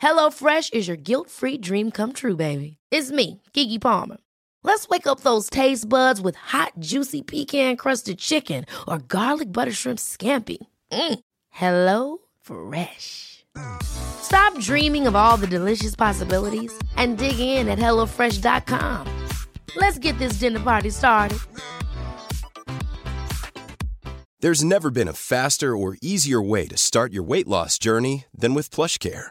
HelloFresh is your guilt-free dream come true, baby. It's me, Kiki Palmer. Let's wake up those taste buds with hot, juicy pecan-crusted chicken or garlic butter shrimp scampi. Mm. Hello Fresh. Stop dreaming of all the delicious possibilities and dig in at HelloFresh.com. Let's get this dinner party started. There's never been a faster or easier way to start your weight loss journey than with PlushCare.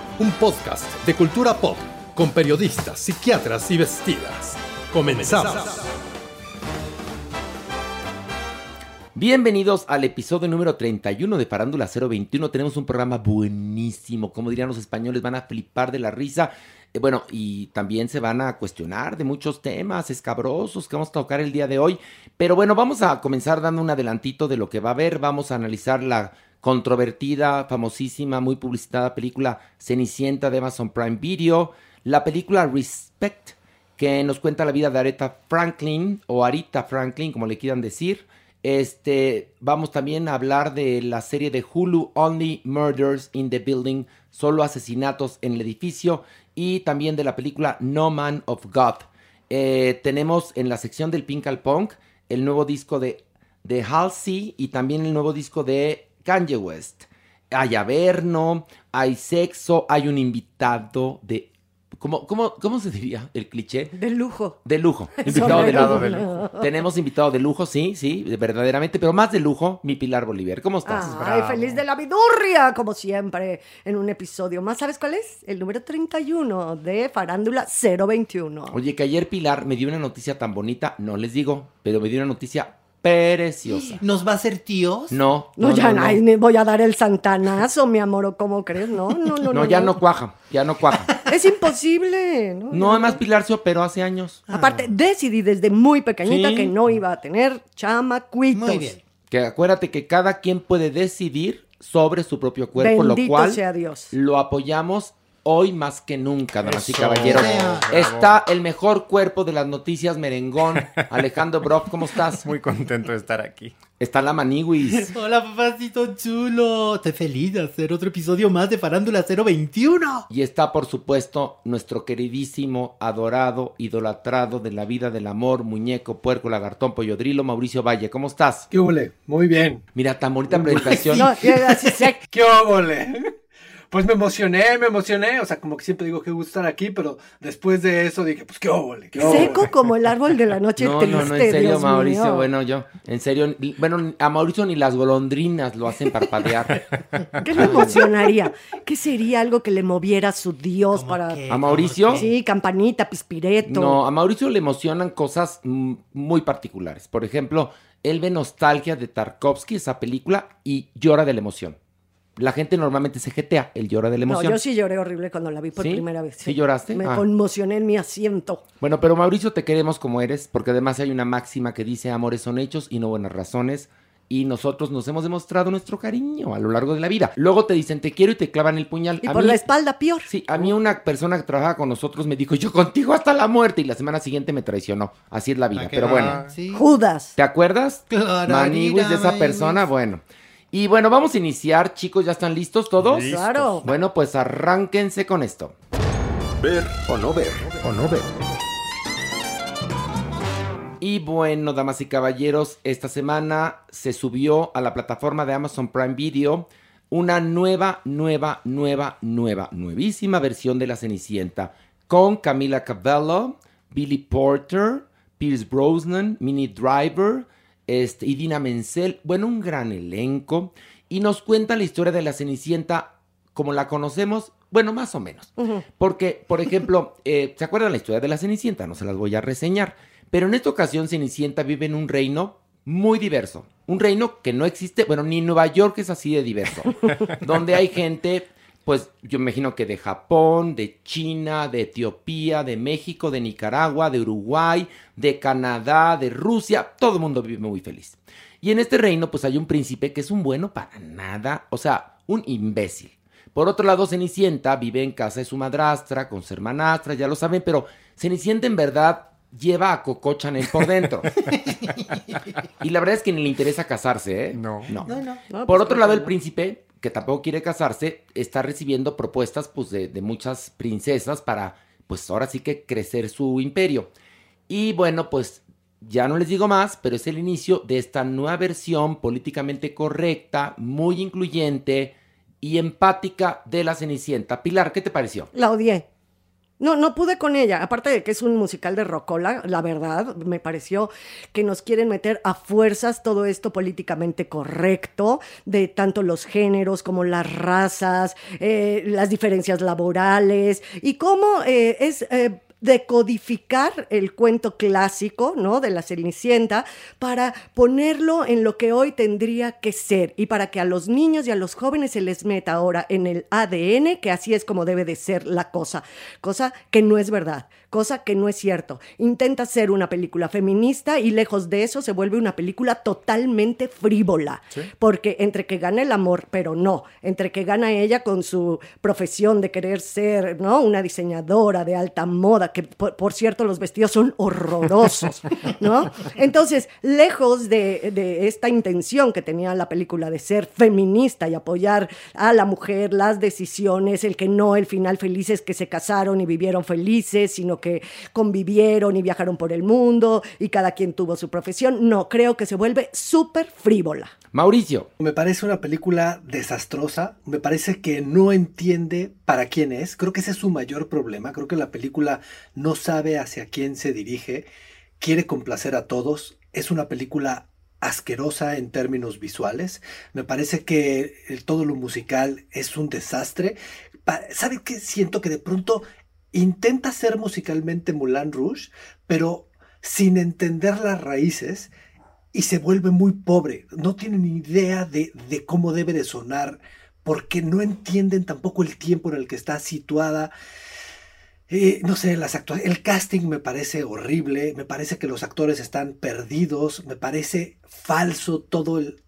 un podcast de cultura pop con periodistas, psiquiatras y vestidas. Comenzamos. Bienvenidos al episodio número 31 de Farándula 021. Tenemos un programa buenísimo, como dirían los españoles, van a flipar de la risa. Eh, bueno, y también se van a cuestionar de muchos temas escabrosos que vamos a tocar el día de hoy. Pero bueno, vamos a comenzar dando un adelantito de lo que va a haber. Vamos a analizar la controvertida, famosísima, muy publicitada película Cenicienta de Amazon Prime Video. La película Respect, que nos cuenta la vida de Aretha Franklin o Arita Franklin, como le quieran decir. Este, vamos también a hablar de la serie de Hulu Only Murders in the Building, solo asesinatos en el edificio, y también de la película No Man of God. Eh, tenemos en la sección del Pink al Punk el nuevo disco de, de Halsey y también el nuevo disco de Kanye West. Hay averno, hay sexo, hay un invitado de ¿Cómo, cómo, ¿Cómo se diría el cliché? De lujo. De lujo. Invitado de lado de lujo. Tenemos invitado de lujo, sí, sí, verdaderamente, pero más de lujo, mi Pilar Bolívar. ¿Cómo estás? Ay, feliz de la vidurria, como siempre, en un episodio más. ¿Sabes cuál es? El número 31 de Farándula 021. Oye, que ayer Pilar me dio una noticia tan bonita, no les digo, pero me dio una noticia preciosa. ¿Nos va a ser tíos? No. No, ya no, ay, voy a dar el santanazo, mi amor, ¿o cómo crees? No, no, no. No, ya no cuaja, ya no cuaja. Es imposible. No, No, además Pilar se operó hace años. Aparte, decidí desde muy pequeñita Sí. que no iba a tener chamacuitos. Muy bien. Que acuérdate que cada quien puede decidir sobre su propio cuerpo, lo cual sea Dios. lo apoyamos hoy más que nunca, damas y caballeros. Bravo. Está el mejor cuerpo de las noticias merengón. Alejandro Brock, ¿cómo estás? Muy contento de estar aquí. Está la Maniguis. Hola, papacito chulo. Estoy feliz de hacer otro episodio más de Farándula 021. Y está, por supuesto, nuestro queridísimo, adorado, idolatrado de la vida del amor, muñeco, puerco, lagartón, pollodrilo, Mauricio Valle. ¿Cómo estás? ¿Qué óvole? Muy bien. Mira, tan bonita presentación. No, ¿Qué óvole? Pues me emocioné, me emocioné. O sea, como que siempre digo que gusta estar aquí, pero después de eso dije, pues qué óvole, qué óvole. seco como el árbol de la noche No, triste. no, no, en serio, Dios Mauricio. mío. Bueno, yo, en serio, bueno, a Mauricio ni las golondrinas lo hacen parpadear. ¿Qué le emocionaría? ¿Qué sería algo que le moviera a su Dios ¿Cómo para... qué? ¿A Mauricio? Sí, campanita, pispireto. No, a Mauricio le emocionan cosas muy particulares. Por ejemplo, él ve nostalgia de Tarkovsky, esa película, y llora de la emoción. La gente normalmente se jetea, él llora de la No, emoción. yo sí lloré horrible cuando la vi por ¿Sí? primera vez. ¿Sí lloraste? Me Ah. conmocioné en mi asiento. Bueno, pero Mauricio, te queremos como eres, porque además hay una máxima que dice amores son hechos y no buenas razones. Y nosotros nos hemos demostrado nuestro cariño a lo largo de la vida. Luego te dicen te quiero y te clavan el puñal. Y A por mí- la espalda, peor. Sí, a mí una persona que trabajaba con nosotros me dijo, yo contigo hasta la muerte, y la semana siguiente me traicionó. Así es la vida, Ah, pero bueno. mal. Sí. Judas. ¿Te acuerdas? Claro, Maniguis de esa persona, bueno. Y bueno, vamos a iniciar, chicos, ¿ya están listos todos? Listos. Claro. Bueno, pues arránquense con esto. Ver o no ver. ¿O no ver? Y bueno, damas y caballeros, esta semana se subió a la plataforma de Amazon Prime Video una nueva, nueva, nueva, nueva, nuevísima versión de La Cenicienta con Camila Cabello, Billy Porter, Pierce Brosnan, Minnie Driver este, y Dina Menzel. Bueno, un gran elenco. Y nos cuenta la historia de La Cenicienta como la conocemos, bueno, más o menos. Porque, por ejemplo, eh, ¿se acuerdan la historia de la Cenicienta? No se las voy a reseñar. Pero en esta ocasión Cenicienta vive en un reino muy diverso. Un reino que no existe, bueno, ni Nueva York es así de diverso. donde hay gente, pues yo me imagino que de Japón, de China, de Etiopía, de México, de Nicaragua, de Uruguay, de Canadá, de Rusia. Todo el mundo vive muy feliz. Y en este reino, pues hay un príncipe que es un bueno para nada, o sea, un imbécil. Por otro lado, Cenicienta vive en casa de su madrastra, con su hermanastra, ya lo saben, pero Cenicienta en verdad lleva a Coco Chanel por dentro. y la verdad es que ni le interesa casarse, ¿eh? No. No. No, no. No, Por pues, otro ¿por lado, el príncipe, que tampoco quiere casarse, está recibiendo propuestas pues, de, muchas princesas para, pues ahora sí que crecer su imperio. Y bueno, pues ya no les digo más, pero es el inicio de esta nueva versión políticamente correcta, muy incluyente y empática de la Cenicienta. Pilar, ¿qué te pareció? La odié. No, no pude con ella. Aparte de que es un musical de rocola, la verdad, me pareció que nos quieren meter a fuerzas todo esto políticamente correcto, de tanto los géneros como las razas, eh, las diferencias laborales y cómo eh, es... eh, decodificar el cuento clásico, ¿no? De la Cenicienta para ponerlo en lo que hoy tendría que ser y para que a los niños y a los jóvenes se les meta ahora en el ADN que así es como debe de ser la cosa, cosa que no es verdad, cosa que no es cierto. Intenta ser una película feminista y lejos de eso se vuelve una película totalmente frívola, porque entre que gana el amor, pero no, entre que gana ella con su profesión de querer ser, ¿no? Una diseñadora de alta moda, que por, cierto los vestidos son horrorosos, ¿no? Entonces, lejos de, de esta intención que tenía la película de ser feminista y apoyar a la mujer, las decisiones, el que no, el final feliz es que se casaron y vivieron felices, sino que convivieron y viajaron por el mundo y cada quien tuvo su profesión, no, creo que se vuelve súper frívola. Mauricio, Me parece una película desastrosa, me parece que no entiende para quién es, creo que ese es su mayor problema, creo que la película no sabe hacia quién se dirige, quiere complacer a todos, es una película asquerosa en términos visuales, me parece que todo lo musical es un desastre, Pa- ¿sabe qué? Siento que de pronto intenta ser musicalmente Moulin Rouge, pero sin entender las raíces y se vuelve muy pobre. No tienen idea de, de cómo debe de sonar, porque no entienden tampoco el tiempo en el que está situada. Eh, no sé, las el casting me parece horrible, me parece que los actores están perdidos, me parece falso todo el,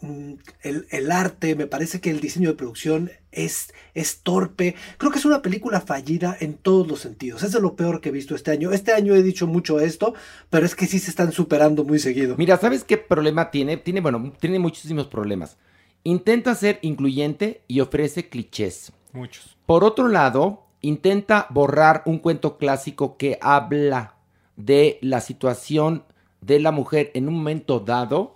el, el arte, me parece que el diseño de producción es, es torpe. Creo que es una película fallida en todos los sentidos. Es de lo peor que he visto este año. Este año he dicho mucho esto, pero es que sí se están superando muy seguido. Mira, ¿sabes qué problema tiene? Tiene, bueno, tiene muchísimos problemas. Intenta ser incluyente y ofrece clichés. Muchos. Por otro lado, intenta borrar un cuento clásico que habla de la situación de la mujer en un momento dado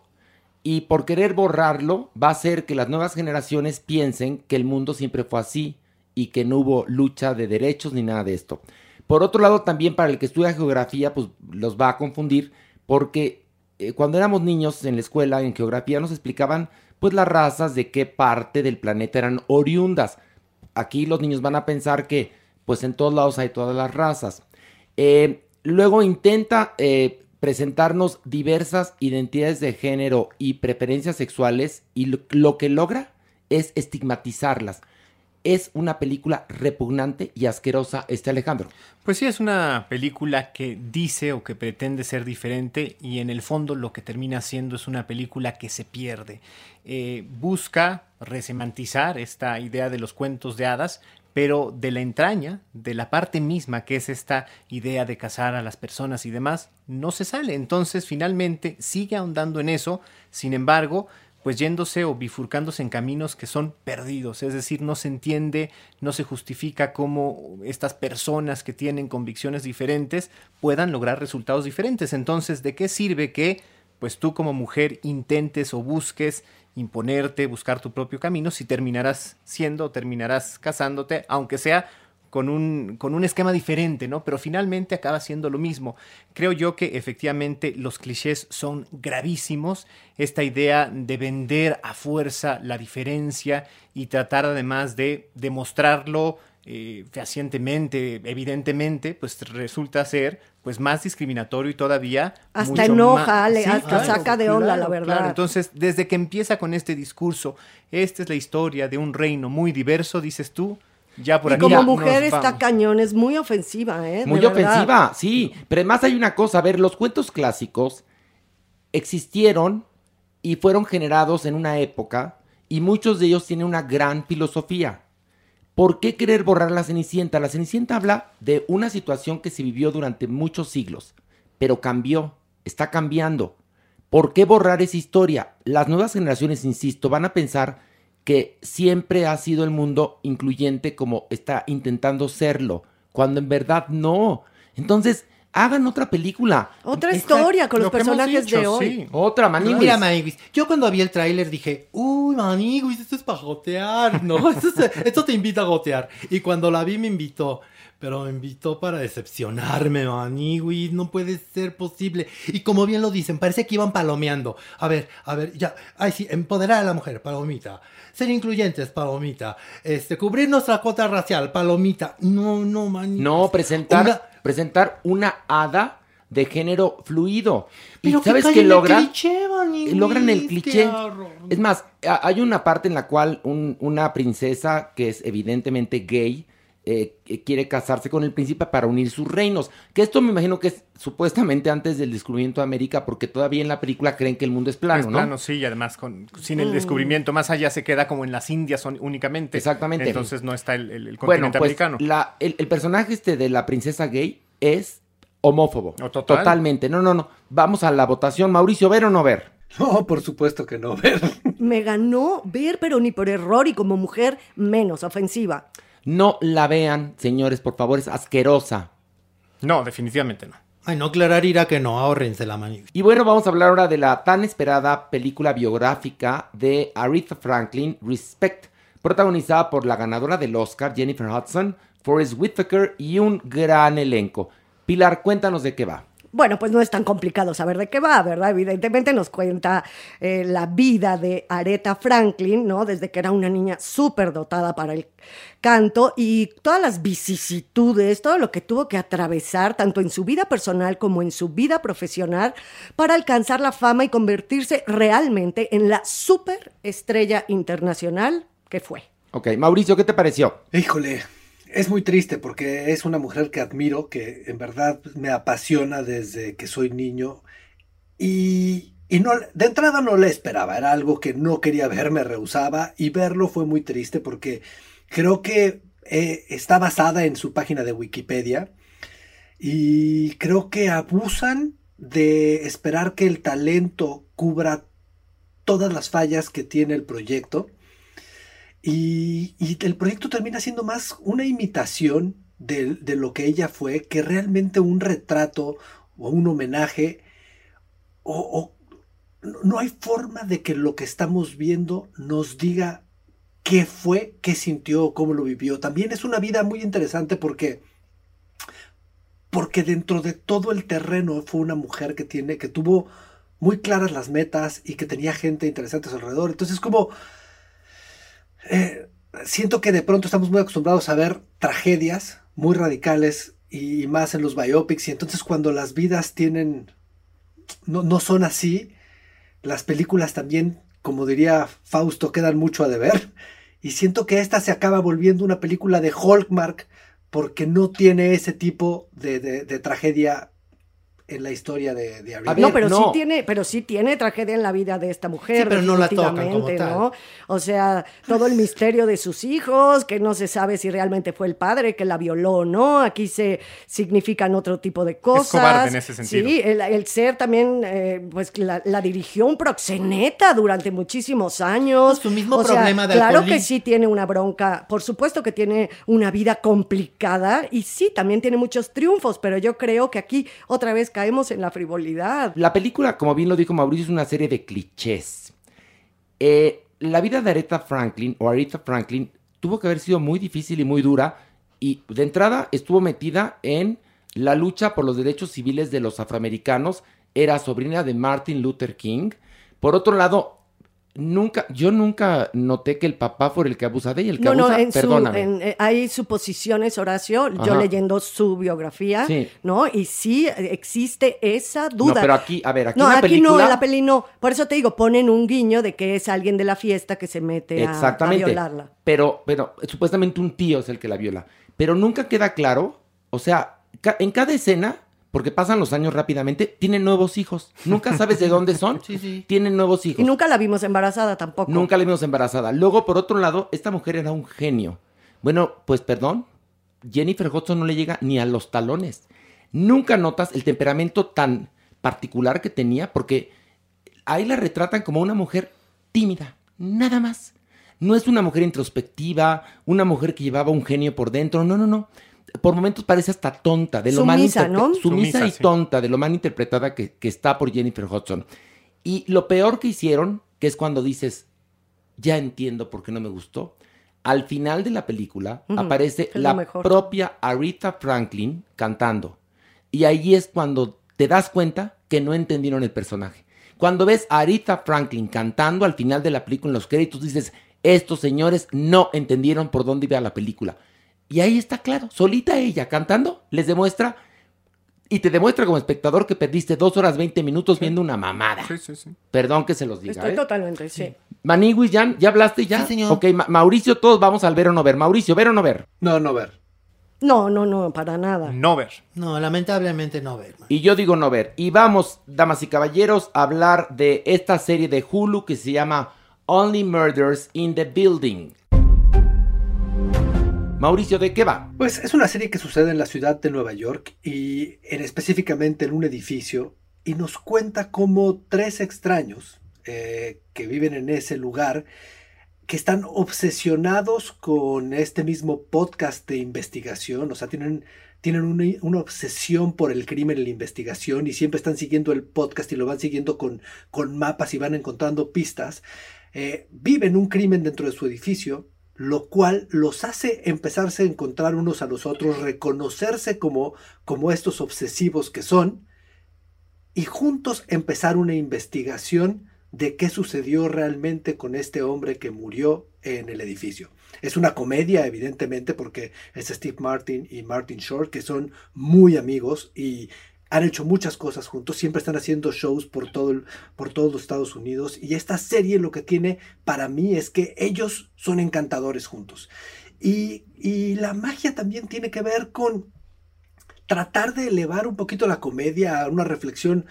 y por querer borrarlo va a hacer que las nuevas generaciones piensen que el mundo siempre fue así y que no hubo lucha de derechos ni nada de esto. Por otro lado, también para el que estudia geografía, pues los va a confundir porque eh, cuando éramos niños en la escuela, en geografía, nos explicaban pues las razas de qué parte del planeta eran oriundas. Aquí los niños van a pensar que pues en todos lados hay todas las razas. Eh, luego intenta eh, presentarnos diversas identidades de género y preferencias sexuales y lo, que logra es estigmatizarlas. Es una película repugnante y asquerosa, este Alejandro. Pues sí, es una película que dice o que pretende ser diferente y en el fondo lo que termina siendo es una película que se pierde. Eh, busca resemantizar esta idea de los cuentos de hadas, pero de la entraña, de la parte misma que es esta idea de casar a las personas y demás, no se sale. Entonces finalmente sigue ahondando en eso, sin embargo, pues yéndose o bifurcándose en caminos que son perdidos, es decir, no se entiende, no se justifica cómo estas personas que tienen convicciones diferentes puedan lograr resultados diferentes. Entonces, ¿de qué sirve que pues tú como mujer intentes o busques imponerte, buscar tu propio camino, si terminarás siendo, terminarás casándote, aunque sea con un, con un esquema diferente, ¿no? Pero finalmente acaba siendo lo mismo. Creo yo que efectivamente los clichés son gravísimos. Esta idea de vender a fuerza la diferencia y tratar además de demostrarlo eh, fehacientemente, evidentemente, pues resulta ser pues más discriminatorio y todavía hasta enoja, le, hasta saca de onda, la verdad. Entonces, desde que empieza con este discurso, esta es la historia de un reino muy diverso, dices tú, ya por y como mujer está cañón, es muy ofensiva, ¿eh? Muy ofensiva, sí. Pero además hay una cosa, a ver, los cuentos clásicos existieron y fueron generados en una época y muchos de ellos tienen una gran filosofía. ¿Por qué querer borrar la Cenicienta? La Cenicienta habla de una situación que se vivió durante muchos siglos, pero cambió, está cambiando. ¿Por qué borrar esa historia? Las nuevas generaciones, insisto, van a pensar que siempre ha sido el mundo incluyente como está intentando serlo, cuando en verdad no. Entonces, hagan otra película. Otra historia con los personajes de hoy. Otra, Maniguis. Mira, Maniguis, yo cuando vi el tráiler dije, uy, Maniguis, esto es para gotear, ¿no? esto, te invita a gotear. Y cuando la vi me invitó. Pero me invitó para decepcionarme, Maniguis, no puede ser posible. Y como bien lo dicen, parece que iban palomeando. A ver, a ver, ya, ay sí, empoderar a la mujer, palomita ser incluyentes, palomita. Este, cubrir nuestra cuota racial, palomita. No, no, man. No, presentar, una... presentar una hada de género fluido. y sabes que logran, logran el cliché. Es más, hay una parte en la cual una princesa que es evidentemente gay eh, quiere casarse con el príncipe para unir sus reinos. Que esto me imagino que es supuestamente antes del descubrimiento de América, porque todavía en la película creen que el mundo es plano, es plano, sí, y además con, sin el mm. descubrimiento más allá se queda como en las Indias únicamente. Exactamente. Entonces no está el, el, continente pues, americano. La, el, personaje este de la princesa gay es homófobo. Totalmente. No, no, no. Vamos a la votación. Mauricio, ¿ver o no ver? No, por supuesto que no ver. Me ganó ver, pero ni por error y como mujer menos ofensiva. No la vean, señores, por favor, es asquerosa. No, definitivamente no. Ay, no, aclarar irá que no, ahorrense la mano. Y bueno, vamos a hablar ahora de la tan esperada película biográfica de Aretha Franklin, Respect, protagonizada por la ganadora del Oscar, Jennifer Hudson, Forrest Whitaker y un gran elenco. Pilar, cuéntanos de qué va. Bueno, pues no es tan complicado saber de qué va, ¿verdad? Evidentemente nos cuenta eh, la vida de Aretha Franklin, ¿no? Desde que era una niña súper dotada para el canto y todas las vicisitudes, todo lo que tuvo que atravesar, tanto en su vida personal como en su vida profesional, para alcanzar la fama y convertirse realmente en la superestrella internacional que fue. Ok, Mauricio, ¿qué te pareció? Híjole, es muy triste porque es una mujer que admiro, que en verdad me apasiona desde que soy niño. Y, no, de entrada no le esperaba, era algo que no quería ver, me rehusaba. Y verlo fue muy triste porque creo que eh, está basada en su página de Wikipedia. Y creo que abusan de esperar que el talento cubra todas las fallas que tiene el proyecto y, el proyecto termina siendo más una imitación de, lo que ella fue que realmente un retrato o un homenaje. O, no hay forma de que lo que estamos viendo nos diga qué fue, qué sintió, cómo lo vivió. También es una vida muy interesante porque porque dentro de todo el terreno fue una mujer que tiene que tuvo muy claras las metas y que tenía gente interesante a su alrededor. Entonces como eh, siento que de pronto estamos muy acostumbrados a ver tragedias muy radicales y más en los biopics y entonces cuando las vidas tienen no, no son así las películas también como diría Fausto quedan mucho a deber. Y siento que esta se acaba volviendo una película de Hallmark porque no tiene ese tipo de, de tragedia en la historia de, de ver, no, pero sí tiene, pero sí tiene tragedia en la vida de esta mujer. Sí, pero no la tocan como tal. ¿no? O sea, todo el misterio de sus hijos, que no se sabe si realmente fue el padre que la violó o no. Aquí se significan otro tipo de cosas. cobarde en ese sentido. Sí, el, el ser también, eh, pues la, la dirigió un proxeneta durante muchísimos años. Su mismo O sea, problema de Claro que sí tiene una bronca, por supuesto que tiene una vida complicada y sí, también tiene muchos triunfos, pero yo creo que aquí otra vez caemos en la frivolidad. La película, como bien lo dijo Mauricio, es una serie de clichés. Eh, la vida de Aretha Franklin o Aretha Franklin tuvo que haber sido muy difícil y muy dura y de entrada estuvo metida en la lucha por los derechos civiles de los afroamericanos. Era sobrina de Martin Luther King. Por otro lado, nunca, yo nunca noté que el papá fuera el que abusa de ella. El que No, no, abusa, en su, perdóname. en, eh, hay suposiciones, Horacio, yo Ajá. leyendo su biografía, Sí. ¿no? Y sí eh, existe esa duda. No, pero aquí, a ver, aquí no, en la aquí película... no, en la peli no. Por eso te digo, ponen un guiño de que es alguien de la fiesta que se mete a- a, Exactamente. violarla. Pero, pero supuestamente un tío es el que la viola. Pero nunca queda claro, o sea, ca- en cada escena, porque pasan los años rápidamente, tienen nuevos hijos. Nunca sabes de dónde son. Sí, sí. Tienen nuevos hijos. Y nunca la vimos embarazada tampoco. Nunca la vimos embarazada. Luego, por otro lado, esta mujer era un genio. Bueno, pues perdón, Jennifer Hudson no le llega ni a los talones. Nunca notas el temperamento tan particular que tenía, porque ahí la retratan como una mujer tímida, nada más. No es una mujer introspectiva, una mujer que llevaba un genio por dentro, no, no, no. Por momentos parece hasta tonta, de lo mal Sumisa, interpre- ¿no? Sumisa, Sumisa, y sí. tonta, de lo mal interpretada que, que está por Jennifer Hudson. Y lo peor que hicieron, que es cuando dices, ya entiendo por qué no me gustó. Al final de la película aparece es la mejor. propia Aretha Franklin cantando. Y ahí es cuando te das cuenta que no entendieron el personaje. Cuando ves a Aretha Franklin cantando al final de la película en los créditos, dices, estos señores no entendieron por dónde iba la película. Y ahí está claro, solita ella cantando, les demuestra y te demuestra como espectador que perdiste dos horas 20 minutos viendo una mamada. Sí, sí, sí. Perdón que se los diga. Estoy ¿eh? totalmente, sí. Maniwis, ¿ya, ¿ya hablaste ya? Sí, señor. Ok, Ma- Mauricio, todos vamos al ver o no ver. Mauricio, ver o no ver. No, no ver. No, no, no, para nada. No ver. No, lamentablemente no ver. man. Y yo digo no ver. Y vamos, damas y caballeros, a hablar de esta serie de Hulu que se llama Only Murders in the Building. Mauricio, ¿de qué va? Pues es una serie que sucede en la ciudad de Nueva York y en, específicamente en un edificio y nos cuenta cómo tres extraños eh, que viven en ese lugar que están obsesionados con este mismo podcast de investigación, o sea, tienen, tienen una, una obsesión por el crimen y la investigación y siempre están siguiendo el podcast y lo van siguiendo con, con mapas y van encontrando pistas, eh, viven un crimen dentro de su edificio, lo cual los hace empezarse a encontrar unos a los otros, reconocerse como, como estos obsesivos que son, y juntos empezar una investigación de qué sucedió realmente con este hombre que murió en el edificio. Es una comedia, evidentemente, porque es Steve Martin y Martin Short, que son muy amigos y han hecho muchas cosas juntos, siempre están haciendo shows por, todo por todos los Estados Unidos y esta serie lo que tiene para mí es que ellos son encantadores juntos. Y, y la magia también tiene que ver con tratar de elevar un poquito la comedia a una reflexión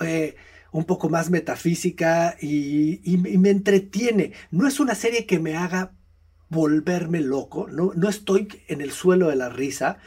eh, un poco más metafísica y, y- y me entretiene. No es una serie que me haga volverme loco, no, no estoy en el suelo de la risa,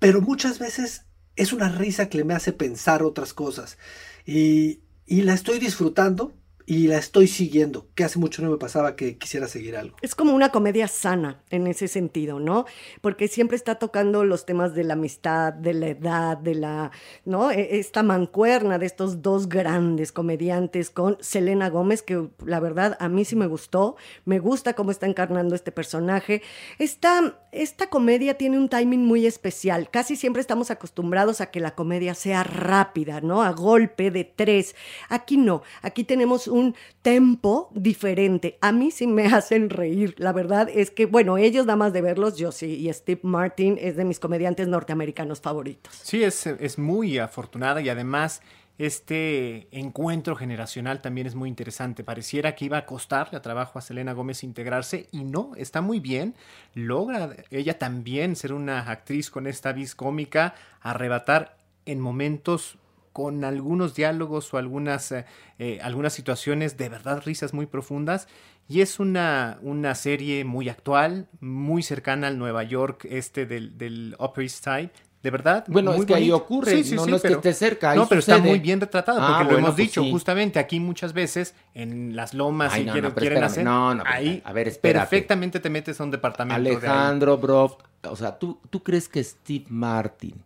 pero muchas veces es una risa que me hace pensar otras cosas. Y, y la estoy disfrutando y la estoy siguiendo, que hace mucho no me pasaba que quisiera seguir algo. Es como una comedia sana en ese sentido, ¿no? Porque siempre está tocando los temas de la amistad, de la edad, de la, ¿no? E- Esta mancuerna de estos dos grandes comediantes con Selena Gómez, que la verdad a mí sí me gustó, me gusta cómo está encarnando este personaje. Esta, esta comedia tiene un timing muy especial, casi siempre estamos acostumbrados a que la comedia sea rápida, ¿no? A golpe de tres. Aquí no, aquí tenemos un tempo diferente. A mí sí me hacen reír. La verdad es que, bueno, ellos nada más de verlos, yo sí, y Steve Martin es de mis comediantes norteamericanos favoritos. Sí, es, es muy afortunada y además este encuentro generacional también es muy interesante. Pareciera que iba a costarle a trabajo a Selena Gómez integrarse y no, está muy bien. Logra ella también ser una actriz con esta vis cómica, arrebatar en momentos con algunos diálogos o algunas, eh, eh, algunas situaciones de verdad risas muy profundas. Y es una, una serie muy actual, muy cercana al Nueva York este del, del Upper East Side. De verdad. Bueno, muy es que ahí ocurre, Sí, sí, no, sí, no es pero- que esté cerca. ahí no, pero está muy bien retratado, Ah, porque lo bueno, hemos pues dicho justamente aquí muchas veces en las lomas Ay, si no, quieren, no, quieren hacer. no, no, ahí a ver, espérate. perfectamente te metes a un departamento. de. Alejandro Broft, o sea, ¿tú, ¿tú crees que Steve Martin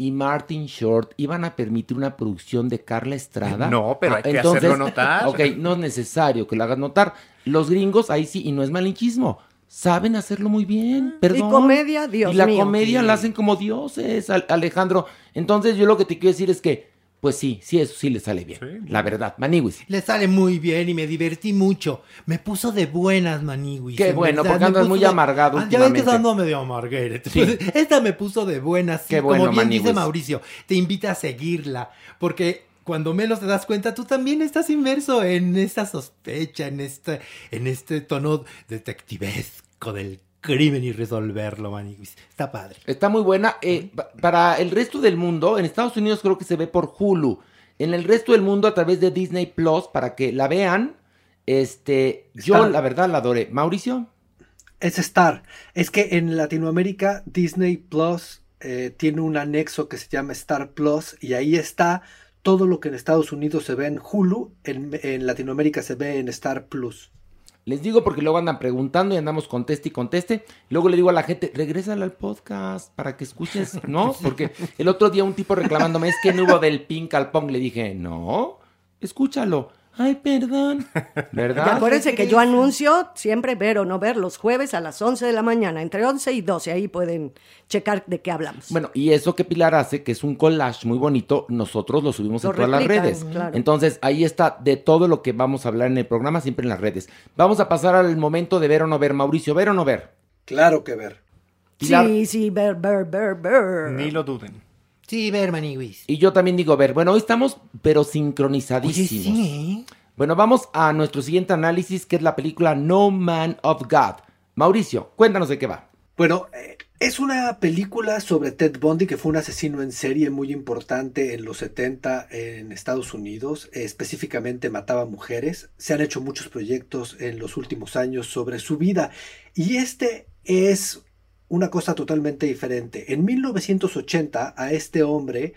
y Martin Short iban a permitir una producción de Carla Estrada? No, pero hay que entonces, hacerlo notar. Ok, no es necesario que lo hagas notar. Los gringos, ahí sí, y no es malinchismo, saben hacerlo muy bien, perdón. Y comedia, Dios Y la mío. comedia la hacen como dioses, Al- Alejandro. Entonces yo lo que te quiero decir es que, pues sí, sí, eso sí le sale bien, la verdad. Maniwis. Le sale muy bien y me divertí mucho. Me puso de buenas, Maniwis. Qué en bueno, verdad, porque me andas muy de- amargado Ah, Ya ves que ando medio amarguete. Sí. Esta me puso de buenas. sí, Qué bueno, como bien dice. Mauricio, te invita a seguirla. Porque cuando menos te das cuenta, tú también estás inmerso en esta sospecha, en este, en este tono detectivesco del crimen y resolverlo, Maniwis. Está padre. Está muy buena. Eh, pa- para el resto del mundo, en Estados Unidos creo que se ve por Hulu. En el resto del mundo a través de Disney Plus para que la vean. Este, yo la verdad la adoré. Mauricio. Es Star. Es que en Latinoamérica Disney Plus eh, tiene un anexo que se llama Star Plus y ahí está todo lo que en Estados Unidos se ve en Hulu, en, en Latinoamérica se ve en Star Plus. Les digo porque luego andan preguntando y andamos conteste y conteste. Luego le digo a la gente, regrésala al podcast para que escuches, ¿no? Porque el otro día un tipo reclamándome, es que no hubo del pink al pong. Le dije, no, escúchalo. Ay, perdón. ¿Verdad? Y acuérdense que yo anuncio siempre ver o no ver los jueves a las 11 de la mañana, entre 11 y 12. Ahí pueden checar de qué hablamos. Bueno, y eso que Pilar hace, que es un collage muy bonito, nosotros lo subimos Lo en todas las redes. claro. Entonces, ahí está de todo lo que vamos a hablar en el programa, siempre en las redes. Vamos a pasar al momento de ver o no ver. Mauricio, ¿ver o no ver? Claro que ver. Pilar. Sí, sí, ver, ver, ver, ver. Ni lo duden. Sí, ver, Maniwis. Y yo también digo ver. Bueno, hoy estamos, pero Oye, sincronizadísimos. sí, ¿eh? Bueno, vamos a nuestro siguiente análisis, que es la película No Man of God. Mauricio, cuéntanos de qué va. Bueno, eh, es una película sobre Ted Bundy, que fue un asesino en serie muy importante en los 70 en Estados Unidos. Eh, específicamente mataba mujeres. Se han hecho muchos proyectos en los últimos años sobre su vida. Y este es una cosa totalmente diferente. En 1980 a este hombre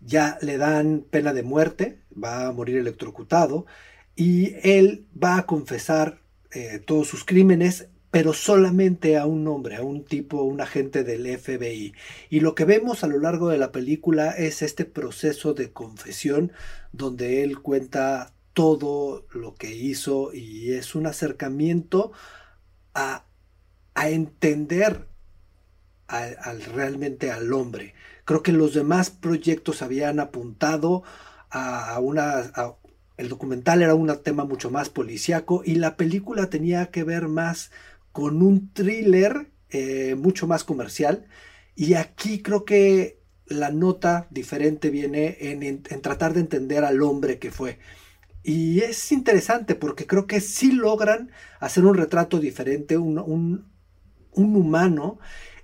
ya le dan pena de muerte, va a morir electrocutado y él va a confesar eh, todos sus crímenes, pero solamente a un hombre, a un tipo, un agente del FBI. Y lo que vemos a lo largo de la película es este proceso de confesión donde él cuenta todo lo que hizo y es un acercamiento a, a entender al, al- realmente al hombre. Creo que los demás proyectos habían apuntado a, una... el documental era un tema mucho más policíaco y la película tenía que ver más con un thriller eh, mucho más comercial. Y aquí creo que la nota diferente viene en, tratar de entender al hombre que fue. Y es interesante porque creo que sí logran hacer un retrato diferente, un- un humano,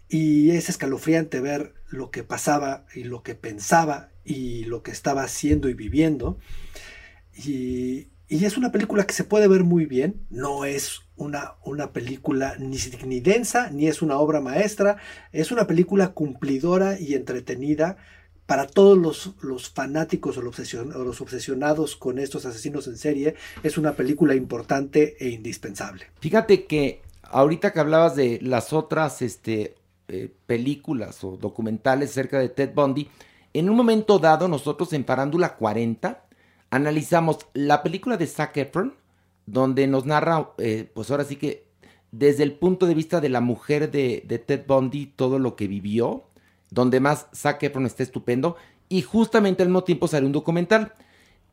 y es escalofriante ver lo que pasaba y lo que pensaba y lo que estaba haciendo y viviendo. Y, y es una película que se puede ver muy bien, no es una, una película ni, ni densa, ni es una obra maestra, es una película cumplidora y entretenida para todos los, los fanáticos o los, obsesionados con estos asesinos en serie, es una película importante e indispensable. Fíjate que ahorita que hablabas de las otras este, eh, películas o documentales acerca de Ted Bundy, en un momento dado nosotros en Parándula 40 analizamos la película de Zac Efron, donde nos narra, eh, pues ahora sí que desde el punto de vista de la mujer de, de Ted Bundy, todo lo que vivió, donde más Zac Efron está estupendo, y justamente al mismo tiempo sale un documental.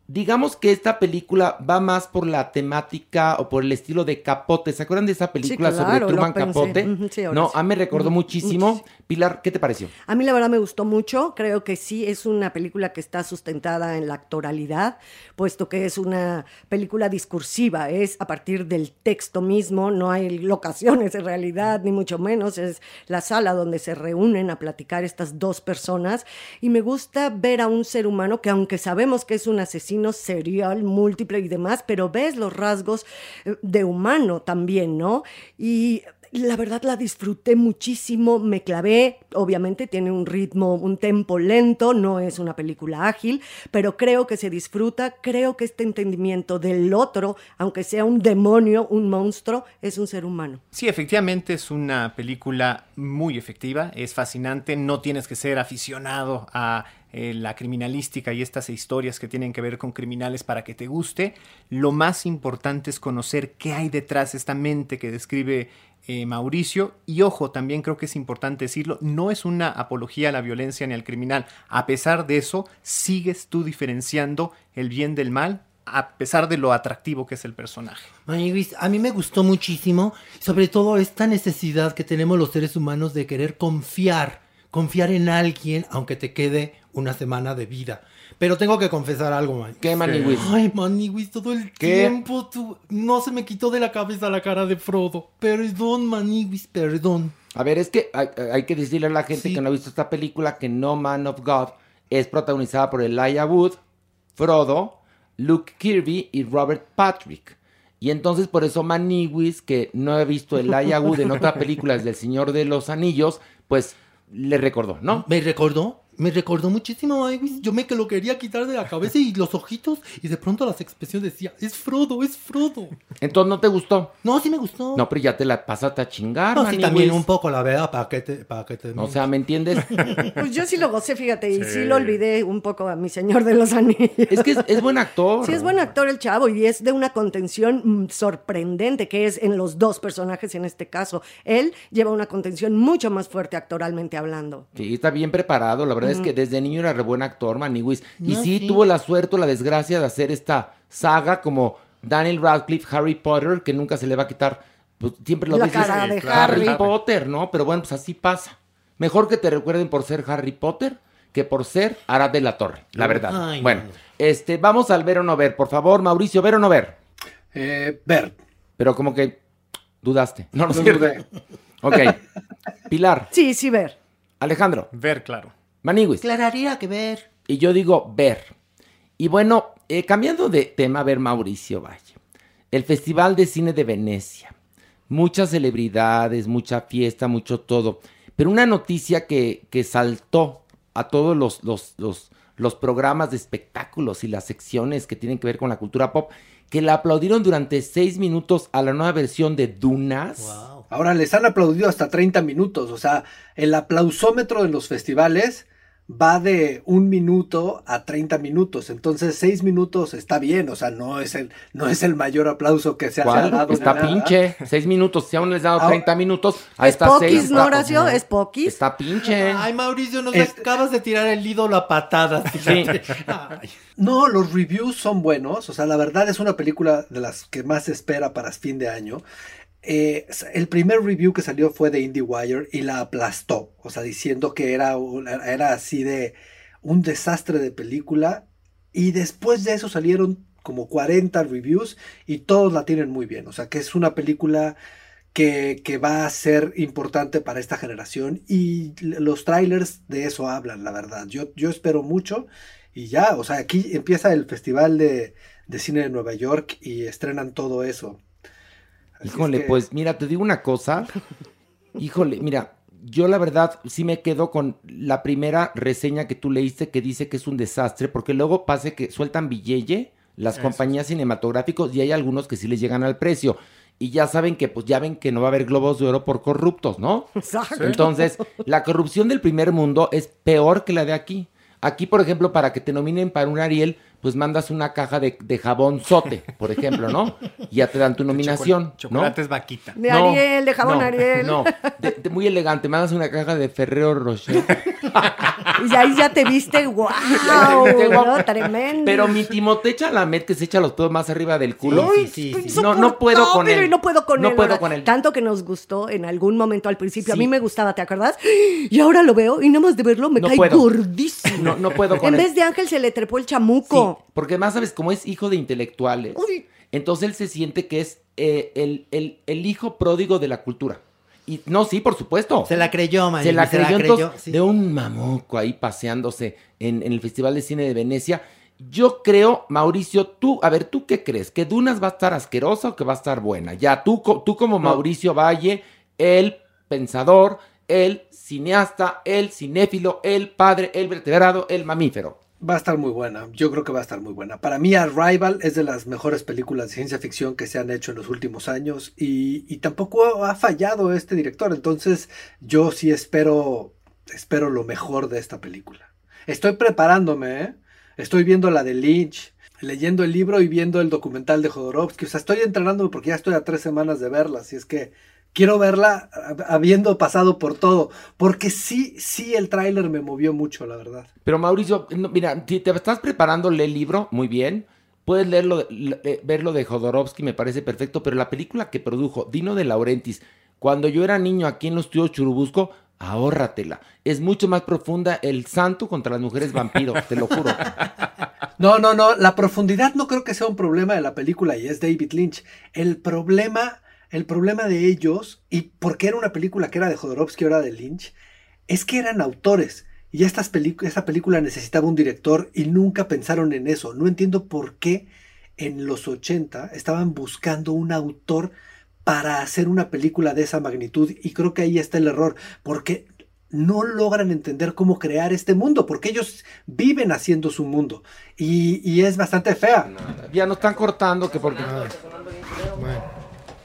Digamos que esta película va más por la temática o por el estilo de Capote. ¿Se acuerdan de esa película claro, sobre Truman. Capote? Sí, no, sí. a mí me recordó muchísimo, muchísimo. Pilar, ¿qué te pareció? A mí la verdad me gustó mucho, creo que sí es una película que está sustentada en la actoralidad, puesto que es una película discursiva, es a partir del texto mismo, no hay locaciones en realidad, ni mucho menos, es la sala donde se reúnen a platicar estas dos personas. Y me gusta ver a un ser humano que aunque sabemos que es un asesino serial, múltiple y demás, pero ves los rasgos eh, de humano también, ¿no? Y la verdad la disfruté muchísimo, me clavé, obviamente tiene un ritmo, un tempo lento, no es una película ágil, pero creo que se disfruta, creo que este entendimiento del otro, aunque sea un demonio, un monstruo, es un ser humano. Sí, efectivamente es una película muy efectiva, es fascinante, no tienes que ser aficionado a eh, la criminalística y estas historias que tienen que ver con criminales para que te guste. Lo más importante es conocer qué hay detrás de esta mente que describe eh, Mauricio. Y ojo, también creo que es importante decirlo, no es una apología a la violencia ni al criminal. A pesar de eso, sigues tú diferenciando el bien del mal a pesar de lo atractivo que es el personaje. A mí me gustó muchísimo, sobre todo esta necesidad que tenemos los seres humanos de querer confiar, confiar en alguien aunque te quede una semana de vida. Pero tengo que confesar algo, man. ¿Qué, Maniwis? Ay, Maniwis, todo el ¿Qué? tiempo tú... no se me quitó de la cabeza la cara de Frodo. Perdón, Maniwis, perdón. A ver, es que hay, hay que decirle a la gente Sí. que no ha visto esta película que No Man of God es protagonizada por Elijah Wood, Frodo, Luke Kirby y Robert Patrick. Y entonces por eso Maniwis, que no ha visto Elijah Wood en otra película del Señor de los Anillos, pues le recordó, ¿no? Me recordó, me recordó muchísimo. Yo me que lo quería quitar de la cabeza y los ojitos y de pronto las expresiones decía, es Frodo, es Frodo. Entonces no te gustó. No, sí me gustó. No, pero ya te la pasaste a chingar, No, sí, también un poco, la verdad, para que te... Para que te O sea, ¿me entiendes? Pues yo sí lo gocé, fíjate, y sí, lo olvidé un poco a mi señor de los anillos. Es que es, es buen actor. Sí, es buen actor el chavo y es de una contención mm, sorprendente que es en los dos personajes en este caso. Él lleva una contención mucho más fuerte actoralmente hablando. Sí, está bien preparado. La verdad es que desde niño era re buen actor, Maniwis. Y No, sí, sí. tuvo la suerte o la desgracia de hacer esta saga como Daniel Radcliffe, Harry Potter, que nunca se le va a quitar. Pues, siempre lo La dices, cara de Harry Harry. Potter, ¿no? Pero bueno, pues así pasa. Mejor que te recuerden por ser Harry Potter que por ser Arad de la Torre, la verdad. Ay, no. bueno, este, vamos al ver o no ver, por favor, Mauricio, ver o no ver. Eh, ver. Pero como que dudaste. No, no, No dudé. Ok. Pilar, Sí, sí, ver. Alejandro, Ver, claro. Maniwis. Aclararía que ver. Y yo digo ver. Y bueno, eh, cambiando de tema, a ver Mauricio Valle. El Festival de Cine de Venecia. Muchas celebridades, mucha fiesta, mucho todo. Pero una noticia que, que saltó a todos los, los, los, los programas de espectáculos y las secciones que tienen que ver con la cultura pop, que la aplaudieron durante seis minutos a la nueva versión de Dunas. Ahora les han aplaudido hasta 30 minutos. O sea, el aplausómetro de los festivales va de un minuto a 30 minutos. Entonces, seis minutos está bien. O sea, no es el, no es el mayor aplauso que se ha dado. Está nada. pinche. Seis minutos. Si aún les he dado Ah, 30 minutos, ahí Es está poquis, seis. ¿no, Horacio? Es poquis. Está pinche. Ay, Mauricio, nos acabas de tirar el ídolo a patadas. Ay. No, los reviews son buenos. O sea, la verdad es una película de las que más se espera para fin de año. Eh, el primer review que salió fue de IndieWire y la aplastó. O sea, diciendo que era, era así de un desastre de película. Y después de eso salieron como 40 reviews y todos la tienen muy bien. O sea, que es una película que, que va a ser importante para esta generación. Y los trailers de eso hablan, la verdad. Yo, yo espero mucho. Y ya, o sea, aquí empieza el Festival de, de Cine de Nueva York y estrenan todo eso. Es Híjole, que- pues mira, te digo una cosa. Híjole, mira, yo la verdad sí me quedo con la primera reseña que tú leíste que dice que es un desastre, porque luego pase que sueltan billete las compañías cinematográficas y hay algunos que sí les llegan al precio. Y ya saben que, pues ya ven que no va a haber globos de oro por corruptos, ¿no? Exacto. Entonces, la corrupción del primer mundo es peor que la de aquí. Aquí, por ejemplo, para que te nominen para un Ariel, pues mandas una caja de, de jabón sote, por ejemplo, ¿no? Y ya te dan tu nominación, ¿no? Chocolates vaquita. De No, Ariel, de jabón no, Ariel. No, de- de muy elegante, mandas una caja de Ferrero Rocher. Y ahí ya te viste, wow, guapo. ¿no? Tremendo. Pero mi Timote Chalamet que se echa los pedos más arriba del culo. Sí, sí. No, no puedo con él. No puedo con No él. puedo ¿verdad? con él. Tanto que nos gustó en algún momento al principio. A mí me gustaba, ¿te acuerdas? Y ahora lo veo y nada más de verlo me No cae puedo. gordísimo. No, no puedo con En él. vez de Ángel se le trepó el Sí, porque además, ¿sabes? Como es hijo de intelectuales, Uy. entonces él se siente que es eh, el, el- el hijo pródigo de la cultura. Y no, sí, por supuesto. Se la creyó, man. Se la creyó, entonces, de un mamuco ahí paseándose en, en el Festival de Cine de Venecia. Yo creo, Mauricio, tú, a ver, ¿tú qué crees? ¿Que Dunas va a estar asquerosa o que va a estar buena? Ya, tú, tú como Mauricio Valle, el pensador, el cineasta, el cinéfilo, el padre, el vertebrado, el mamífero. Va a estar muy buena, yo creo que va a estar muy buena. Para mí Arrival es de las mejores películas de ciencia ficción que se han hecho en los últimos años y, y tampoco ha fallado este director, entonces yo sí espero, espero lo mejor de esta película. Estoy preparándome, ¿eh? estoy viendo la de Lynch, leyendo el libro y viendo el documental de Jodorowsky, o sea, estoy entrenándome porque ya estoy a tres semanas de verla, así es que quiero verla hab- habiendo pasado por todo, porque sí, sí el tráiler me movió mucho, la verdad. Pero Mauricio, no, mira, si te estás preparando lee el libro, muy bien. Puedes leerlo, le- eh, verlo de Jodorowsky, me parece perfecto, pero la película que produjo Dino de Laurentiis, cuando yo era niño aquí en los estudios Churubusco, ahórratela. Es mucho más profunda el santo contra las mujeres vampiros, te lo juro. No, no, no, la profundidad no creo que sea un problema de la película y es David Lynch. El problema, el problema de ellos, y porque era una película que era de Jodorowsky, ahora de Lynch, es que eran autores. Y esta película necesitaba un director y nunca pensaron en eso. No entiendo por qué en los 80 estaban buscando un autor para hacer una película de esa magnitud y creo que ahí está el error, porque no logran entender cómo crear este mundo, porque ellos viven haciendo su mundo y, y es bastante fea. Ya nos están cortando que porque...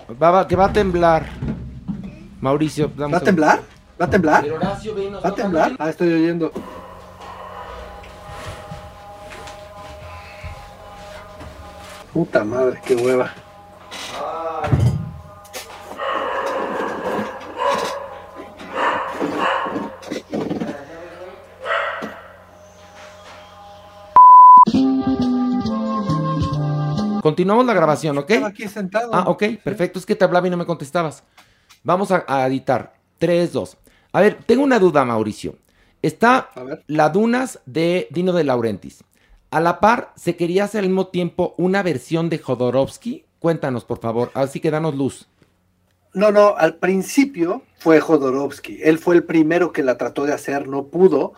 Va, va- que va a temblar. Mauricio, dame ¿Va a temblar? ¿Va a temblar? Pero Horacio, ¿Va a temblar? Ah, estoy oyendo. Puta madre, qué hueva. Continuamos la grabación, ¿ok? Estaba aquí sentado. Ah, ok, perfecto. Es que te hablaba y no me contestabas. Vamos a, a editar. 3, 2. A ver, tengo una duda, Mauricio. Está la Dunas de Dino de Laurentiis. A la par, ¿se quería hacer al mismo tiempo una versión de Jodorowsky? Cuéntanos, por favor. Así que danos luz. No, no, al principio fue Jodorowsky. Él fue el primero que la trató de hacer, no pudo.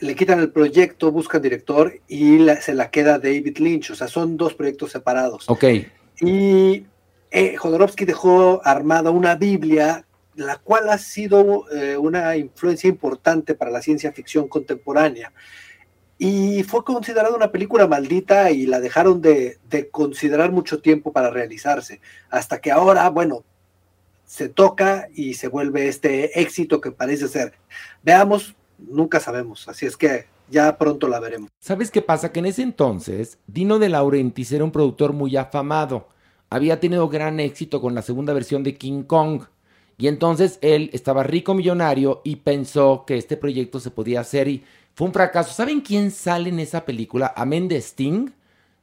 Le quitan el proyecto, buscan director y la- se la queda David Lynch. O sea, son dos proyectos separados. Ok. Y eh, Jodorowsky dejó armada una Biblia, la cual ha sido eh, una influencia importante para la ciencia ficción contemporánea. Y fue considerada una película maldita y la dejaron de, de considerar mucho tiempo para realizarse. Hasta que ahora, bueno, se toca y se vuelve este éxito que parece ser. Veamos, nunca sabemos. Así es que ya pronto la veremos. ¿Sabes qué pasa? Que en ese entonces, Dino de Laurentiis era un productor muy afamado. Había tenido gran éxito con la segunda versión de King Kong. Y entonces él estaba rico millonario y pensó que este proyecto se podía hacer y fue un fracaso. ¿Saben quién sale en esa película? Amén de Sting.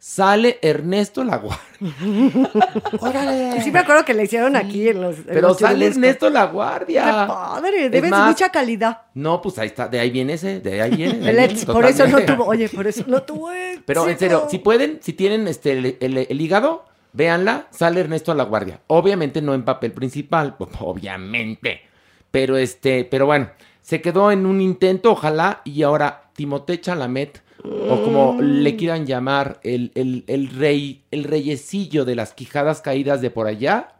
Sale Ernesto Laguardia. Y sí me acuerdo que le hicieron aquí en los. en Pero los sale. Ernesto Qué Laguardia. padre, Es debe ser más, mucha calidad. No, pues ahí está. De ahí viene ese. De ahí viene. de ahí El viene, ex, por eso no tuvo, oye, por eso no tuvo éxito. Pero en serio, si pueden, si tienen este el, el- el hígado, véanla, sale Ernesto a la guardia. Obviamente no en papel principal, obviamente. Pero este, pero bueno, se quedó en un intento, ojalá, y ahora Timothée Chalamet, o como le quieran llamar, el, el, el rey, el reyecillo de las quijadas caídas de por allá,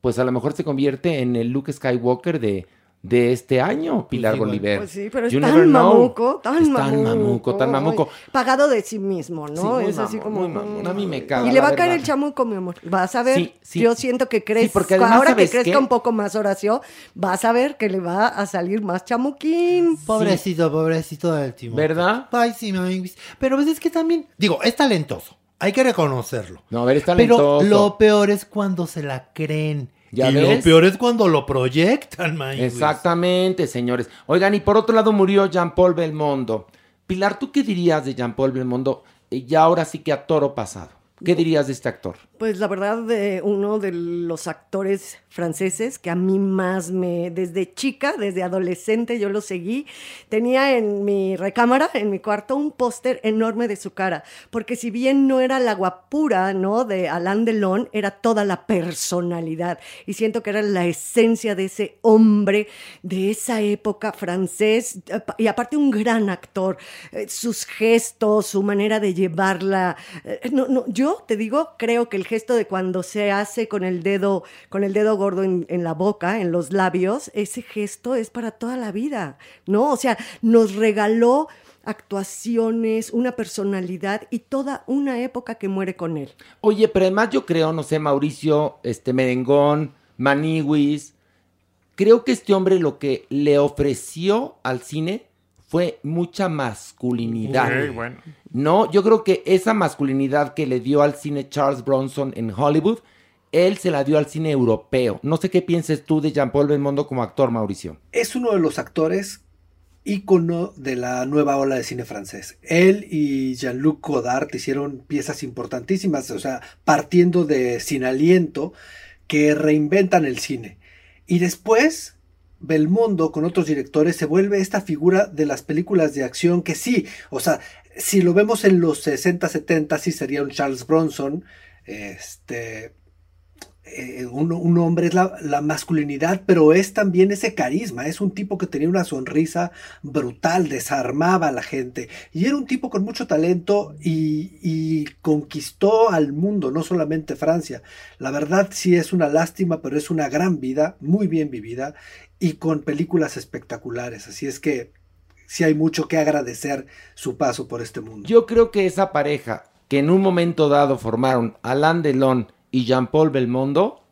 pues a lo mejor se convierte en el Luke Skywalker de, de este año, Pilar igual. Bolívar. Pues sí, pero es You tan mamuco, tan Es mamuco. tan mamuco, tan mamuco. Ay, Pagado de sí mismo, ¿no? Sí, es así mamón, como. muy mamón. A mí me caga, Y le va a caer el chamuco, mi amor. Vas a ver. Sí, sí. Yo siento que crezca. porque además, ahora que ¿sabes crezca qué? un poco más Horacio, vas a ver que le va a salir más chamuquín. Pobrecito, pobrecito del Timoteo. ¿Verdad? Ay, sí, mami. Pero pues es que también, digo, es talentoso. Hay que reconocerlo. No, a ver, es Pero talentoso. lo peor es cuando se la creen. ¿Ya y ves? lo peor es cuando lo proyectan, man. Exactamente, señores. Oigan, y por otro lado murió Jean-Paul Belmondo. Pilar, ¿tú qué dirías de Jean-Paul Belmondo? Ya ahora sí que a toro pasado. ¿Qué dirías de este actor? Pues la verdad, de uno de los actores franceses que a mí más me, desde chica, desde adolescente, yo lo seguí. Tenía en mi recámara, en mi cuarto, un póster enorme de su cara, porque si bien no era la guapura, ¿no? De Alain Delon, era toda la personalidad. Y siento que era la esencia de ese hombre de esa época francés, eh, y aparte un gran actor. Eh, Sus gestos, su manera de llevarla. eh, No, no, yo te digo, creo que el gesto de cuando se hace con el dedo, con el dedo gordo en, en la boca, en los labios, ese gesto es para toda la vida, ¿no? O sea, nos regaló actuaciones, una personalidad y toda una época que muere con él. Oye, pero además yo creo, no sé, Mauricio, este Merengón, Maniwis, creo que este hombre lo que le ofreció al cine fue mucha masculinidad. Bueno. No, yo creo que esa masculinidad que le dio al cine Charles Bronson en Hollywood, él se la dio al cine europeo. No sé qué pienses tú de Jean-Paul Belmondo como actor, Mauricio. es uno de los actores ícono de la nueva ola de cine francés. Él y Jean-Luc Godard hicieron piezas importantísimas, o sea, partiendo de Sin Aliento, que reinventan el cine. Y después, Belmondo con otros directores se vuelve esta figura de las películas de acción que sí, o sea, si lo vemos en los 60, 70, sí sería un Charles Bronson, este, eh, un, un hombre es la, masculinidad, pero es también ese carisma. Es un tipo que tenía una sonrisa brutal, desarmaba a la gente. Y era un tipo con mucho talento y conquistó al mundo, no solamente Francia. La verdad sí es una lástima, pero es una gran vida, muy bien vivida y con películas espectaculares. Así es que sí hay mucho que agradecer su paso por este mundo. Yo creo que esa pareja que en un momento dado formaron Alain Delon y Jean-Paul Belmondo,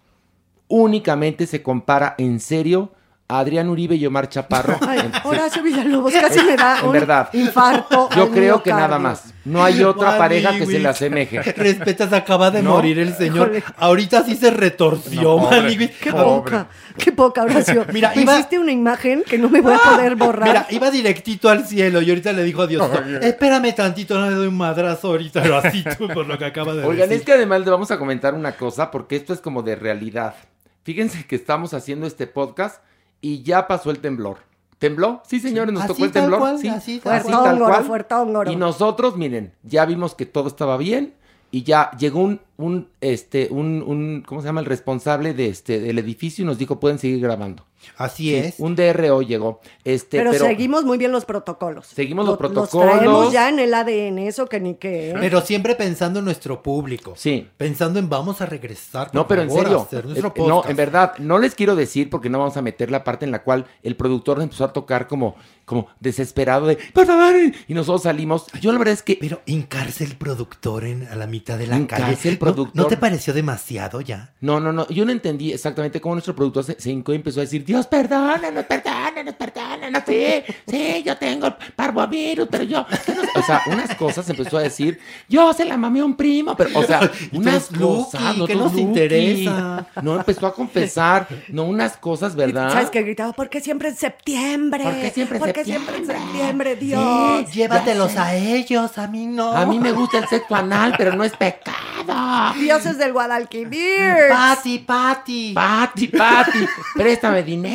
únicamente se compara en serio a Adrián Uribe y Omar Chaparro. Ay, Horacio Villalobos casi me da En un verdad. infarto. Yo creo que nada más. No hay otra Mami, pareja que se le asemeje. Respetas, acaba de ¿No? morir el señor. Híjole. Ahorita sí se retorció, No, pobre. mani, güey. Qué Pobre. poca, qué poca, Horacio. Mira, Me iba- hiciste una imagen que no me voy a poder borrar. Mira, iba directito al cielo y ahorita le dijo a Dios, espérame tantito, no le doy un madrazo ahorita, pero así tú por lo que acaba de Oigan, decir. es que además le vamos a comentar una cosa, porque esto es como de realidad. Fíjense que estamos haciendo este podcast y ya pasó el temblor. ¿Tembló? Sí, señores, nos Así tocó el temblor. cual, sí, así tal así tal cual. Y nosotros, miren, ya vimos que todo estaba bien y ya llegó un, un, este, un, un, ¿cómo se llama? El responsable de este, del edificio y nos dijo, pueden seguir grabando. Así Sí, es. Un DRO llegó. Este, pero, pero, seguimos muy bien los protocolos. Seguimos los Lo- protocolos. Los traemos ya en el ADN, eso que ni qué. ¿eh? Pero siempre pensando en nuestro público. Sí. Pensando en vamos a regresar. por No, pero en a serio. hacer nuestro eh, no, en verdad, no les quiero decir porque no vamos a meter la parte en la cual el productor empezó a tocar como, como desesperado de, por favor, y nosotros salimos. Yo la verdad es que Pero hincarse el productor en, a la mitad de la calle. el ¿No- productor. ¿No, te pareció demasiado ya? No, no, no. Yo no entendí exactamente cómo nuestro productor se, se hincó y empezó a decir, Dios, perdónanos, perdónanos, perdónanos. Sí, sí, yo tengo parvovirus, pero yo... que no sé". O sea, unas cosas empezó a decir, yo se la mamé a un primo, pero, o sea, unas cosas, no ¿qué todos, nos interesa? No, empezó a confesar, no, unas cosas, ¿verdad? ¿Sabes qué gritaba? ¿Por qué siempre en septiembre? ¿Por qué siempre en ¿Por qué siempre en septiembre? septiembre, Dios? Llévatelos a ellos, a mí no. A mí me gusta el sexo anal, pero no es pecado. Dioses del Guadalquivir. Pati, Pati. Pati, Pati, préstame dinero.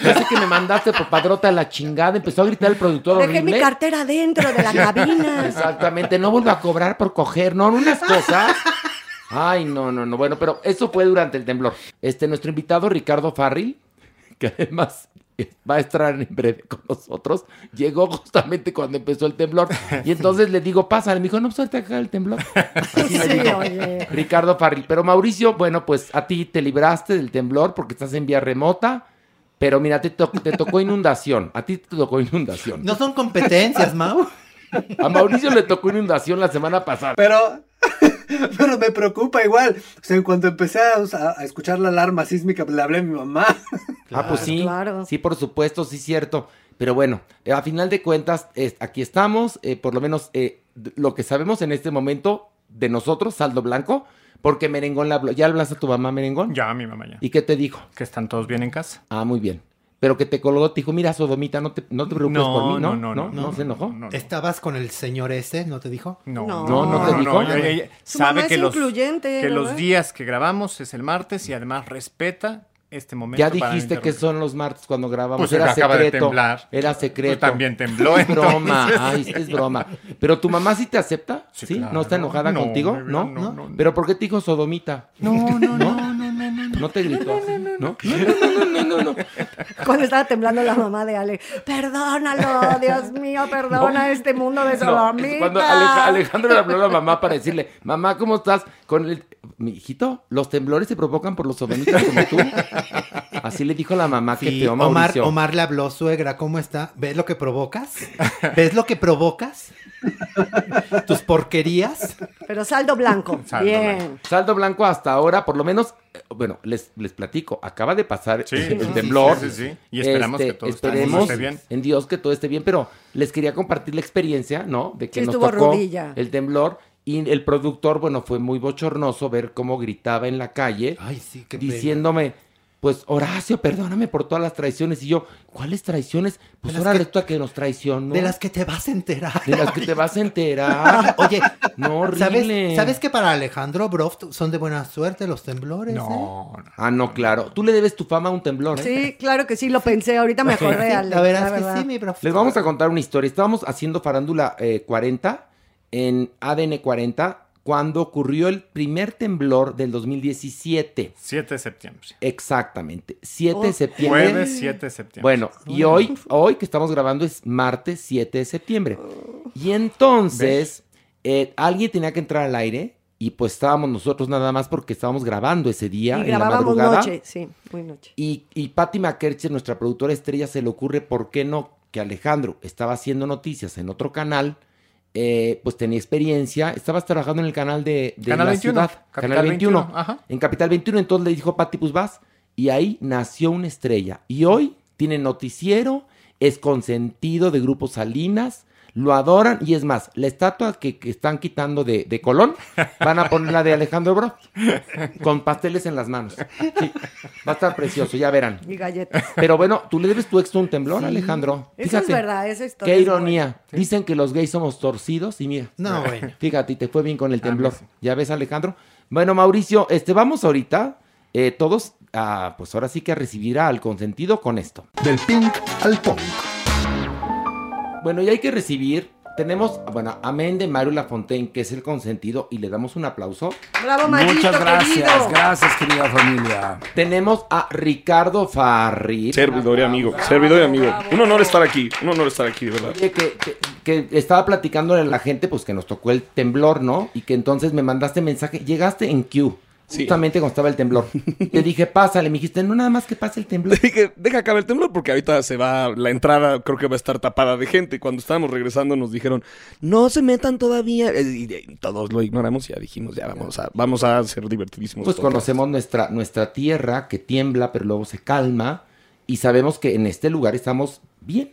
Yo sé que me mandaste por padrota a la chingada. Empezó a gritar el productor Dejé mi cartera dentro de la cabina. Exactamente, no vuelvo a cobrar por coger, no, unas cosas. Ay, no, no, no. Bueno, pero eso fue durante el temblor. Este, nuestro invitado Ricardo Farril, que además va a estar en breve con nosotros, llegó justamente cuando empezó el temblor. Y entonces le digo, pásale. Me dijo, no, pues ahorita acá el temblor. Así me Sí, dijo oye. Ricardo Farril. Pero Mauricio, bueno, pues a ti te libraste del temblor porque estás en vía remota. Pero mira, te, to- te tocó inundación. A ti te tocó inundación. No son competencias, Mau. A Mauricio le tocó inundación la semana pasada. Pero, pero me preocupa igual. O sea, en cuanto empecé a, a escuchar la alarma sísmica, le hablé a mi mamá. ah, pues sí. claro. Sí, por supuesto, sí, cierto. Pero bueno, eh, a final de cuentas, es- aquí estamos. eh, por lo menos eh, lo que sabemos en este momento de nosotros, saldo blanco, porque Merengón la habló. ¿Ya hablaste a tu mamá, Merengón? Ya, mi mamá ya. ¿Y qué te dijo? Que están todos bien en casa. Ah, muy bien. Pero que te colgó, te dijo, mira, Sodomita, no te, no te preocupes No, por mí, ¿no? no, no, ¿No, se enojó? no, no. ¿Estabas con el señor ese? ¿No te dijo? No, No. No, no te dijo. ella- ella Su mamá sabe es que los, incluyente, que los días que grabamos es el martes y además respeta este momento. Ya para dijiste que son los martes cuando grabamos. Pues era acaba de secreto. temblar. Era secreto. Pues también tembló, Es broma. Ay, es broma. Pero tu mamá sí te acepta. Sí. Sí, claro. ¿No está enojada No, contigo? ¿No? no, no, no. ¿Pero por qué te dijo sodomita? No, no, no, no, no, no, no. ¿No te gritó? ¿No? No, no, no, no, no. Cuando estaba temblando la mamá de Ale, perdónalo, Dios mío, perdona este mundo de No, sodomita. cuando Aleja- Alejandro le habló a la mamá para decirle, mamá, ¿cómo estás? Con el... Mi hijito, los temblores se provocan por los sodomitas como tú. Así le dijo la mamá que Sí, te Omar, Mauricio. Omar le habló, suegra, ¿cómo está? ¿Ves lo que provocas? ¿Ves lo que provocas? ¿Tus porquerías? Pero saldo blanco. Saldo Bien. Saldo blanco hasta ahora, por lo menos, eh, bueno, les, les platico, acaba de pasar Sí, el temblor. sí, sí, sí. Y esperamos que todo esté- esperemos esté bien. en Dios que todo esté bien, pero les quería compartir la experiencia, ¿no? De que Sí, nos tocó rudilla. el temblor y el productor, bueno, fue muy bochornoso ver cómo gritaba en la calle Ay, sí, qué pena. diciéndome, pues Horacio, perdóname por todas las traiciones. Y yo, ¿cuáles traiciones? Pues ahora que- resulta que nos traicionó. De las que te vas a enterar. De las que te vas a enterar. Oye, No, horrible. ¿sabes, ¿sabes que para Alejandro Broft son de buena suerte los temblores? eh? No, no. Ah, no, claro. Tú le debes tu fama a un temblor, ¿eh? Sí, claro que sí, lo pensé. Ahorita me acordé, Ale. La verdad la es que verdad. sí, mi Broft. Les vamos a contar una historia. Estábamos haciendo Farándula eh, 40 en ADN 40 cuando ocurrió el primer temblor del 2017. 7 de septiembre. Exactamente. 7 de septiembre. Jueves 7 de septiembre. Bueno, y hoy, hoy que estamos grabando es martes 7 de septiembre. Y entonces, eh, alguien tenía que entrar al aire y pues estábamos nosotros nada más porque estábamos grabando ese día Y en la grabábamos madrugada. noche, sí, muy noche. Y, y Patty McKercher, nuestra productora estrella, se le ocurre, ¿por qué no? Que Alejandro estaba haciendo noticias en otro canal, eh, pues tenía experiencia, estabas trabajando en el canal de, de Canal la 21, ciudad, Capital Canal 21, 21, ajá. en Capital 21, entonces le dijo Patty, pues vas, y ahí nació una estrella. Y hoy tiene noticiero, es consentido de Grupo Salinas, lo adoran, y es más, la estatua que, que están quitando de, de Colón, van a poner la de Alejandro Bro, con pasteles en las manos. Sí, va a estar precioso, ya verán. Y galletas. Pero bueno, tú le debes tu ex un temblor, Alejandro. Eso es verdad, esa historia Qué es ironía. Dicen que los gays somos torcidos y mira. No, bueno. Fíjate, te fue bien con el temblor. sí. ¿Ya ves, Alejandro? Bueno, Mauricio, este, vamos ahorita, eh, todos, a, pues ahora sí que a recibir al consentido con esto. Del pink al punk. Bueno, y hay que recibir, tenemos, bueno, amén de Mario Lafontaine, que es el consentido, y le damos un aplauso. Bravo, Mayito, Muchas gracias, querido. gracias querida familia. Tenemos a Ricardo Farri. Servidor y amigo, servidor y amigo. Un honor estar aquí, un honor estar aquí, de verdad. Oye, que, que- que estaba platicando a la gente, pues que nos tocó el temblor, ¿no? Y que entonces me mandaste mensaje, llegaste en Q, Sí. justamente cuando estaba el temblor. Te dije, pásale, me dijiste, no nada más que pase el temblor. Dije, deja acabar el temblor porque ahorita se va, la entrada creo que va a estar tapada de gente. Y Cuando estábamos regresando nos dijeron, no se metan todavía. Eh, Y, y todos lo ignoramos y ya dijimos, ya vamos a, vamos a ser divertidísimos. Pues todos. conocemos nuestra, nuestra tierra que tiembla, pero luego se calma. Y sabemos que en este lugar estamos bien,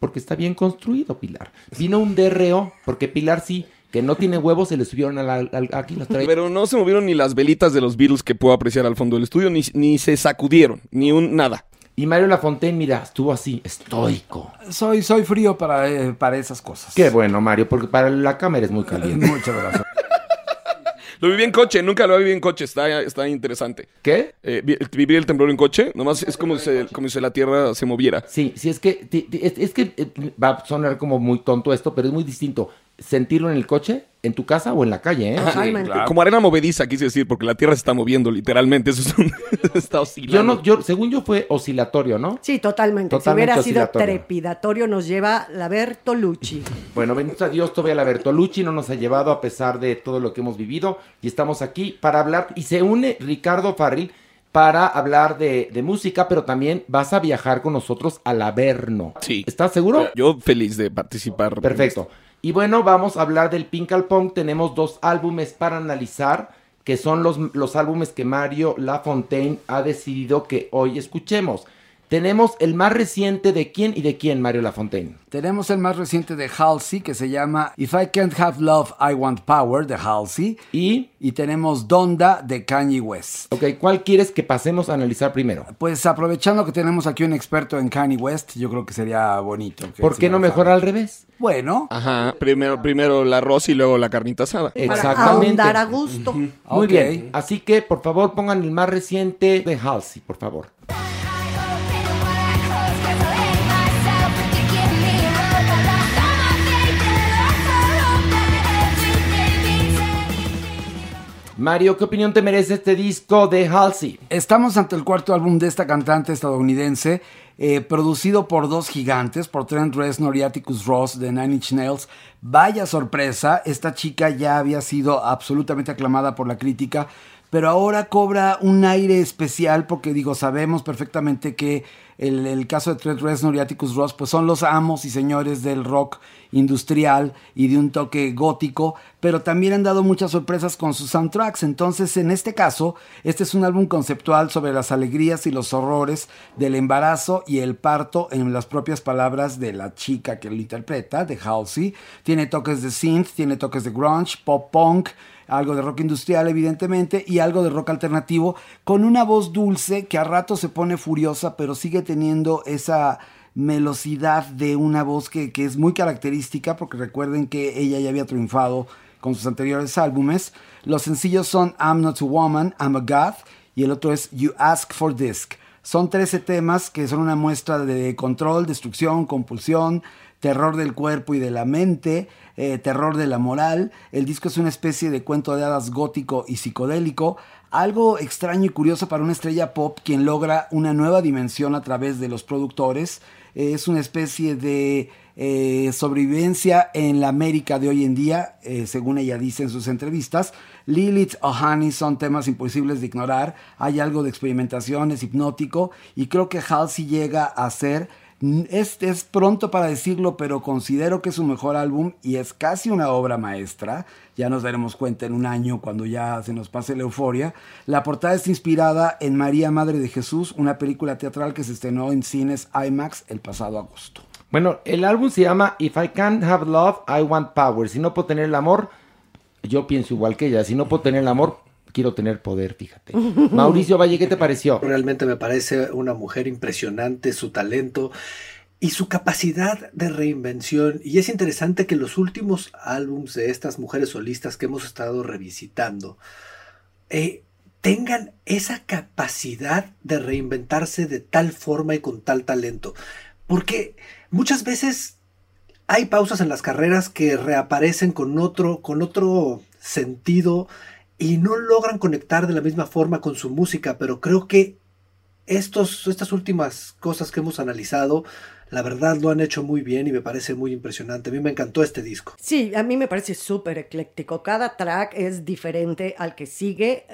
porque está bien construido, Pilar. Vino un DRO, porque Pilar sí, que no tiene huevos, se le subieron a la, al- aquí las trae. Pero no se movieron ni las velitas de los Beatles que puedo apreciar al fondo del estudio, ni, ni se sacudieron, ni un nada. Y Mario Lafontaine, mira, estuvo así, estoico. Soy, soy frío para, eh, para esas cosas. Qué bueno, Mario, porque para la cámara es muy caliente. Muchas gracias. Lo viví en coche, nunca lo viví en coche, está, está interesante. ¿Qué? Eh, vi- vivir el temblor en coche, nomás es como si, se- como si la tierra se moviera. Sí, sí, es que, es, es que eh, va a sonar como muy tonto esto, pero es muy distinto sentirlo en el coche, en tu casa o en la calle, ¿eh? Totalmente. Como arena movediza, quise decir, porque la tierra se está moviendo literalmente. Eso es un- está oscilando. Yo no, yo, según yo fue oscilatorio, ¿no? Sí, totalmente. Totalmente si hubiera sido oscilatorio. trepidatorio, nos lleva la Bertolucci. Bueno, bendito a Dios, todavía la Bertolucci no nos ha llevado a pesar de todo lo que hemos vivido y estamos aquí para hablar y se une Ricardo Farril. para hablar de, de música, pero también vas a viajar con nosotros al Averno. Sí. ¿Estás seguro? Yo feliz de participar. Perfecto. Y bueno, vamos a hablar del Pink. Tenemos dos álbumes para analizar, que son los, los álbumes que Mario Lafontaine ha decidido que hoy escuchemos. Tenemos el más reciente de quién y de quién, Mario Lafontaine. Tenemos el más reciente de Halsey que se llama If I Can't Have Love, I Want Power de Halsey. Y, Y tenemos Donda de Kanye West. ok, ¿cuál quieres que pasemos a analizar primero? Pues aprovechando que tenemos aquí un experto en Kanye West, yo creo que sería bonito. que ¿Por qué no mejor al revés? Bueno, Ajá. Primero, primero el arroz y luego la carnita asada. Para Exactamente. ahondar a gusto. Muy bien. Así que, por favor, pongan el más reciente de Halsey, por favor. Mario, ¿qué opinión te merece este disco de Halsey? Estamos ante el cuarto álbum de esta cantante estadounidense, eh, producido por dos gigantes, por Trent Reznor y Atticus Ross de Nine Inch Nails. Vaya sorpresa, esta chica ya había sido absolutamente aclamada por la crítica, pero ahora cobra un aire especial porque digo, sabemos perfectamente que el, caso de Trent Reznor y Atticus Ross pues son los amos y señores del rock industrial y de un toque gótico, pero también han dado muchas sorpresas con sus soundtracks. Entonces, en este caso, este es un álbum conceptual sobre las alegrías y los horrores del embarazo y el parto en las propias palabras de la chica que lo interpreta, de Halsey. Tiene toques de synth, tiene toques de grunge, pop punk, algo de rock industrial evidentemente y algo de rock alternativo con una voz dulce que a rato se pone furiosa pero sigue teniendo esa melosidad de una voz que, que es muy característica porque recuerden que ella ya había triunfado con sus anteriores álbumes. Los sencillos son I'm Not a Woman, I'm a God y el otro es You Ask for Disc. Son 13 temas que son una muestra de control, destrucción, compulsión, terror del cuerpo y de la mente, eh, terror de la moral. El disco es una especie de cuento de hadas gótico y psicodélico, algo extraño y curioso para una estrella pop quien logra una nueva dimensión a través de los productores. Eh, es una especie de eh, sobrevivencia en la América de hoy en día, según ella dice en sus entrevistas. Lilith o Honey son temas imposibles de ignorar, hay algo de experimentación, es hipnótico y creo que Halsey llega a ser es, es, pronto para decirlo, pero considero que es su mejor álbum y es casi una obra maestra. Ya nos daremos cuenta en un año cuando ya se nos pase la euforia. La portada está inspirada en María Madre de Jesús, una película teatral que se estrenó en cines IMAX el pasado agosto. Bueno, el álbum se llama If I Can't Have Love, I Want Power. Si no puedo tener el amor, yo pienso igual que ella. Si no puedo tener el amor, quiero tener poder, fíjate. Mauricio Valle, ¿qué te pareció? Realmente me parece una mujer impresionante, su talento y su capacidad de reinvención. Y es interesante que los últimos álbums de estas mujeres solistas que hemos estado revisitando eh, tengan esa capacidad de reinventarse de tal forma y con tal talento. Porque muchas veces hay pausas en las carreras que reaparecen con otro, con otro sentido y no logran conectar de la misma forma con su música, pero creo que estos, estas últimas cosas que hemos analizado, la verdad lo han hecho muy bien y me parece muy impresionante. A mí me encantó este disco. Sí, a mí me parece súper ecléctico. Cada track es diferente al que sigue.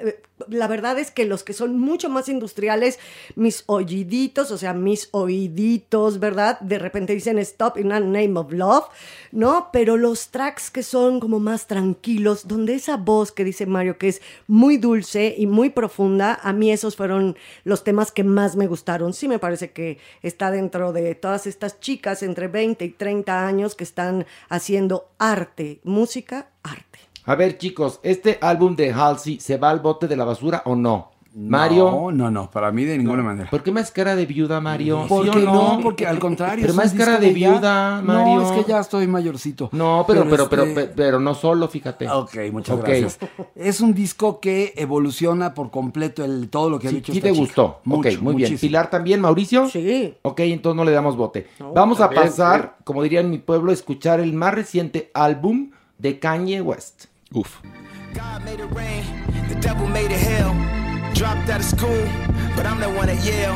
La verdad es que los que son mucho más industriales, mis oíditos, o sea, mis oíditos, ¿verdad? De repente dicen Stop in a Name of Love, ¿no? Pero los tracks que son como más tranquilos, donde esa voz que dice Mario que es muy dulce y muy profunda, a mí esos fueron los temas que más me gustaron. Sí me parece que está dentro de todas estas chicas entre 20 y 30 años que están haciendo arte, música, arte. A ver, chicos, ¿este álbum de Halsey se va al bote de la basura o no? Mario. No, no, no, para mí de ninguna manera. ¿Por qué más cara de viuda, Mario? ¿Por ¿Sí qué o no? Porque al contrario. Pero más cara de ya- viuda, Mario. No, es que ya estoy mayorcito. No, pero, pero, pero, este- pe- pero no solo, fíjate. Ok, muchas Ok. gracias. Es un disco que evoluciona por completo el, todo lo que ha dicho sí esta te chica. gustó. Mucho, ok, muy bien. ¿Pilar también, Mauricio? Sí. Ok, entonces no le damos bote. Vamos a a ver, pasar, como diría en mi pueblo, a escuchar el más reciente álbum de Kanye West. Uf. God made it rain, the devil made it hell. Dropped out of school, but I'm the one at Yale.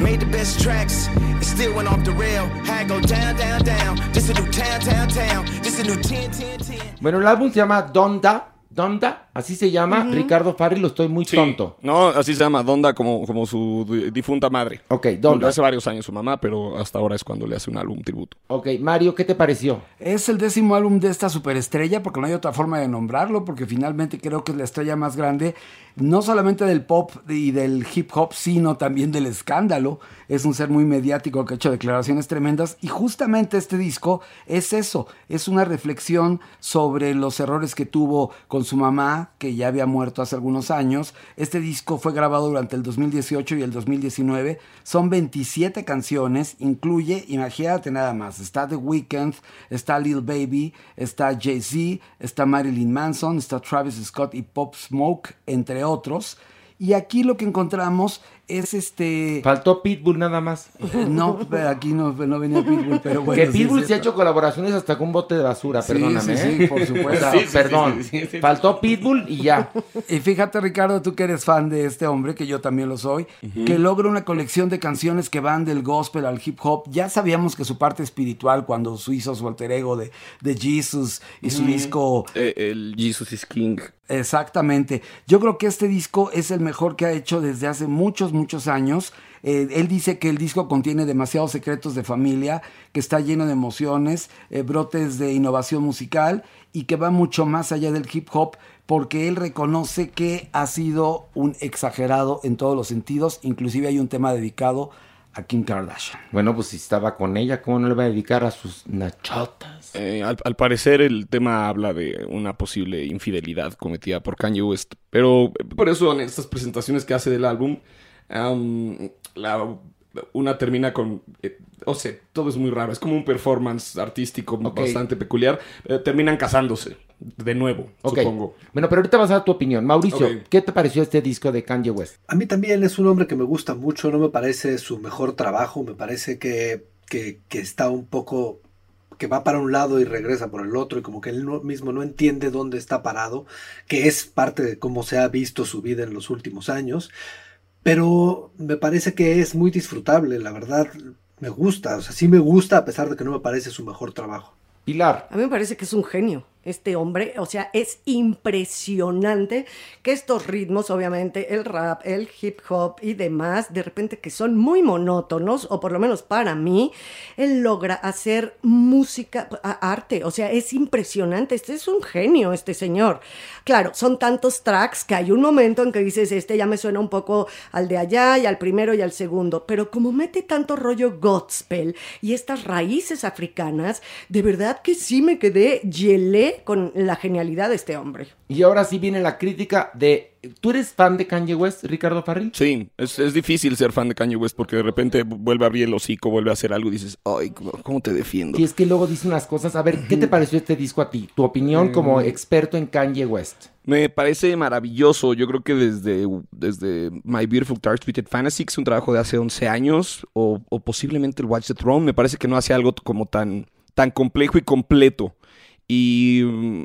Made the best tracks, and still went off the rail. Had go down, down, down. Just a new town, town, town. Just a new 10, 10, 10. Bueno, el álbum se llama Donda Donda, así se llama. Ricardo Farri, lo estoy muy Sí. tonto. No, así se llama Donda como, como su di- difunta madre. Ok, Donda. Hace varios años su mamá, pero hasta ahora es cuando le hace un álbum tributo. Ok, Mario, ¿qué te pareció? Es el décimo álbum de esta superestrella, porque no hay otra forma de nombrarlo, porque finalmente creo que es la estrella más grande, no solamente del pop y del hip hop, sino también del escándalo. Es un ser muy mediático que ha hecho declaraciones tremendas y justamente este disco es eso, es una reflexión sobre los errores que tuvo con su mamá, que ya había muerto hace algunos años. Este disco fue grabado durante el 2018 y el 2019. Son 27 canciones, incluye, imagínate nada más, está The Weeknd, está Lil Baby, está Jay-Z, está Marilyn Manson, está Travis Scott y Pop Smoke, entre otros. Y aquí lo que encontramos es este... Faltó Pitbull nada más. No, aquí no, no venía Pitbull, pero bueno. que sí Pitbull se ha hecho colaboraciones hasta con un bote de basura, Sí, perdóname. sí, sí, ¿eh? por supuesto. Sí, perdón. sí, sí, sí. Faltó Pitbull y ya. Y fíjate, Ricardo, tú que eres fan de este hombre, que yo también lo soy, que logra una colección de canciones que van del gospel al hip hop. Ya sabíamos que su parte espiritual, cuando su hizo su alter ego de, de Jesus y su disco. Eh, el Jesus is King. Exactamente. Yo creo que este disco es el mejor que ha hecho desde hace muchos, muchos años. Eh, él dice que el disco contiene demasiados secretos de familia, que está lleno de emociones, eh, brotes de innovación musical y que va mucho más allá del hip hop porque él reconoce que ha sido un exagerado en todos los sentidos. Inclusive hay un tema dedicado a Kim Kardashian. Bueno, pues si estaba con ella, ¿cómo no le va a dedicar a sus nachotas? Eh, al, al parecer el tema habla de una posible infidelidad cometida por Kanye West. Pero por eso en estas presentaciones que hace del álbum, la- una termina con... eh, o sea, todo es muy raro. Es como un performance artístico bastante peculiar. Eh, terminan casándose de nuevo, supongo. Bueno, pero ahorita vas a dar tu opinión. Mauricio. ¿qué te pareció este disco de Kanye West? A mí también es un hombre que me gusta mucho, no me parece su mejor trabajo, me parece que, que, que está un poco, que va para un lado y regresa por el otro y como que él no- mismo no entiende dónde está parado, que es parte de cómo se ha visto su vida en los últimos años, pero me parece que es muy disfrutable, la verdad me gusta, o sea, sí me gusta a pesar de que no me parece su mejor trabajo. Pilar. A mí me parece que es un genio este hombre, o sea, es impresionante que estos ritmos, obviamente, el rap, el hip hop y demás, de repente que son muy monótonos, o por lo menos para mí, él logra hacer música, arte, o sea, es impresionante, este es un genio, este señor. Claro, son tantos tracks que hay un momento en que dices, este ya me suena un poco al de allá y al primero y al segundo, pero como mete tanto rollo gospel y estas raíces africanas, de verdad que sí me quedé gelé con la genialidad de este hombre. Y ahora sí viene la crítica de... ¿Tú eres fan de Kanye West, Ricardo Farril? Sí, es, es difícil ser fan de Kanye West porque de repente vuelve a abrir el hocico, vuelve a hacer algo y dices, ay, ¿cómo- ¿cómo te defiendo? Y es que luego dice unas cosas. A ver, ¿qué te pareció este disco a ti? Tu opinión como Eh, experto en Kanye West. Me parece maravilloso. Yo creo que desde, desde My Beautiful Dark Twisted Fantasy, que es un trabajo de hace 11 años, o, o posiblemente el Watch the Throne, me parece que no hace algo como tan, tan complejo y completo. Y mm,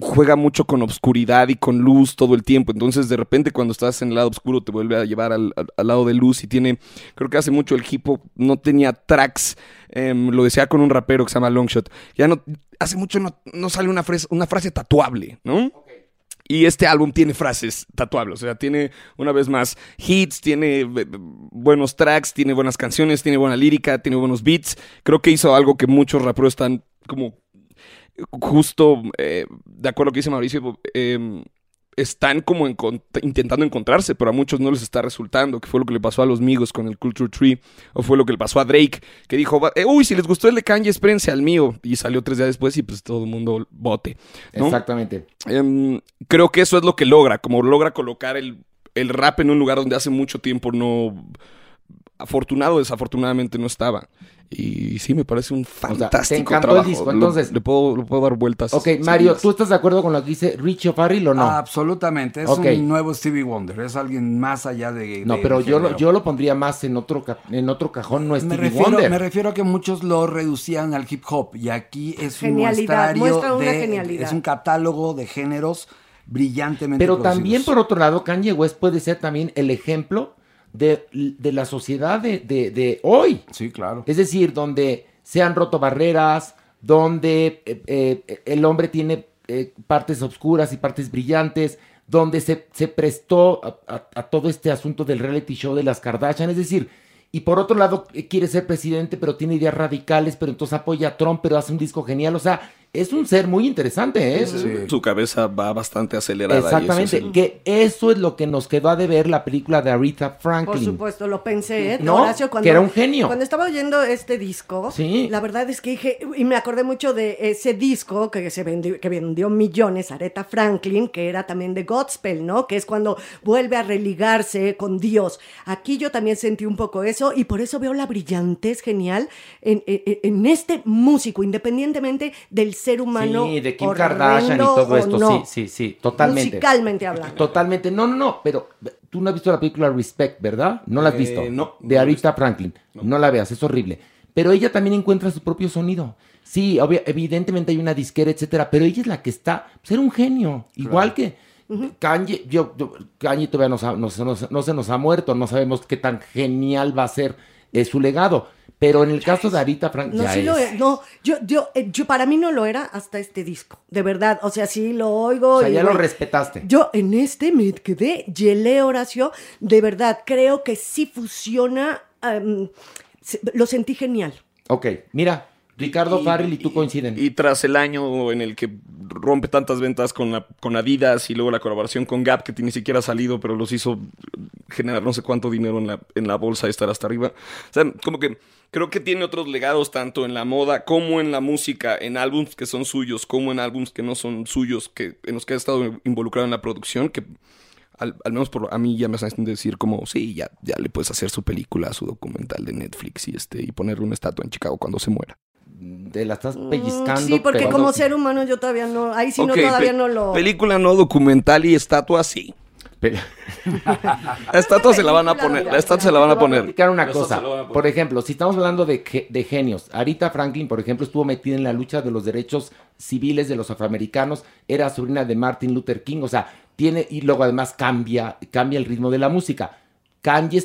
juega mucho con obscuridad y con luz todo el tiempo. Entonces, de repente, cuando estás en el lado oscuro, te vuelve a llevar al, al- lado de luz. Y tiene, creo que hace mucho el hip hop no tenía tracks. em, lo decía con un rapero que se llama Longshot. Ya no, hace mucho no, no sale una frase, una frase tatuable, ¿no? Y este álbum tiene frases tatuables, o sea, tiene una vez más hits, tiene eh, buenos tracks, tiene buenas canciones, tiene buena lírica, tiene buenos beats. Creo que hizo algo que muchos raperos están como justo, eh, de acuerdo a lo que dice Mauricio, eh, están como encont- intentando encontrarse, pero a muchos no les está resultando, que fue lo que le pasó a los Migos con el Culture Tree, o fue lo que le pasó a Drake, que dijo, "Va- eh, uy, si les gustó el de Kanye, espérense al mío, y salió tres días después y pues todo el mundo bote. ¿no? Exactamente. Em, creo que eso es lo que logra, como logra colocar el, el rap en un lugar donde hace mucho tiempo no, afortunado o desafortunadamente no estaba. Y sí, me parece un sea, te fantástico encantó trabajo. el disco, Lo- entonces. le, puedo, le puedo dar vueltas. Ok, Mario. ¿tú estás de acuerdo con lo que dice Richie O'Farrill o no? Absolutamente, es Ok. un nuevo Stevie Wonder, es alguien más allá de... No, de- pero de yo lo, yo lo pondría más en otro, ca- en otro cajón, no me Stevie refiero, Wonder. me refiero a que muchos lo reducían al hip hop y aquí es un Genialidad, muestra una de- genialidad. es un catálogo de géneros brillantemente Pero producidos. también, por otro lado, Kanye West puede ser también el ejemplo de, de la sociedad de, de- de hoy. Sí, claro. Es decir, donde se han roto barreras, donde eh, eh, el hombre tiene eh, partes oscuras y partes brillantes, donde se, se prestó a, a- a todo este asunto del reality show de las Kardashian, es decir, y por otro lado quiere ser presidente, pero tiene ideas radicales, pero entonces apoya a Trump, pero hace un disco genial, o sea, es un ser muy interesante, ¿eh? Su cabeza va bastante acelerada. y eso es Exactamente, el- que eso es lo que nos quedó a deber la película de Aretha Franklin. Por supuesto, lo pensé, ¿eh? No, Horacio, cuando, que era un genio. Cuando estaba oyendo este disco, Sí. la verdad es que dije, y me acordé mucho de ese disco que se vendió, que vendió millones, Aretha Franklin, que era también de Godspell, ¿no? Que es cuando vuelve a religarse con Dios. Aquí yo también sentí un poco eso, y por eso veo la brillantez genial en, en- en este músico, independientemente del ser humano. Sí, de Kim Kardashian y todo o esto, no. sí, sí, sí, totalmente. Musicalmente hablando. Totalmente, no, no, no, pero tú no has visto la película Respect, ¿verdad? No la has Eh, visto. no, De no Aretha Franklin. No. la veas, es horrible. Pero ella también encuentra su propio sonido. Sí, obvia- evidentemente hay una disquera, etcétera, pero ella es la que está, pues era un genio, igual que Kanye, yo, yo- Kanye todavía nos- no se nos ha muerto, no sabemos qué tan genial va a ser eh, su legado. Pero en el caso de Aretha Franklin, No, ya sí lo es. es. No, yo, yo, eh, yo, para mí no lo era hasta este disco, de verdad. O sea, sí lo oigo. O sea, y, ya lo respetaste. Yo en este me quedé, gelé Horacio, de verdad, creo que sí fusiona, lo sentí genial. Ok, mira, Ricardo Farrell y tú coinciden. Y tras el año en el que rompe tantas ventas con, la- con Adidas y luego la colaboración con Gap, que ni siquiera ha salido, pero los hizo generar no sé cuánto dinero en la, en la bolsa y estar hasta arriba. O sea, como que creo que tiene otros legados tanto en la moda como en la música, en álbums que son suyos, como en álbums que no son suyos, que, en los que ha estado involucrado en la producción, que al, al menos por a mí ya me hacen decir como, sí, ya, ya le puedes hacer su película, su documental de Netflix y, este, y ponerle una estatua en Chicago cuando se muera. Te la estás pellizcando. Mm, Sí, porque pero- como ser humano yo todavía no, ahí sí no, todavía no lo... Película no documental y estatua sí. La estatua se la van a poner. La estatua se la van a poner. explicar una cosa. Por ejemplo, si estamos hablando de, ge- de genios, Arita Franklin, por ejemplo, estuvo metida en la lucha de los derechos civiles de los afroamericanos, era sobrina de Martin Luther King, o sea, tiene, y luego además cambia, cambia el ritmo de la música. Kanye,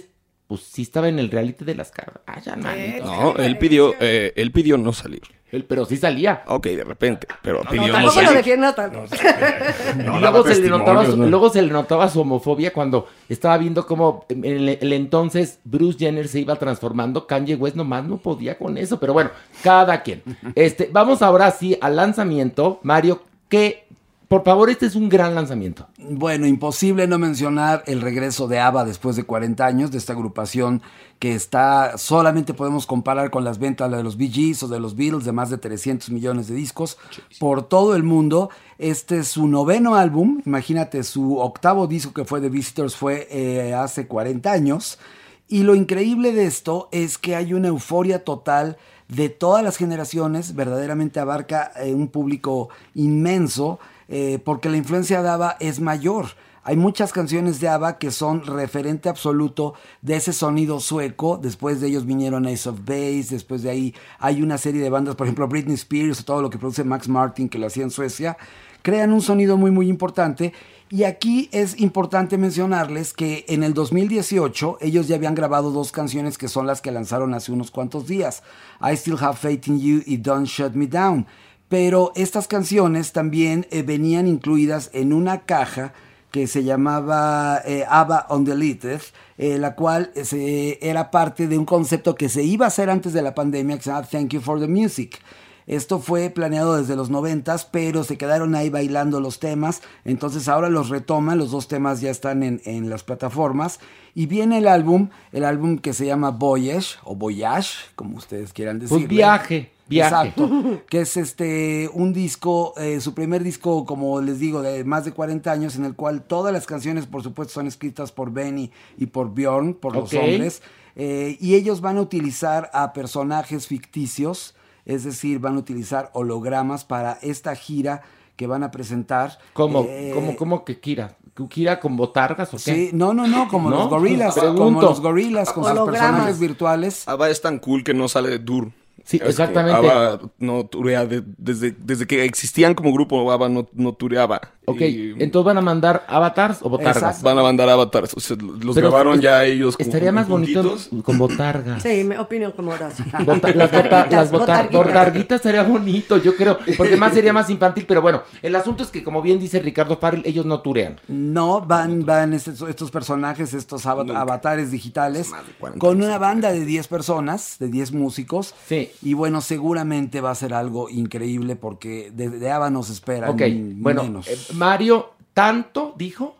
pues sí estaba en el reality de las caras. Ah, ya, manito. No, él pidió, eh, él pidió no salir. Él- pero sí salía. Ok, de repente, pero No, pidió no, tampoco lo salir. defienda tanto. y luego se, le notaba su, luego se le notaba su homofobia cuando estaba viendo cómo en el, el entonces Bruce Jenner se iba transformando. Kanye West nomás no podía con eso. Pero bueno, cada quien. Este, vamos ahora sí al lanzamiento. Mario, que por favor, este es un gran lanzamiento. Bueno, imposible no mencionar el regreso de ABBA después de 40 años, de esta agrupación que está, solamente podemos comparar con las ventas de los Bee Gees o de los Beatles de más de 300 millones de discos por todo el mundo. Este es su noveno álbum, imagínate, su octavo disco que fue The Visitors fue eh, hace 40 años. Y lo increíble de esto es que hay una euforia total de todas las generaciones, verdaderamente abarca eh, un público inmenso, eh, porque la influencia de ABBA es mayor. Hay muchas canciones de ABBA que son referente absoluto de ese sonido sueco. Después de ellos vinieron Ace of Base. Después de ahí hay una serie de bandas, por ejemplo Britney Spears todo lo que produce Max Martin, que lo hacía en Suecia. Crean un sonido muy, muy importante. Y aquí es importante mencionarles que en el 2018 ellos ya habían grabado dos canciones que son las que lanzaron hace unos cuantos días. I Still Have Faith in You y Don't Shut Me Down. Pero estas canciones también eh, venían incluidas en una caja que se llamaba eh, ABBA Undeleted, eh, la cual eh, se- era parte de un concepto que se iba a hacer antes de la pandemia que se llama Thank You for the Music. Esto fue planeado desde los noventas, pero se quedaron ahí bailando los temas. Entonces ahora los retoman, los dos temas ya están en, en las plataformas. Y viene el álbum, el álbum que se llama Voyage, o Voyage, como ustedes quieran decirlo. Pues viaje, viaje. Exacto. que es este un disco, eh, su primer disco, como les digo, de más de 40 años, en el cual todas las canciones, por supuesto, son escritas por Benny y por Bjorn, por los hombres. Eh, y ellos van a utilizar a personajes ficticios, es decir, van a utilizar hologramas para esta gira que van a presentar. ¿Cómo, Eh, cómo, cómo que Kira? ¿Kira con botargas o qué? Sí, no, no, no, como ¿No? los gorilas, Pregunto. como los gorilas con sus personajes virtuales. ABBA es tan cool que no sale de tour. Sí, Es exactamente. ABBA no turea de- desde, desde que existían como grupo, ABBA no, no tureaba. Ok, Y- entonces van a mandar avatars o botargas. Exacto. Van a mandar avatars. O sea, los Pero grabaron es- ya ellos. como Estaría más bonito con botargas. Sí, me opino como Horacio. Bota- las bota- las botar- botarguitas. estaría bonito, yo creo, porque más sería más infantil, pero bueno, el asunto es que como bien dice Ricardo Farrell, ellos no turean. No, van, van estos, estos personajes, estos Nunca. avatares digitales, Más de 40 con una banda de 10 personas, de 10 músicos. Sí. Y bueno, seguramente va a ser algo increíble porque de, de Ava nos espera. Ok, bueno, menos. eh, Mario tanto dijo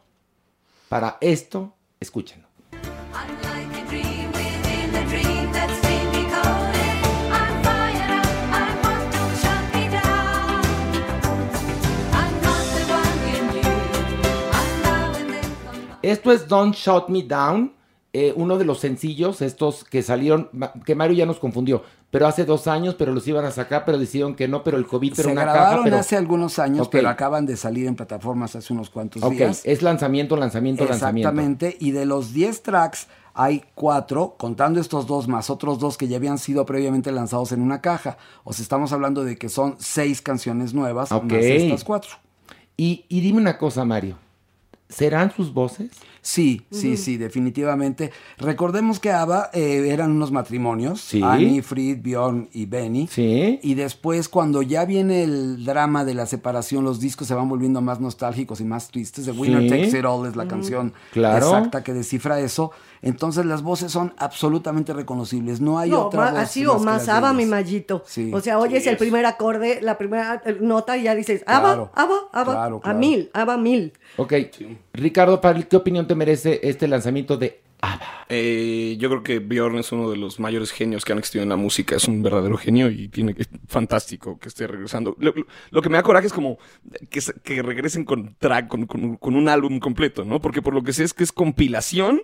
para esto, escúchenlo. Esto es Don't Shut Me Down, eh, uno de los sencillos, estos que salieron, que Mario ya nos confundió, pero hace dos años, pero los iban a sacar, pero decidieron que no, pero el COVID, pero Se una grabaron caja, pero... hace algunos años, pero acaban de salir en plataformas hace unos cuantos Ok, días. es lanzamiento, lanzamiento, lanzamiento. Exactamente, y de los 10 tracks hay cuatro, contando estos dos más otros dos que ya habían sido previamente lanzados en una caja. O sea, estamos hablando de que son seis canciones nuevas Ok. más estas cuatro. Y, y dime una cosa, Mario, ¿serán sus voces? Sí, sí, sí, definitivamente. Recordemos que ABBA eh, eran unos matrimonios, Sí. Annie, Fried, Bjorn y Benny. Sí. Y después, cuando ya viene el drama de la separación, los discos se van volviendo más nostálgicos y más tristes. The Winner Sí. Takes It All es la canción Claro. exacta que descifra eso. Entonces las voces son absolutamente reconocibles. No hay No, otra voz así más o más Ava, mi mallito. Sí. O sea, oyes el primer acorde, la primera nota y ya dices, Ava, Claro. Ava, Ava, Claro, a mil, Ava mil. Ok, Ricardo ¿qué opinión te merece este lanzamiento de ABBA? Eh, yo creo que Bjorn es uno de los mayores genios que han existido en la música. Es un verdadero genio y tiene es fantástico que esté regresando. Lo, lo- lo que me da coraje es como que, que regresen con track, con, con- con un álbum completo, ¿no? Porque por lo que sé es que es compilación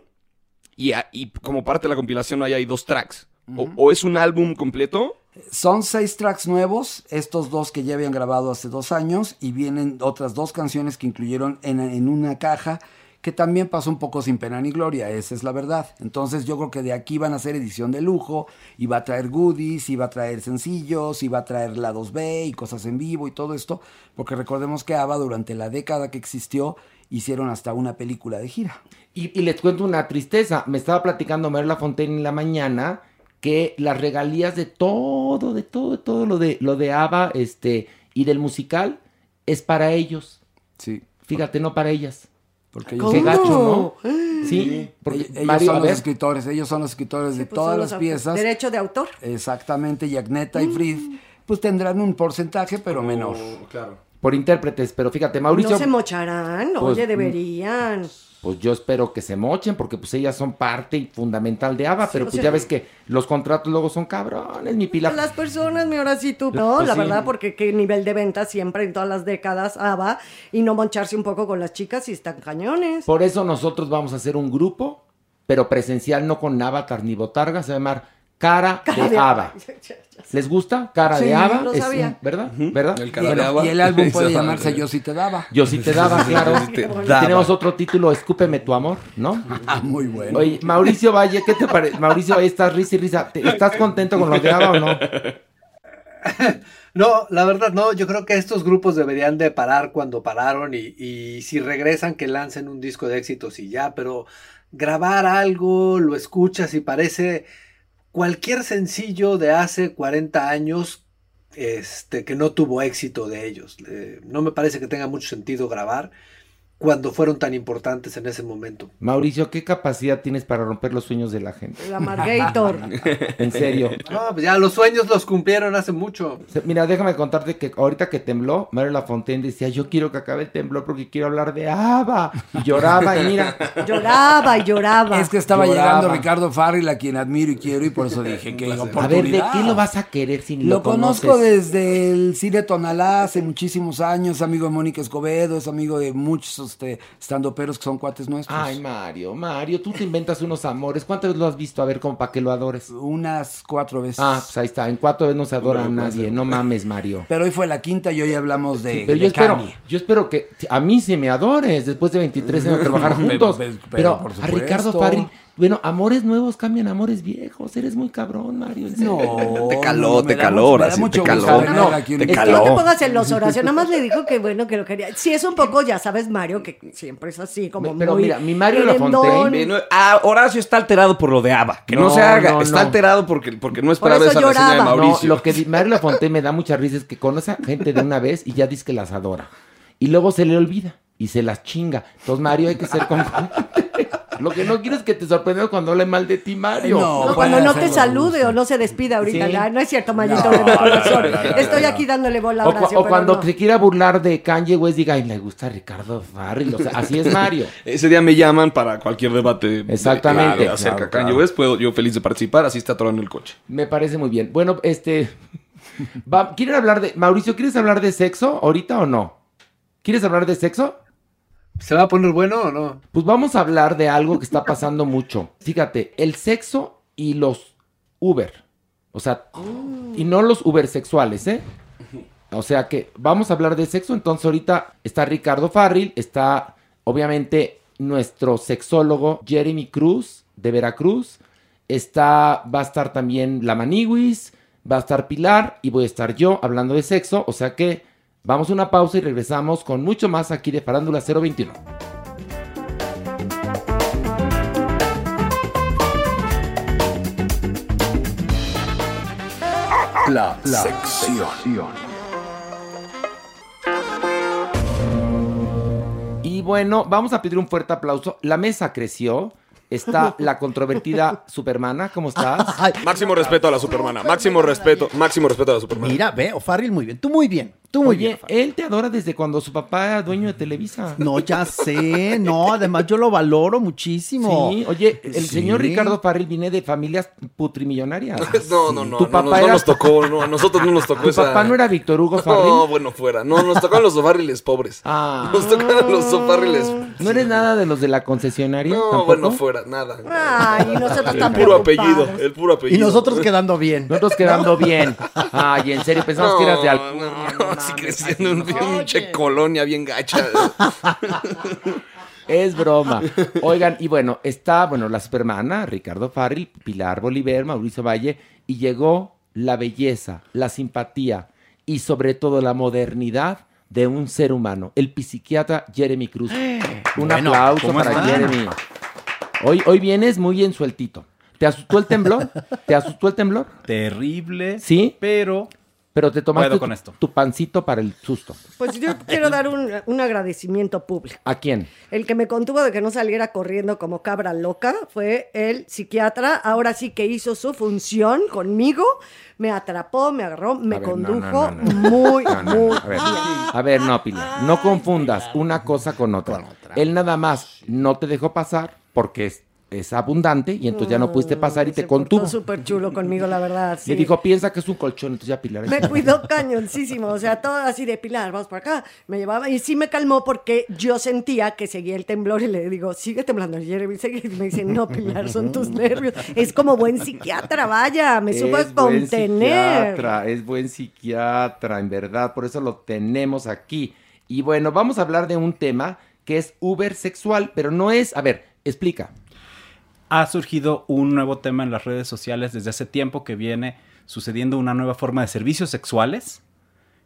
y, a- y como parte de la compilación ahí hay dos tracks. O- o, es un álbum completo. Son seis tracks nuevos, estos dos que ya habían grabado hace dos años, y vienen otras dos canciones que incluyeron en, en una caja, que también pasó un poco sin pena ni gloria, esa es la verdad. Entonces yo creo que de aquí van a ser edición de lujo, y va a traer goodies, y va a traer sencillos, y va a traer lados B y cosas en vivo y todo esto, porque recordemos que ABBA durante la década que existió hicieron hasta una película de gira. Y, y les cuento una tristeza. Me estaba platicando Mario Fontaine en la mañana que las regalías de todo, de todo, de todo lo de lo de ABBA, este, y del musical es para ellos. Sí. Fíjate, no para ellas. Porque Qué gacho, ¿no? Sí, porque Ellos, ellos Mario, son los ver, escritores, ellos son los escritores de Pues todas las piezas. Derecho de autor. Exactamente, y Agneta y Fried, pues tendrán un porcentaje, pero menor. Claro. por intérpretes, pero fíjate, Mauricio, No se mocharán, Pues, oye, deberían. Pues yo espero que se mochen, porque pues ellas son parte fundamental de ABBA, pero pues sea- ya ves que los contratos luego son cabrones, mi pila. Las personas, mi Horacito. No, Pues la sí. verdad, porque qué nivel de venta siempre en todas las décadas ABBA y no moncharse un poco con las chicas y están cañones. Por eso nosotros vamos a hacer un grupo, pero presencial, no con avatar ni botarga, se va a llamar Cara, Cara de, de Ava. ¿Les gusta? Cara Sí, de Ava. lo es sabía. ¿Verdad? ¿Verdad? El Y cara el, de agua. y el álbum puede llamarse. Yo sí te daba. Yo sí te daba, claro. Te Y daba. Tenemos otro título, Escúpeme tu amor, ¿no? Ah, muy bueno. Oye, Mauricio Valle, ¿qué te parece? Mauricio Valle, estás risa y risa. ¿Te- ¿Estás contento con lo de Ava o no? No, la verdad no, yo creo que estos grupos deberían de parar cuando pararon y, y si regresan que lancen un disco de éxitos y ya, pero grabar algo, lo escuchas y parece cualquier sencillo de hace 40 años este, que no tuvo éxito de ellos. Eh, no me parece que tenga mucho sentido grabar cuando fueron tan importantes en ese momento. Mauricio, ¿qué capacidad tienes para romper los sueños de la gente? La Margator. En serio. No, pues ya los sueños los cumplieron hace mucho. Mira, déjame contarte que ahorita que tembló, Mario Lafontaine decía, yo quiero que acabe el temblor porque quiero hablar de Ava. Y lloraba, y mira, Lloraba y lloraba. Es que estaba Lloraba. llegando Ricardo Farrell, a quien admiro y quiero, y por eso dije que a ver, ¿de oportunidad. qué lo vas a querer si lo, Lo conozco conoces? desde el cine Tonalá hace muchísimos años, es amigo de Mónica Escobedo, es amigo de muchos este, peros que son cuates nuestros. Ay, Mario, Mario, tú te inventas unos amores. ¿Cuántas veces lo has visto? A ver, como para que lo adores. Unas cuatro veces. Ah, pues ahí está. En cuatro veces no se adora a nadie. No mames, Mario. Pero hoy fue la quinta y hoy hablamos de, Pero de yo espero, Kanye. yo espero que a mí se me adores después de 23 años de trabajar Pero- juntos. pero- Pero, pero a. Ricardo Farrell Bueno, amores nuevos cambian amores viejos. Eres muy cabrón, Mario. No, Te caló, no, te caló, mucho te caló. No, te caló. no te pongas celoso, Horacio. Nada más le dijo que bueno, que lo quería. Sí, es un poco, ya sabes, Mario, que siempre es así, como Pero muy mira, mi Mario. Lafontaine- ah, Horacio está alterado por lo de Ava. Que no, No, se haga. no, está no. alterado porque, porque no Por esperaba eso esa reseña de. Mauricio. No, lo que Mario Lafontaine me da mucha risa es que conoce a gente de una vez y ya dice que las adora. Y luego se le olvida y se las chinga. Entonces, Mario, hay que ser como... Lo que no quiero es que te sorprendas cuando hable mal de ti, Mario. No, No, cuando no te salude gusto. o no se despida ahorita. Sí. no es cierto, Mayito de mi corazón. Estoy aquí dándole bola a O, cu- Horacio. o pero cuando no. se quiera burlar de Kanye West, diga, ay, le gusta Ricardo Farrell. O sea, así es Mario. Ese día me llaman para cualquier debate de- Exactamente. claro, acerca Claro, de Kanye claro. West. Puedo yo feliz de participar, así está atorando el coche. Me parece muy bien. Bueno, este... va- ¿Quieren hablar de... Mauricio, ¿quieres hablar de sexo ahorita o no? ¿Quieres hablar de sexo? ¿Se va a poner bueno o no? Pues vamos a hablar de algo que está pasando mucho. Fíjate, el sexo y los Uber. O sea, y no los Uber sexuales, ¿eh? O sea que vamos a hablar de sexo. Entonces ahorita está Ricardo Farril, está obviamente nuestro sexólogo Jeremy Cruz de Veracruz. Está, va a estar también la Maniwis, va a estar Pilar y voy a estar yo hablando de sexo. O sea que vamos a una pausa y regresamos con mucho más aquí de Farándula 021. La, sección. Y bueno, vamos a pedir un fuerte aplauso. La mesa creció. Está la controvertida Supermana. ¿Cómo estás? Máximo respeto a la Supermana. Máximo respeto, máximo respeto a la Supermana. Mira, ve, O'Farrill muy bien. Tú muy bien. Tú muy Oye, bien. Él te adora desde cuando su papá era dueño de Televisa. No, ya sé. No, además yo lo valoro muchísimo. Sí, oye, el Sí. señor Ricardo Farril viene de familias putrimillonarias. No, no, no, Tu no, papá no, no nos tocó, no, a nosotros no nos tocó ¿Tu esa... papá no era Víctor Hugo No, Farril? bueno, fuera. No, nos tocaron los O'Farrilles pobres. Ah. Nos tocaron los O'Farrilles. ¿No eres nada de los de la concesionaria? No, tampoco? bueno, fuera, nada. Ay, y nosotros El tan puro apellido, el puro apellido. Y nosotros quedando bien. Nosotros quedando bien. Ay, en serio, pensamos que eras de No, Al... no, sí creciendo en pinche colonia bien gacha. Es broma. Oigan, y bueno, está, bueno, la supermana, Ricardo Farril, Pilar Bolívar, Mauricio Valle, y llegó la belleza, la simpatía y sobre todo la modernidad de un ser humano, el psiquiatra Jeremy Cruz. Un Bueno, aplauso ¿cómo para están? Jeremy. Hoy, hoy vienes muy ensueltito. ¿Te asustó el temblor? ¿Te asustó el temblor? Terrible. Sí. Pero Pero te tomaste con esto. tu pancito para el susto. Pues yo quiero dar un, un agradecimiento público. ¿A quién? El que me contuvo de que no saliera corriendo como cabra loca fue el psiquiatra. Ahora sí que hizo su función conmigo. Me atrapó, me agarró, me ver, condujo no, no, no. muy, muy a ver, bien. a ver, no, Pilar, no confundas una cosa con otra. Él nada más no te dejó pasar porque es, es abundante y entonces ya no pudiste pasar y te contuvo. Súper chulo conmigo, la verdad. sí. Le dijo, piensa que es un colchón, entonces ya Pilar. Me cuidó cañoncísimo, o sea, todo así de Pilar, vamos por acá. Me llevaba y sí me calmó porque yo sentía que seguía el temblor y le digo, sigue temblando, Jeremy. sigue". Y me dice, no, Pilar, son tus nervios. Es como buen psiquiatra, vaya, me supo es buen contener. psiquiatra, es buen psiquiatra, en verdad, por eso lo tenemos aquí. Y bueno, vamos a hablar de un tema que es Uber sexual, pero no es, a ver, explica. Ha surgido un nuevo tema en las redes sociales desde hace tiempo que viene sucediendo una nueva forma de servicios sexuales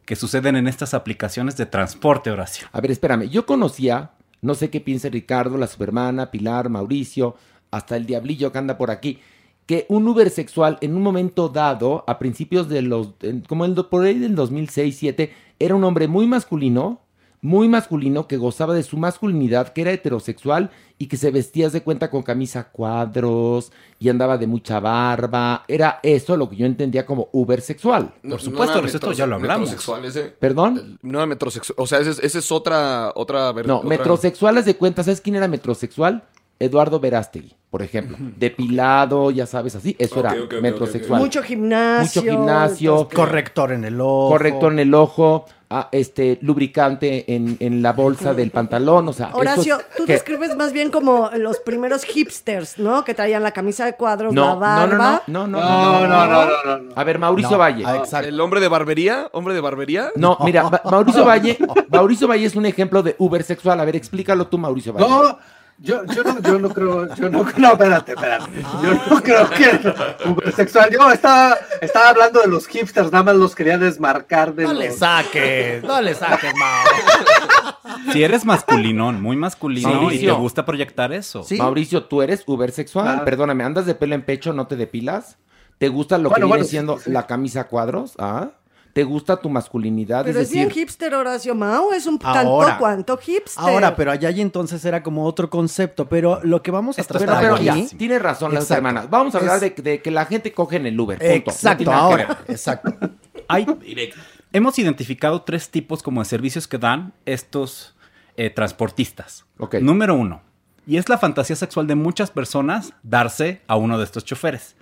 que suceden en estas aplicaciones de transporte, Horacio. A ver, espérame, yo conocía, no sé qué piensa Ricardo, la supermana, Pilar, Mauricio, hasta el diablillo que anda por aquí, que un Uber sexual en un momento dado, a principios de los, como el, por ahí del 2006-2007, era un hombre muy masculino, muy masculino, que gozaba de su masculinidad, que era heterosexual y que se vestía de cuenta con camisa cuadros y andaba de mucha barba. Era eso lo que yo entendía como Uber sexual. No, supuesto, no era esto ya lo hablamos. metrosexual ese. ¿Perdón? No era metrosexual. O sea, ese es, es otra, otra No, otra- metrosexuales de cuenta, ¿sabes quién era metrosexual? Eduardo Verástegui, por ejemplo. Depilado, ya sabes, así. Eso era ok, ok, metrosexual. Mucho gimnasio. Mucho gimnasio. entonces, Corrector en el ojo. Corrector en el ojo, ah, este, lubricante en, en la bolsa del pantalón, o sea. eso Horacio, es- tú ¿qué? describes más bien como los primeros hipsters, ¿no? Que traían la camisa de cuadros, la No, no, barba. no, no, no, No, no, no, no, no. A ver, Mauricio No, Valle. ah, exacto. ¿El hombre de barbería? ¿Hombre de barbería? No, mira, Ma- Mauricio Valle, Mauricio Valle es un ejemplo de Uber sexual. A ver, explícalo tú, Mauricio Valle. No, Yo, yo, no, yo no creo, yo no, no, espérate, espérate. Yo no creo que Ubersexual. Yo estaba, estaba hablando de los hipsters, nada más los quería desmarcar de No los... le saques, no le saques, Mao. Si eres masculinón, muy masculino y te gusta proyectar eso. Mauricio, tú eres ubersexual. Ah. Perdóname, ¿andas de pelo en pecho, no te depilas? ¿Te gusta lo Bueno, que bueno, viene siendo sí, sí. la camisa a cuadros? ¿Ah? ¿Te gusta tu masculinidad? Pero es es bien hipster, Horacio Mao, es un tanto cuanto hipster. Ahora, pero allá y entonces era como otro concepto, pero lo que vamos a pero, tratar pero aquí... ya, tienes razón, las hermanas. Vamos a hablar Es- de, de que la gente coge en el Uber. Punto. Exacto, tiene ahora, exacto. Hay, hemos identificado tres tipos como de servicios que dan estos eh, transportistas. Número uno, y es la fantasía sexual de muchas personas darse a uno de estos choferes.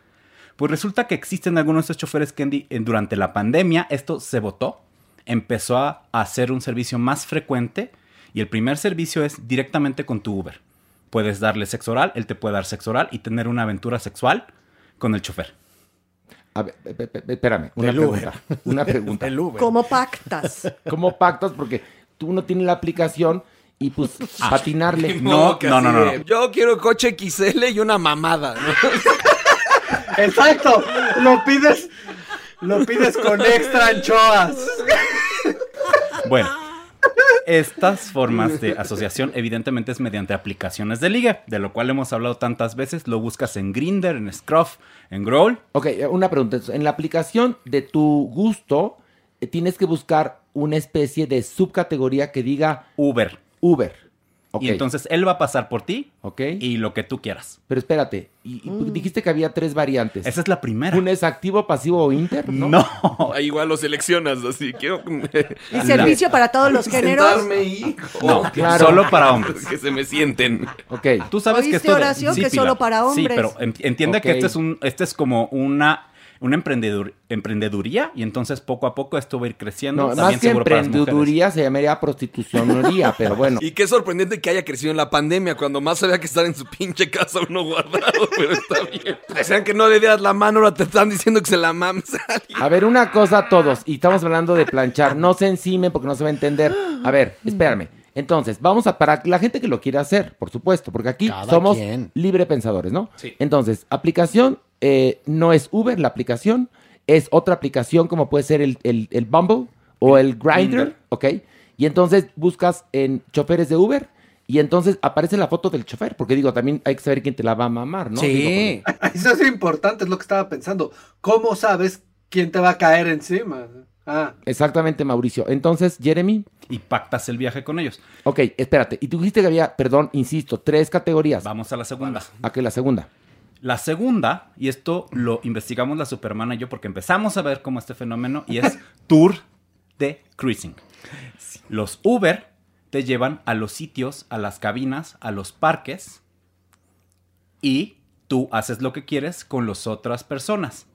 Pues resulta que existen algunos de estos choferes en- durante la pandemia esto se votó, empezó a hacer un servicio más frecuente y el primer servicio es directamente con tu Uber. Puedes darle sexo oral, él te puede dar sexo oral y tener una aventura sexual con el chofer. A ver, espérame, una Del pregunta. Uber. Una pregunta. El Uber. ¿Cómo pactas? ¿Cómo pactas? Porque tú no tienes la aplicación y pues Ah. patinarle. No, no, no, no. Yo quiero coche XL y una mamada. ¿no? Exacto, lo pides, lo pides con extra anchoas. Bueno, estas formas de asociación evidentemente es mediante aplicaciones de liga, de lo cual hemos hablado tantas veces. Lo buscas en Grinder, en Scruff, en Growl. Ok, una pregunta. En la aplicación de tu gusto, eh, tienes que buscar una especie de subcategoría que diga Uber. Uber. Y entonces él va a pasar por ti Ok. y lo que tú quieras. Pero espérate, y, y Mm. dijiste que había tres variantes. Esa es la primera. ¿Un es activo, pasivo o inter? No. No. Ahí igual lo seleccionas, así quiero ¿Y servicio para todos los géneros? sentarme y No, claro. solo para hombres. que se me sienten. Ok. Tú sabes que ¿Oíste, esto Horacio, que Pilar. solo para Sí, hombres? pero en- entiende que este es un este es como una una emprendedur- emprendeduría y entonces poco a poco esto va a ir creciendo. No, también más que emprendeduría se llamaría prostitucionería, pero bueno. Y qué sorprendente que haya crecido en la pandemia, cuando más había que estar en su pinche casa uno guardado, pero está bien. Decían que no le dieras la mano, ahora te están diciendo que se la mames a alguien. A ver, una cosa a todos, y estamos hablando de planchar, no se encimen porque no se va a entender. A ver, espérame. Entonces, vamos a, para la gente que lo quiera hacer, por supuesto, porque aquí Cada somos quien. libre pensadores, ¿no? Sí. Entonces, aplicación, eh, no es Uber la aplicación, es otra aplicación como puede ser el, el, el Bumble o el Grindr, Grindr. ¿ok? Y entonces buscas en choferes de Uber y entonces aparece la foto del chofer, porque digo, también hay que saber quién te la va a mamar, ¿no? Sí. Digo, Eso es importante, es lo que estaba pensando. ¿Cómo sabes quién te va a caer encima? Ah, Exactamente, Mauricio. Entonces, Jeremy, Y pactas el viaje con ellos. ok, espérate. Y tú dijiste que había, perdón, insisto, tres categorías. Vamos a la segunda. ¿A qué la segunda? La segunda, y esto lo investigamos la Supermana y yo porque empezamos a ver cómo este fenómeno, y es tour de cruising. Los Uber te llevan a los sitios, a las cabinas, a los parques, y tú haces lo que quieres con las otras personas.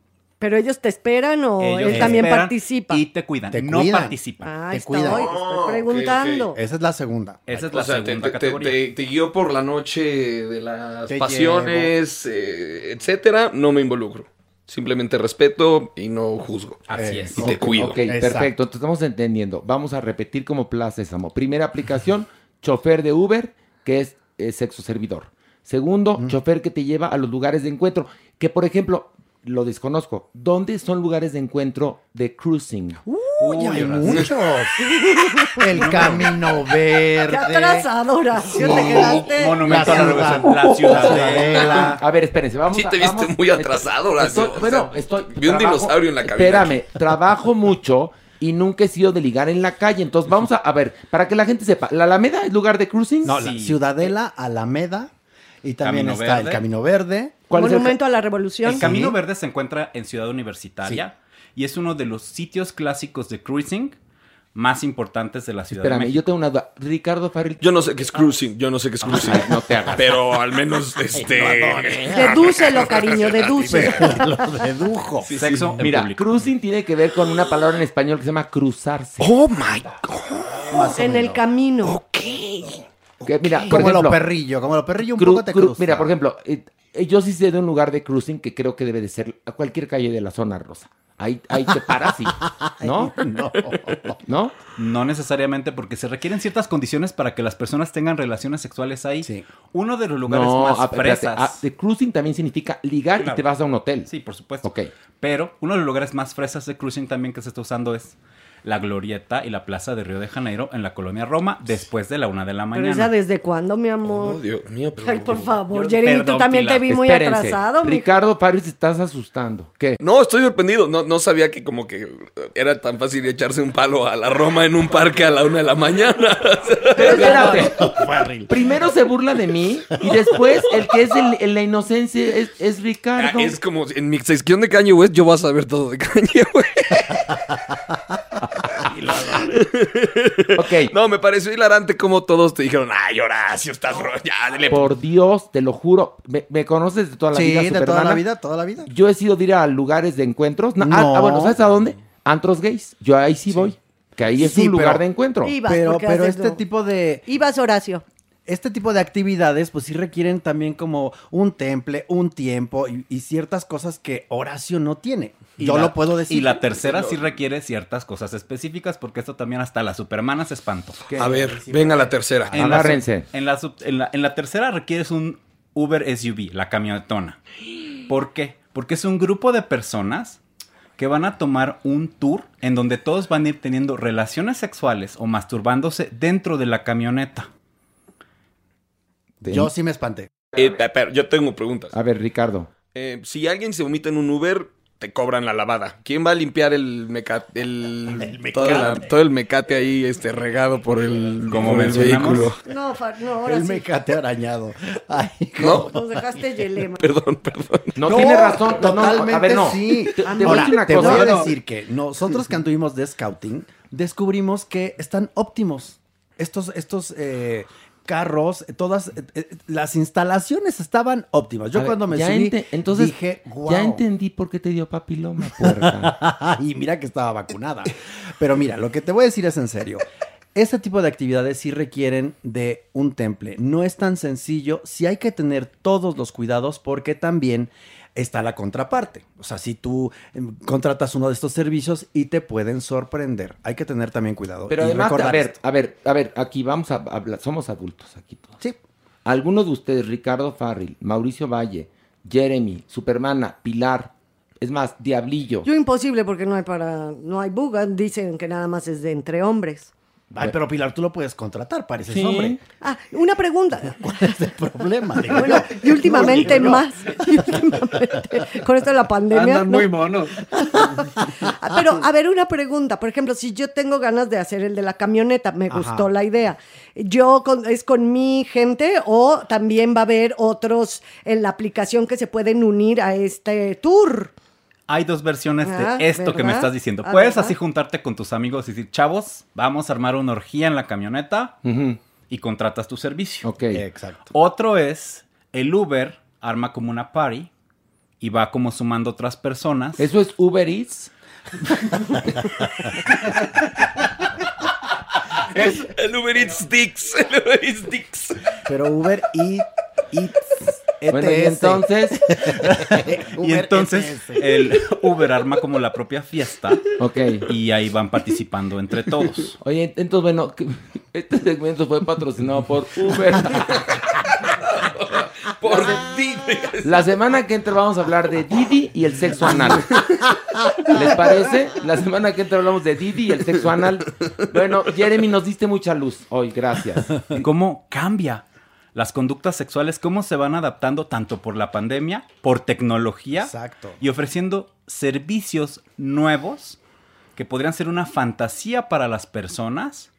¿Pero ellos te esperan o Ellos él te también esperan participa? Y te cuidan. Te no cuidan. participan. Ah, te estoy, cuidan. estoy preguntando. Esa es la segunda. Esa es O la sea, te, segunda te- te- categoría. te- te guío por la noche de las Te pasiones, eh, etcétera. No me involucro. Simplemente respeto y no juzgo. Así es. Y te cuido. Ok, Exacto. perfecto. Entonces, estamos entendiendo. Vamos a repetir como Plaza Sésamo. Primera aplicación, chofer de Uber, que es eh, sexo servidor. Segundo, chofer que te lleva a los lugares de encuentro. Que, por ejemplo, lo desconozco. ¿Dónde son lugares de encuentro de cruising? Uy, hay muchos. El camino Qué verde. atrasado, Horacio, te quedaste. Monumento a la ciudadela. A ver, espérense, vamos Sí te viste vamos- muy atrasado. Estoy- bueno, estoy... vi un dinosaurio en la cabina. Espérame, trabajo mucho y nunca he sido de ligar en la calle. Entonces, vamos a... A ver, para que la gente sepa. ¿La Alameda es lugar de cruising? No, la Sí. Ciudadela, Alameda. Y también Camino está Verde. el Camino Verde. ¿Cuál es el Monumento a la Revolución. El Camino Verde se encuentra en Ciudad Universitaria y es uno de los sitios clásicos de cruising más importantes de la Ciudad de Espérame, México. yo tengo una duda. Ricardo Farrell... Yo no sé qué es cruising, yo no sé qué es cruising. no te hagas. Pero al menos este. Dedúcelo, cariño, dedúcelo. Lo dedujo. Sexo en Mira, público. cruising tiene que ver con una palabra en español que se llama cruzarse. Oh my god. En el camino. Que, mira, por Como ejemplo, lo perrillo, como lo perrillo un cru- poco te cru- cruza. Mira, por ejemplo, eh, eh, yo sí sé de un lugar de cruising que creo que debe de ser a cualquier calle de la zona rosa. ahí, ahí te paras y, ¿no? No. ¿No? No necesariamente, porque se requieren ciertas condiciones para que las personas tengan relaciones sexuales ahí. Uno de los lugares No, más ah, espérate, fresas. ah, de cruising también significa ligar y te vas a un hotel. Sí, por supuesto. Ok. Pero uno de los lugares más fresas de cruising también que se está usando es la Glorieta y la Plaza de Río de Janeiro en la colonia Roma después de la una de la Pero mañana. esa desde cuándo, mi amor. Oh, Dios mío, pero- Ay, por favor, Yo- Jeremy, tú también Pilar. te vi muy Espérense. atrasado. mi- Ricardo Paris, te estás asustando. ¿Qué? No, estoy sorprendido. No, no sabía que como que era tan fácil echarse un palo a la Roma en un parque a la una de la mañana. Pero espérate. Primero se burla de mí y después el que es el, el- la inocencia es, es Ricardo. Ah, es como en mi sección de Kanye West yo voy a saber todo de Kanye West. ok. No, me pareció hilarante como todos te dijeron, ay, Horacio, estás ro- ya. Por Dios, te lo juro. ¿Me, me conoces de toda la Sí, vida, de toda la vida, toda la vida. Yo he sido de ir a lugares de encuentros. No, ah, No. ah, bueno, ¿sabes a dónde? Antros gays. Yo ahí sí, voy. Que ahí es Sí, un lugar de encuentro. Ibas, Pero, pero este lo- tipo de... Ibas, Horacio. Este tipo de actividades, pues sí requieren también como un temple, un tiempo y, y ciertas cosas que Horacio no tiene. Y Yo la- lo puedo decir. Y la tercera sí requiere ciertas cosas específicas, porque esto también hasta la supermana se espantó. A ver, venga la tercera. En la, Agárrense. en, la, en, la, en la tercera requieres un Uber SUV, la camionetona. ¿Por qué? Porque es un grupo de personas que van a tomar un tour en donde todos van a ir teniendo relaciones sexuales o masturbándose dentro de la camioneta. Yo sí me espanté. Eh, pe- pero yo tengo preguntas. A ver, Ricardo. Eh, si alguien se vomita en un Uber, te cobran la lavada. ¿Quién va a limpiar el mecate? El, todo, la- todo el mecate ahí este, regado por el, Como el vehículo. No, no, ahora El sí. mecate arañado. Ay, ¿No? Nos dejaste yelema. Perdón, perdón. No, tiene razón. No, no, Totalmente a ver, no. sí. Te, te voy a Ahora, decir una te cosa. voy a decir que nosotros que anduvimos de scouting, descubrimos que están óptimos. Estos, estos eh, carros, todas eh, eh, las instalaciones estaban óptimas. Yo A ver, cuando me subí, ente- entonces, dije, wow. Ya entendí por qué te dio papiloma, puerca. y mira que estaba vacunada. Pero mira, lo que te voy a decir es en serio. Este tipo de actividades sí requieren de un temple. No es tan sencillo. Sí hay que tener todos los cuidados porque también está la contraparte. O sea, si tú em, contratas uno de estos servicios y te pueden sorprender. Hay que tener también cuidado. Pero y además, a ver, esto. a ver, a ver, aquí vamos a hablar, somos adultos aquí todos. Sí. Algunos de ustedes, Ricardo Farril, Mauricio Valle, Jeremy, Supermana, Pilar, es más, Diablillo. Yo imposible porque no hay para, no hay buga. Dicen que nada más es de entre hombres. Ay, pero Pilar, tú lo puedes contratar, pareces Sí. hombre. Ah, una pregunta. ¿Cuál es el problema? Digo, Bueno, y últimamente No, no. más. Y últimamente, con esto de la pandemia. Andan ¿no? muy monos. Ah, Pero, a ver, una pregunta. Por ejemplo, si yo tengo ganas de hacer el de la camioneta, me Ajá. gustó la idea. ¿Yo con- es con mi gente o también va a haber otros en la aplicación que se pueden unir a este tour? Hay dos versiones Ah, de esto que me estás diciendo. Ah, Puedes ¿verdad? así juntarte con tus amigos y decir, chavos, vamos a armar una orgía en la camioneta y contratas tu servicio. Ok. Exacto. Otro es el Uber arma como una party y va como sumando otras personas. ¿Eso es Uber Eats? Es el Uber Eats Sticks. El Uber Eats Sticks. Pero Uber y Eats, Bueno, y ETS. entonces, y entonces ETS. el Uber arma como la propia fiesta ok. y ahí van participando entre todos. Oye, entonces, bueno, este segmento fue patrocinado por Uber. Por Didi. La semana que entra vamos a hablar de Didi y el sexo anal. ¿Les parece? La semana que entra hablamos de Didi y el sexo anal. Bueno, Jeremy, nos diste mucha luz hoy, gracias. ¿Cómo cambia las conductas sexuales? ¿Cómo se van adaptando tanto por la pandemia, por tecnología Exacto. y ofreciendo servicios nuevos que podrían ser una fantasía para las personas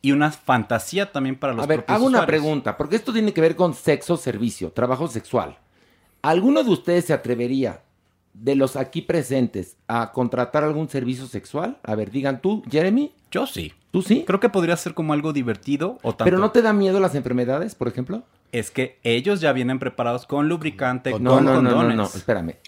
y una fantasía también para los A ver, propios hago una pregunta, porque esto tiene que ver con sexo, servicio, trabajo sexual. ¿Alguno de ustedes se atrevería, de los aquí presentes, a contratar algún servicio sexual? A ver, digan tú, Jeremy, Yo sí. ¿tú sí? Creo que podría ser como algo divertido o tanto. ¿Pero no te da miedo las enfermedades, por ejemplo? Es que ellos ya vienen preparados con lubricante, No, con no, no, no, condones. no, espérame.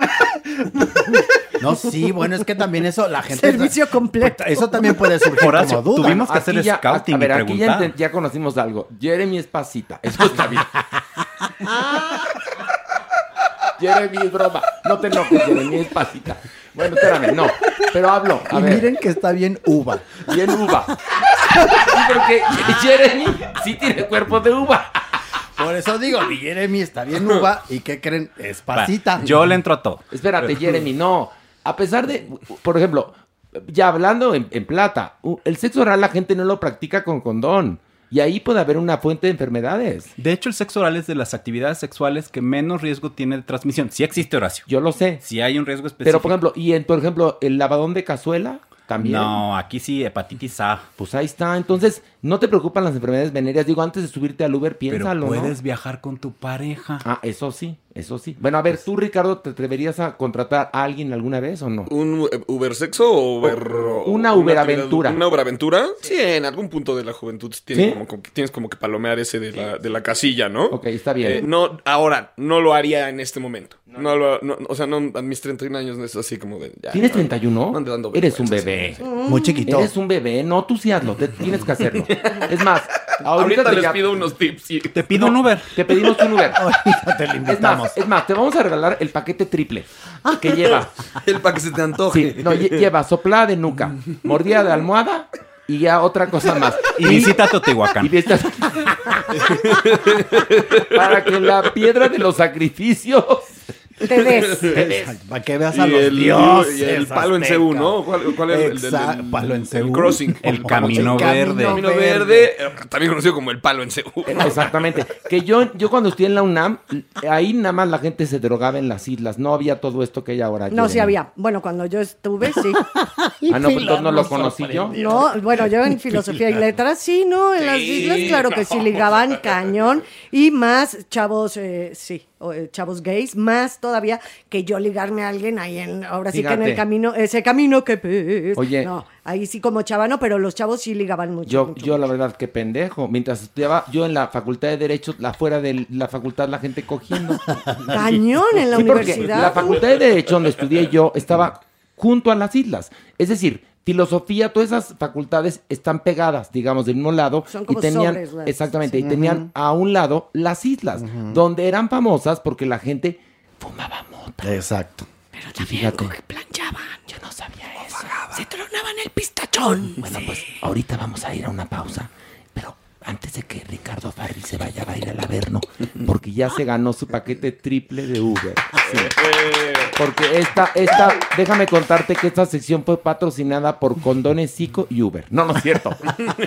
No, sí, bueno, es que también eso, la gente. Servicio completo. Eso también puede surgir Horacio, como duda. tuvimos que hacer ya- scouting a ver, y aquí preguntar. ya conocimos algo. Jeremy es pasita, eso está bien. Jeremy es broma. No te enojes, Jeremy es pasita. Bueno, espérame, no. Pero hablo. A y ver. miren que está bien uva. Bien uva. Sí, porque Jeremy sí tiene cuerpo de uva. Por eso digo, mi Jeremy está bien uva. ¿Y qué creen? Es pasita. Yo le entro a todo. Espérate, Jeremy, no. A pesar de, por ejemplo, ya hablando en, en plata, el sexo oral la gente no lo practica con condón. Y ahí puede haber una fuente de enfermedades. De hecho, el sexo oral es de las actividades sexuales que menos riesgo tiene de transmisión. Sí existe, Horacio. Yo lo sé. Sí hay un riesgo específico. Pero, por ejemplo, y en, por ejemplo, el lavadón de cazuela también. No, aquí sí, hepatitis A. Pues ahí está. Entonces, no te preocupan las enfermedades venéreas. Digo, antes de subirte al Uber, piénsalo. Pero ¿no? puedes viajar con tu pareja. Ah, eso sí, eso sí. Bueno, a ver, tú, Ricardo, ¿te atreverías a contratar a alguien alguna vez o no? ¿Un Uber sexo o Uber... una actividad- Uberaventura. ¿Una Uberaventura? Sí, en algún punto de la juventud tienes, ¿Sí? como, como que- tienes como que palomear ese de la, de la casilla, ¿no? Ok, está bien. Eh, no, ahora, no lo haría en este momento. No, lo, no- o sea, no, a mis 31 años no es así como de... ya, ¿Tienes no, 31? no ande dando Eres un bebé. Muy chiquito. Eres un bebé. No, tú sí hazlo. te- tienes que hacerlo. Es más, ahorita, Ahorita te les ya- pido unos tips. y- Te pido un Uber. Te pedimos un Uber. Ahorita te lo Es más, es más, te vamos a regalar el paquete triple que lleva. El que se te antoje. Sí, no, lle- lleva soplada de nuca, mordida de almohada y ya otra cosa más. Y visita Teotihuacán. Y visita- Para que la piedra de los sacrificios Te des. te des. Para que veas a Y los el, dioses. y el palo en aztecas. Ceú, ¿no? ¿Cuál, cuál es el, del- palo en el crossing? El camino verde. Camino verde. también conocido como el palo en Ceú. Exactamente. Que yo, yo cuando estudié en la UNAM, ahí nada más la gente se drogaba en las islas. No había todo esto que hay ahora. No, sí había. Bueno, cuando yo estuve, sí. Ah, no, pues entonces no lo conocí yo. No, bueno, yo en filosofía y letras, sí, ¿no? En las islas, claro que sí ligaban cañón. Y más chavos, eh, sí, chavos gays, más todavía que yo ligarme a alguien ahí en, ahora sí que en el camino, ese camino que pues, Oye. No, ahí sí como chavano, pero los chavos sí ligaban mucho. Yo, mucho, yo la verdad, qué pendejo. Mientras estudiaba yo en la facultad de Derecho, la fuera de la facultad la gente cogiendo. Cañón en la Sí, porque universidad. la facultad de Derecho donde estudié yo estaba junto a las islas. Es decir, filosofía, todas esas facultades están pegadas, digamos, del mismo lado. Son y como tenían, sobres, ¿verdad? exactamente, y tenían a un lado las islas, donde eran famosas porque la gente fumaba mota. Exacto. Y fíjate, planchaban. yo no sabía eso. Se tronaban el pistachón. Bueno, pues ahorita vamos a ir a una pausa, pero antes de que Ricardo Farril se vaya, va a ir al Averno, porque ya se ganó su paquete triple de Uber. Sí. Porque esta, esta, déjame contarte que esta sección fue patrocinada por Condones Zico y Uber. No, no es cierto.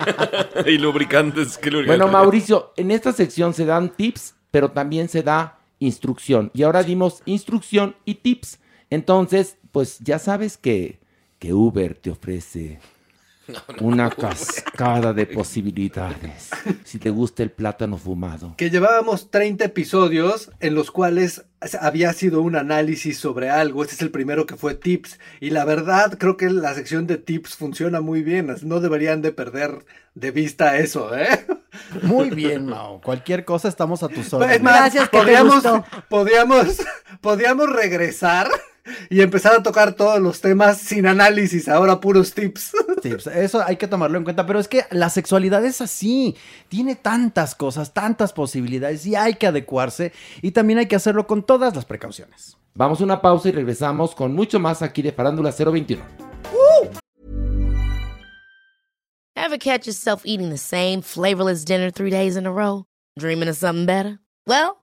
y lubricantes. ¿qué lubricantes? Bueno, Mauricio, en esta sección se dan tips, pero también se da instrucción. Y ahora dimos instrucción y tips. Entonces, pues ya sabes que, que Uber te ofrece una cascada de posibilidades. Si te gusta el plátano fumado. Que llevábamos 30 episodios en los cuales había sido un análisis sobre algo. Este es el primero que fue tips. Y la verdad, creo que la sección de tips funciona muy bien. No deberían de perder de vista eso, ¿eh? Muy bien, Mao. Cualquier cosa estamos a tus Es órdenes. Gracias, que gustó. podríamos, podríamos regresar y empezar a tocar todos los temas sin análisis, ahora puros tips. tips. Eso hay que tomarlo en cuenta, pero es que la sexualidad es así, tiene tantas cosas, tantas posibilidades y hay que adecuarse y también hay que hacerlo con todas las precauciones. Vamos a una pausa y regresamos con mucho más aquí de Farándula 021. Ever catch yourself eating the same flavorless dinner three days in a row? Dreaming of something better? Well,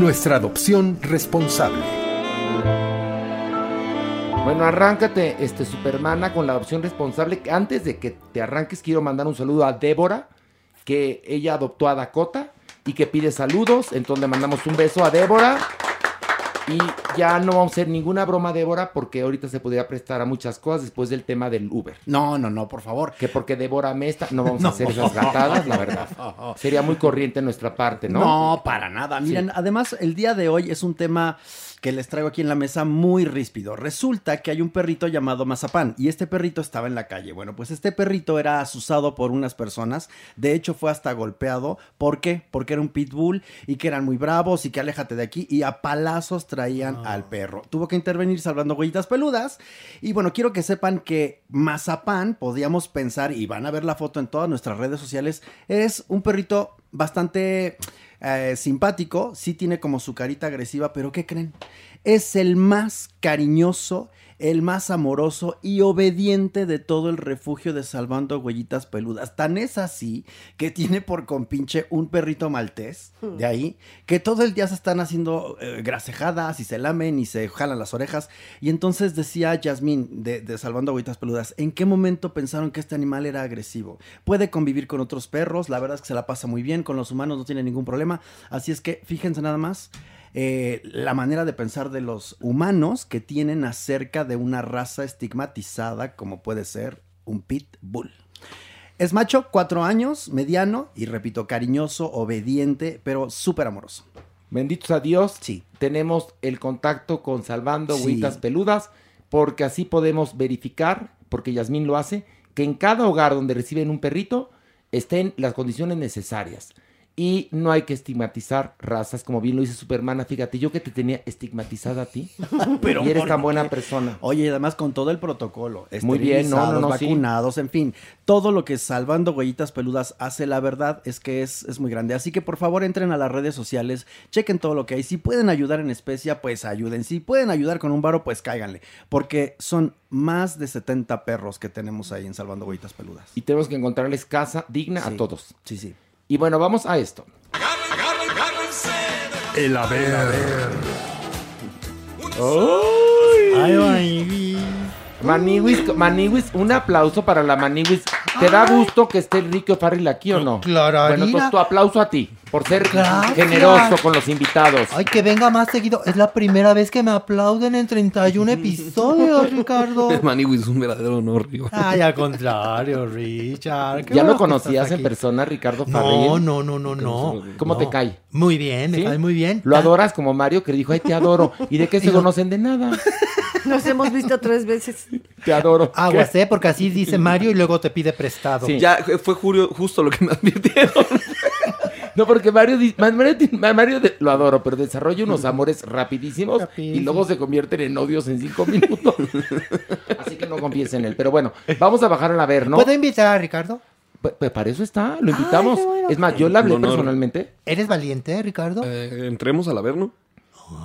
Nuestra adopción responsable. Bueno, arráncate, este Supermana, con la adopción responsable. Antes de que te arranques, quiero mandar un saludo a Débora, que ella adoptó a Dakota y que pide saludos. Entonces mandamos un beso a Débora. Y ya no vamos a hacer ninguna broma, Débora, porque ahorita se podría prestar a muchas cosas después del tema del Uber. No, no, no, por favor. Que porque Débora me está, no vamos No. a hacer esas gatadas, la verdad. Sería muy corriente en nuestra parte, ¿no? No, para nada. Miren, Sí. además, el día de hoy es un tema que les traigo aquí en la mesa muy ríspido. Resulta que hay un perrito llamado Mazapán y este perrito estaba en la calle. Bueno, pues este perrito era asusado por unas personas. De hecho, fue hasta golpeado. ¿Por qué? Porque era un pitbull y que eran muy bravos y que aléjate de aquí y a palazos traían al perro. Tuvo que intervenir salvando huellitas peludas. Y bueno, quiero que sepan que Mazapán, podíamos pensar, y van a ver la foto en todas nuestras redes sociales, es un perrito bastante eh, simpático, sí tiene como su carita agresiva, pero ¿qué creen? Es el más cariñoso, el más amoroso y obediente de todo el refugio de Salvando Huellitas Peludas. Tan es así que tiene por compinche un perrito maltés de ahí, que todo el día se están haciendo eh, grasejadas y se lamen y se jalan las orejas. Y entonces decía Yasmín de, de Salvando Huellitas Peludas, ¿en qué momento pensaron que este animal era agresivo? Puede convivir con otros perros, la verdad es que se la pasa muy bien, con los humanos no tiene ningún problema. Así es que fíjense nada más eh, la manera de pensar de los humanos que tienen acerca de una raza estigmatizada como puede ser un pitbull. Es macho, cuatro años, mediano y repito, cariñoso, obediente, pero súper amoroso. Benditos a Dios. Sí. Tenemos el contacto con Salvando Sí. Huellitas Peludas, porque así podemos verificar, porque Yasmín lo hace, que en cada hogar donde reciben un perrito estén las condiciones necesarias. Y no hay que estigmatizar razas, como bien lo dice Supermana. Fíjate, yo que te tenía estigmatizada a ti. Pero y eres ¿por tan buena persona. Oye, y además con todo el protocolo, Muy bien, no, no, no, sí. vacunados, en fin, todo lo que Salvando Huellitas Peludas hace, la verdad es que es, es muy grande. Así que por favor entren a las redes sociales, chequen todo lo que hay. Si pueden ayudar en especia, pues ayuden. Si pueden ayudar con un varo, pues cáiganle. Porque son más de 70 perros que tenemos ahí en Salvando Huellitas Peludas. Y tenemos que encontrarles casa digna a todos. Sí, sí. Y bueno, vamos a esto. El haber. Maniwis, Maniwis, un aplauso para la Maniwis. ¿Te da gusto que esté el Rico Farrell aquí o no? Claro, Bueno, entonces tu aplauso a ti por ser Gracias. generoso con los invitados. Ay, que venga más seguido. Es la primera vez que me aplauden en 31 episodios, Ricardo. Maniwis es un verdadero honor, digo. Ay, al contrario, Richard. ¿Ya lo conocías en aquí. persona, Ricardo No, Farrell? no, no, no, no. ¿Cómo te No. cae? Muy bien, me ¿Sí? cae muy bien. ¿Lo adoras como Mario que dijo, ay, te adoro? ¿Y de qué se conocen de nada? Nos hemos visto tres veces. Te adoro. Aguas, ¿eh? Porque así dice Mario y luego te pide prestado. Ya fue Julio justo lo que me advirtieron. No, porque Mario, Mario, Mario de- lo adoro, pero desarrolla unos amores rapidísimos y luego se convierten en odios en cinco minutos. Así que no confíes en él. Pero bueno, vamos a bajar a ver, ¿no? ¿Puedo invitar a Ricardo? Pues, pues para eso está, lo invitamos. bueno. Es más, yo le hablé personalmente. ¿Eres valiente, Ricardo? Eh, entremos al Averno.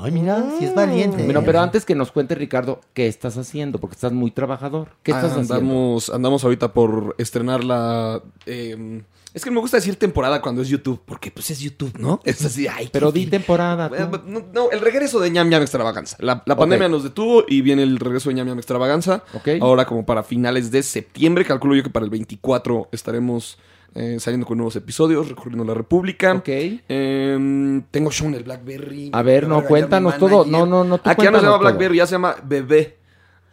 Ay, mira, si es valiente. Bueno, pero antes que nos cuente, Ricardo, ¿qué estás haciendo? Porque estás muy trabajador. ¿Qué estás haciendo? Ah, andamos, andamos ahorita por estrenar la. eh, es que me gusta decir temporada cuando es YouTube, porque pues es YouTube, ¿no? Es así, ay. Pero qué di temporada. No, no, el regreso de ñam ñam extravaganza. La, la pandemia nos detuvo y viene el regreso de ñam ñam extravaganza. Ok. Ahora como para finales de septiembre, calculo yo que para el 24 estaremos eh, saliendo con nuevos episodios, recorriendo la República. Ok. Em, tengo show en el Blackberry. A ver, no, cuéntanos todo. No, no, no, tú Aquí ya no se llama todo. Blackberry, ya se llama Bebé.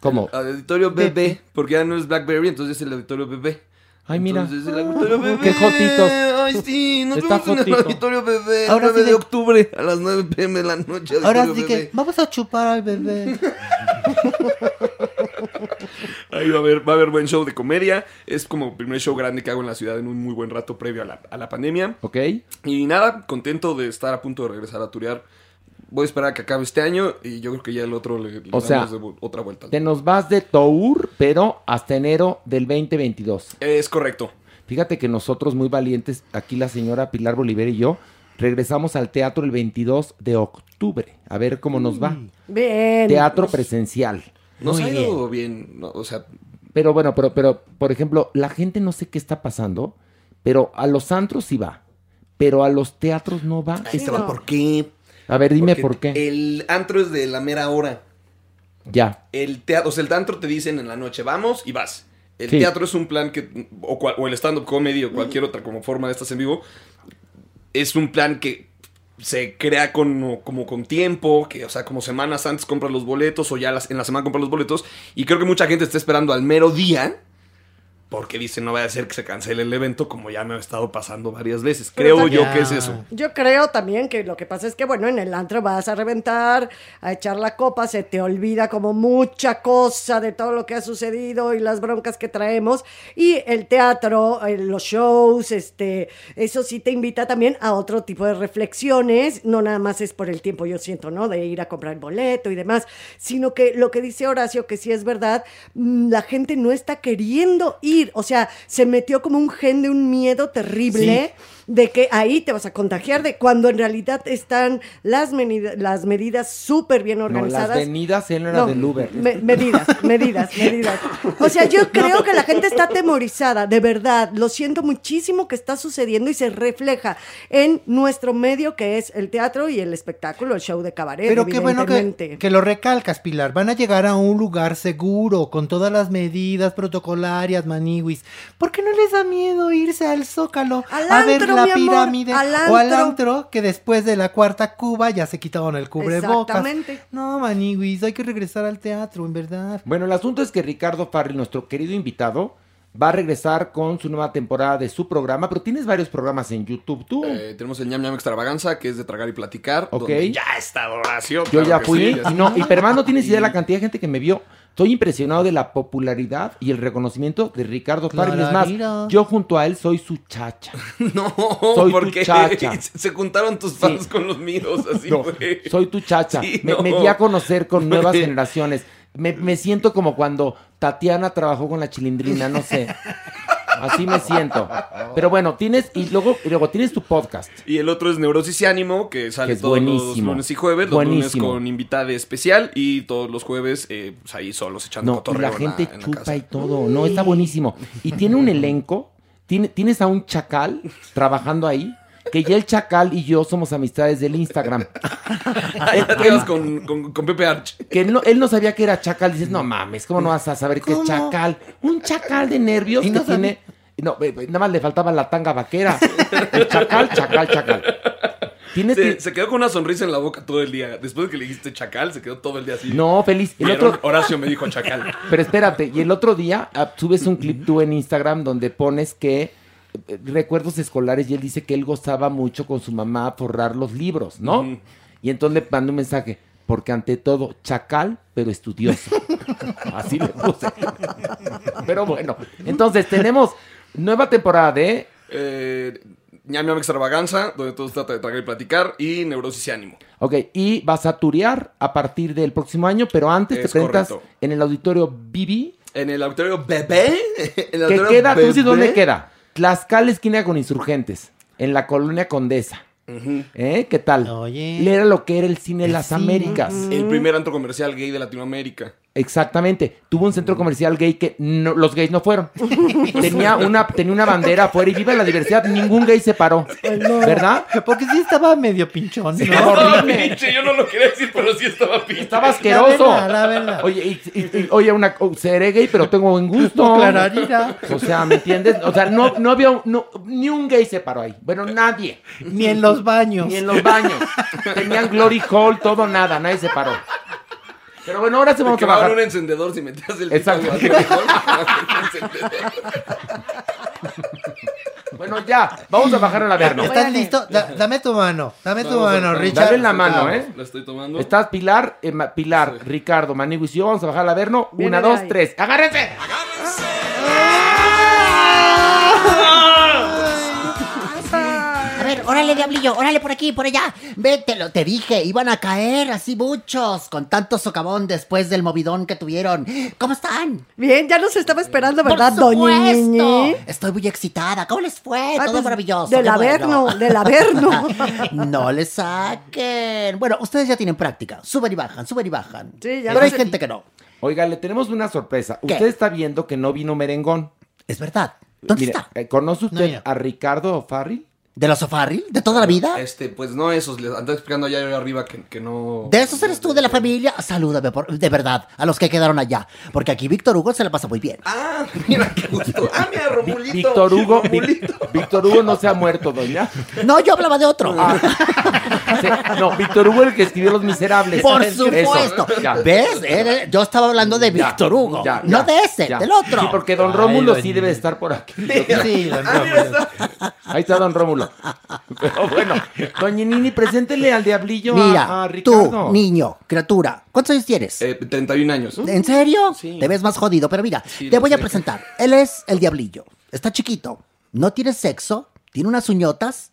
¿Cómo? El auditorio Bebé, porque ya no es Blackberry, entonces es el auditorio Bebé. Ay, mira. Entonces el auditorio Bebé. Qué jotitos. Ay, sí, nos Está vemos en el jotito. auditorio Bebé. El Ahora 9 sí de de- octubre a las 9 pm de la noche. Ahora auditorio sí Bebé. que vamos a chupar al bebé. Ahí va a haber, va a haber buen show de comedia. Es como el primer show grande que hago en la ciudad en un muy buen rato previo a la, a la pandemia. Ok. Y nada, contento de estar a punto de regresar a turear. Voy a esperar a que acabe este año y yo creo que ya el otro le, le O sea, damos de vu- otra vuelta. Te nos vas de tour, pero hasta enero del 2022. Es correcto. Fíjate que nosotros, muy valientes, aquí la señora Pilar Bolívar y yo, regresamos al teatro el 22 de octubre. A ver cómo nos va. Bien. Teatro presencial. Nos ha ido bien. no, o sea, Pero bueno, pero, pero, por ejemplo, la gente no sé qué está pasando, pero a los antros sí va, pero a los teatros no va. va, ¿por qué? A ver, dime por qué. El antro es de la mera hora. Ya. El teatro, o sea, el antro te dicen en la noche, vamos y vas. El Sí. teatro es un plan que, o, cual- o el stand-up comedy o cualquier otra como forma de estas en vivo, es un plan que se crea con, como con tiempo, que, o sea, como semanas antes compras los boletos o ya las- en la semana compras los boletos. Y creo que mucha gente está esperando al mero día. Porque dicen, no vaya a ser que se cancele el evento, como ya me ha estado pasando varias veces. Creo yo que es eso. Yo creo también que lo que pasa es que, bueno, en el antro vas a reventar, a echar la copa, se te olvida como mucha cosa de todo lo que ha sucedido y las broncas que traemos. Y el teatro, eh, los shows, este, eso sí te invita también a otro tipo de reflexiones. No nada más es por el tiempo, yo siento, ¿no? De ir a comprar el boleto y demás, sino que lo que dice Horacio, que sí es verdad, mm, la gente no está queriendo ir. O sea, se metió como un gen de un miedo terrible de que ahí te vas a contagiar de cuando en realidad están las, medidas súper bien No, organizadas. las venidas, no era No, del Uber. me- medidas, medidas, medidas. O sea, yo creo que la gente está atemorizada, de verdad. Lo siento muchísimo que está sucediendo y se refleja en nuestro medio que es el teatro y el espectáculo, el show de cabaret. Pero qué bueno que, que lo recalcas, Pilar. Van a llegar a un lugar seguro, con todas las medidas protocolarias, maniwis. ¿Por qué no les da miedo irse al Zócalo Al a ver la mi amor, pirámide? al O al antro. que después de la cuarta cuba ya se quitaron el cubrebocas. Exactamente. No, maniwis, hay que regresar al teatro, en verdad. Bueno, el asunto es que Ricardo Farrell, nuestro querido invitado, va a regresar con su nueva temporada de su programa, pero tienes varios programas en YouTube tú. Eh, tenemos el ñam ñam extravaganza, que es de tragar y platicar. Ok. donde ya está Horacio. Yo claro ya fui, sí, y, ya no, y pero además no tienes idea de la cantidad de gente que me vio. Estoy impresionado de la popularidad y el reconocimiento de Ricardo Farrell. Es más, yo junto a él soy su chacha. No, soy porque tu chacha. se juntaron tus fans con los míos, así No, fue. soy tu chacha. Sí, me, no. me di a conocer con nuevas generaciones. Me, me siento como cuando Tatiana trabajó con la chilindrina, no sé. Así me siento. Pero bueno, tienes, y luego, y luego tienes tu podcast. Y el otro es Neurosis y Ánimo, que sale Que todos los buenísimo. lunes y jueves. Los Buenísimo. lunes con invitada especial y todos los jueves, eh, pues ahí solos echando No, y la en gente en chupa y todo. No, está buenísimo. Y tiene un elenco. Tiene, tienes a un chacal trabajando ahí. Que ya el chacal y yo somos amistades del Instagram. Ahí te quedas con, con, con Pepe Arch. Que él no, él no sabía que era chacal. Dices, no mames, ¿cómo no vas a saber que es chacal? Un chacal de nervios Y que no tiene. No, eh, eh, nada más le faltaba la tanga vaquera. El chacal, chacal, chacal. Tienes Se, se quedó con una sonrisa en la boca todo el día. Después de que le dijiste chacal, se quedó todo el día así. No, feliz. El otro- Horacio me dijo chacal. Pero espérate, y el otro día ah, subes un clip tú en Instagram donde pones que recuerdos escolares y él dice que él gozaba mucho con su mamá a forrar los libros, ¿no? Y entonces le mando un mensaje, porque ante todo, chacal, pero estudioso. Así le puse. Pero bueno, entonces tenemos nueva temporada de... Eh, ñam ñam extravaganza, donde todo se trata de tragar y platicar. Y Neurosis y Ánimo. Ok, y vas a turear a partir del próximo año, pero antes te Es presentas correcto. en el auditorio Bibi. En el auditorio Bebé. En el ¿Qué queda? ¿Tú dices Bebé. dónde queda? Tlaxcala, esquina con insurgentes, en la colonia Condesa. ¿Eh? ¿Qué tal? Era lo que era el cine Las Américas. El primer antro comercial gay de Latinoamérica. Exactamente. Tuvo un centro comercial gay que no- los gays no fueron. tenía, una, tenía una bandera afuera y viva la diversidad. Ningún gay se paró. ¿Verdad? Porque sí estaba medio pinchón. ¿no? Estaba. Pinche, yo no lo quería decir, pero sí estaba pinche. Estaba asqueroso. La la. Oye, y- y- y- oye, una, oh, seré gay, pero tengo buen gusto. O sea, ¿me entiendes? O sea, no, no había, no, ni un gay se paró ahí. Bueno, nadie. Ni en los baños. Ni en los baños. Tenían Glory Hall, todo, nada, nadie se paró. Pero bueno, ahora se Me vamos a bajar. un encendedor si metías el Exacto. Bueno, ya, vamos a bajar al Averno. ¿Estás listo? Da- dame tu mano. Dame tu mano, Richard. Dale la mano, ¿eh? La estoy tomando. Estás Pilar, eh, Ma- Pilar, Ricardo, Maniguis y yo. Vamos a bajar al Averno. Viene Una, de dos, ahí. tres. ¡Agárrense! A órale, diablillo, órale por aquí, por allá. Vete, lo te dije, iban a caer así muchos, con tanto socavón después del movidón que tuvieron. ¿Cómo están? Bien, ya nos estaba esperando, ¿verdad, Por doña. Ñiñi? Estoy muy excitada. ¿Cómo les fue? Ay, Todo pues, maravilloso. del Averno, bueno. del Averno. no le saquen. Bueno, ustedes ya tienen práctica. Suben y bajan, suben y bajan. Sí, ya Pero hay sé. gente que no. Oiga, le tenemos una sorpresa. ¿Qué? Usted está viendo que no vino merengón. Es verdad. ¿Dónde Mire, está? eh, ¿Conoce usted No, a Ricardo Farril? ¿De los Sofarri? ¿De toda la vida? Este, pues no esos, les ando explicando allá arriba que, que no. ¿De esos eres tú de la familia? Salúdame, por- de verdad, a los que quedaron allá. Porque aquí Víctor Hugo se la pasa muy bien. Ah, mira qué gusto. Ah, mira, Romulito. Víctor Hugo, Víctor Hugo no se ha muerto, doña. No, yo hablaba de otro. Ah. Sí, no, Víctor Hugo el que escribió Los Miserables. Por Eso, supuesto. ¿Ves? Era- yo estaba hablando de Ya, Víctor Hugo. ya, no ya, de ese, ya. del otro. Sí, porque don Rómulo sí debe estar por aquí. Sí, don Rómulo. está. Ahí está don Rómulo. Pero bueno, doña Nini, preséntele al diablillo a- Mira, a, Ricardo. tú, niño, criatura, ¿cuántos años tienes? Eh, 31 años. ¿En serio? Sí. Te ves más jodido, pero mira, Sí, te lo voy a sé. presentar. Él es el diablillo. Está chiquito, no tiene sexo, tiene unas uñotas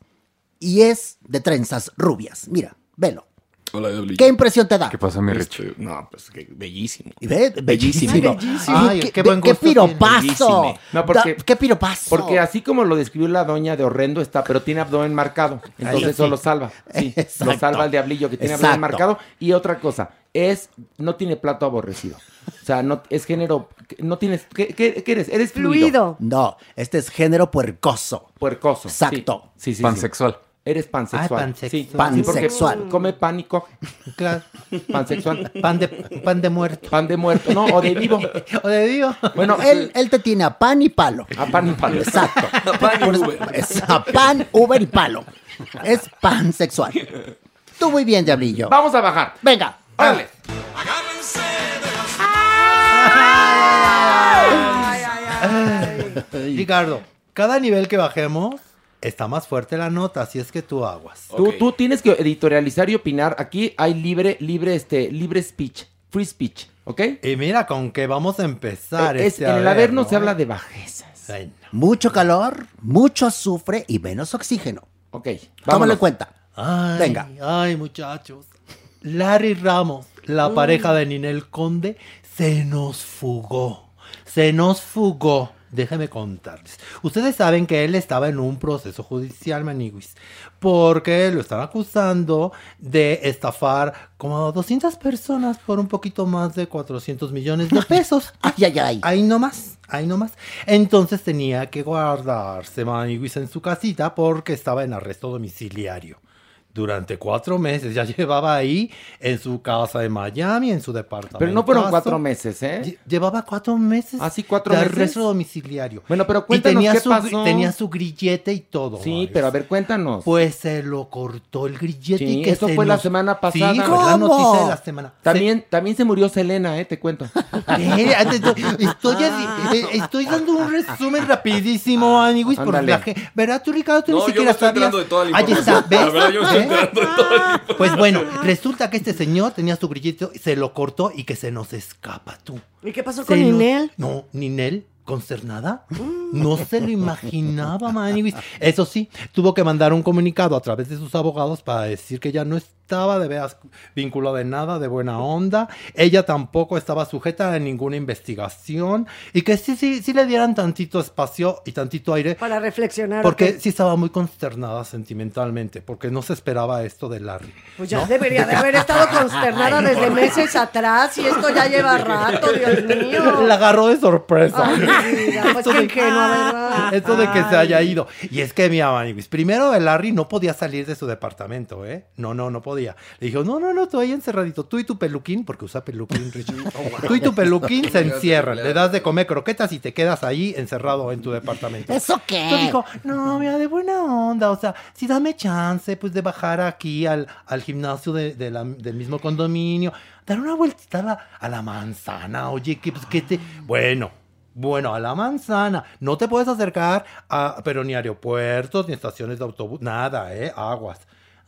y es de trenzas rubias. Mira, velo. Hola, Diablillo. ¿Qué impresión te da? ¿Qué pasa, mi Rich? No, pues que bellísimo. Y ve, bellísimo. Ay, bellísimo. Ay, Ay, qué, qué buen qué gusto piropazo. Bellísimo. No, porque- Da- qué piropazo. Porque así como lo describió la doña de horrendo está, pero tiene abdomen marcado. Entonces Ahí eso sí. lo salva. Sí, lo Exacto. salva el diablillo que tiene Exacto. abdomen marcado. Y otra cosa, es, no tiene plato aborrecido. O sea, no, es género, no tienes, ¿qué, qué- qué eres? Eres fluido. Fluido. No, este es género puercoso. Puercoso. Exacto. Sí, sí, sí. Pansexual. Eres pansexual. Ah, pansexual. Sí, Pansexual. Sí, porque come pan y co- Claro. Pansexual. Pan de, pan de muerto. Pan de muerto, no, o de vivo. O de vivo. Bueno, Él, él te tiene a pan y palo. a pan y palo. Exacto. Pan y Uber. Es a pan, Uber y palo. Es pansexual. Tú muy bien, diablillo. Vamos a bajar. Venga. Órale. Ricardo, cada nivel que bajemos está más fuerte la nota, así es que tú aguas. Tú, tú tienes que editorializar y opinar. Aquí hay libre, libre, este, libre speech, free speech, ¿ok? Y mira con qué vamos a empezar. Eh, es- este en el Averno, se habla de bajezas. Ay, no. Mucho calor, mucho azufre y menos oxígeno. Ok, Tómalo en cuenta. Ay, Venga. Ay, muchachos. Larry Ramos, la pareja de Ninel Conde, se nos fugó. Se nos fugó. Déjenme contarles. Ustedes saben que él estaba en un proceso judicial, Maniguis, porque lo están acusando de estafar como a 200 personas por un poquito más de 400 millones de pesos. Ay, ay, ay. Ahí nomás, ahí nomás. Entonces tenía que guardarse Maniguis en su casita porque estaba en arresto domiciliario. Durante cuatro meses ya llevaba ahí en su casa de Miami, en su departamento. Pero no fueron cuatro meses, ¿eh? Lle- Llevaba cuatro meses ¿Ah, sí, cuatro de meses? arresto domiciliario. Bueno, pero y cuéntanos tenía qué su, pasó. tenía su grillete y todo. Sí, pero a ver, cuéntanos. Pues se lo cortó el grillete. Sí, y que eso se fue la nos- semana pasada. Sí, fue ¿Cómo? la noticia de la semana. También, también se murió Selena, ¿eh? Te cuento. Estoy, estoy así- eh, estoy dando un resumen rapidísimo, Aniguis, por Ándale. la gente. ¿Verdad tú, Ricardo? Tú No, ni yo siquiera me estoy sabías. de toda la Ahí está, ¿ves? La verdad, yo ¿Eh? información. Pues bueno, resulta que este señor tenía su grillito, se lo cortó y que se nos escapa tú. ¿Y qué pasó Se con nos- Ninel? No, Ninel, consternada. No se lo imaginaba, Maniguis. Eso sí, tuvo que mandar un comunicado a través de sus abogados para decir que ya no estaba de veras vinculada de nada, de buena onda. Ella tampoco estaba sujeta a ninguna investigación y que sí, sí, sí le dieran tantito espacio y tantito aire. Para reflexionar. Porque sí estaba muy consternada sentimentalmente, porque no se esperaba esto de Larry. Pues ya ¿no? debería de haber estado consternada desde meses atrás y esto ya lleva rato, Dios mío. La agarró de sorpresa. Ay, mira, pues Esto qué de- ingenua, ¿verdad? Esto de que se haya ido. Y es que, mi Maniguis, primero el Larry no podía salir de su departamento, ¿eh? No, no, no podía. Le dijo, no, no, no, tú ahí encerradito. Tú y tu peluquín, porque usa peluquín, Richard. Tú y tu peluquín se encierran. Le das de comer croquetas y te quedas ahí encerrado en tu departamento. ¿Eso qué? Entonces dijo, no, mira, de buena onda, o sea, si dame chance, pues, de bajar aquí al, al gimnasio de- de la- del mismo condominio, dar una vueltita a la, a la manzana, oye, que, pues, que te... Bueno, Bueno, a la manzana. No te puedes acercar a, pero ni aeropuertos, ni estaciones de autobús, nada, ¿eh? Aguas.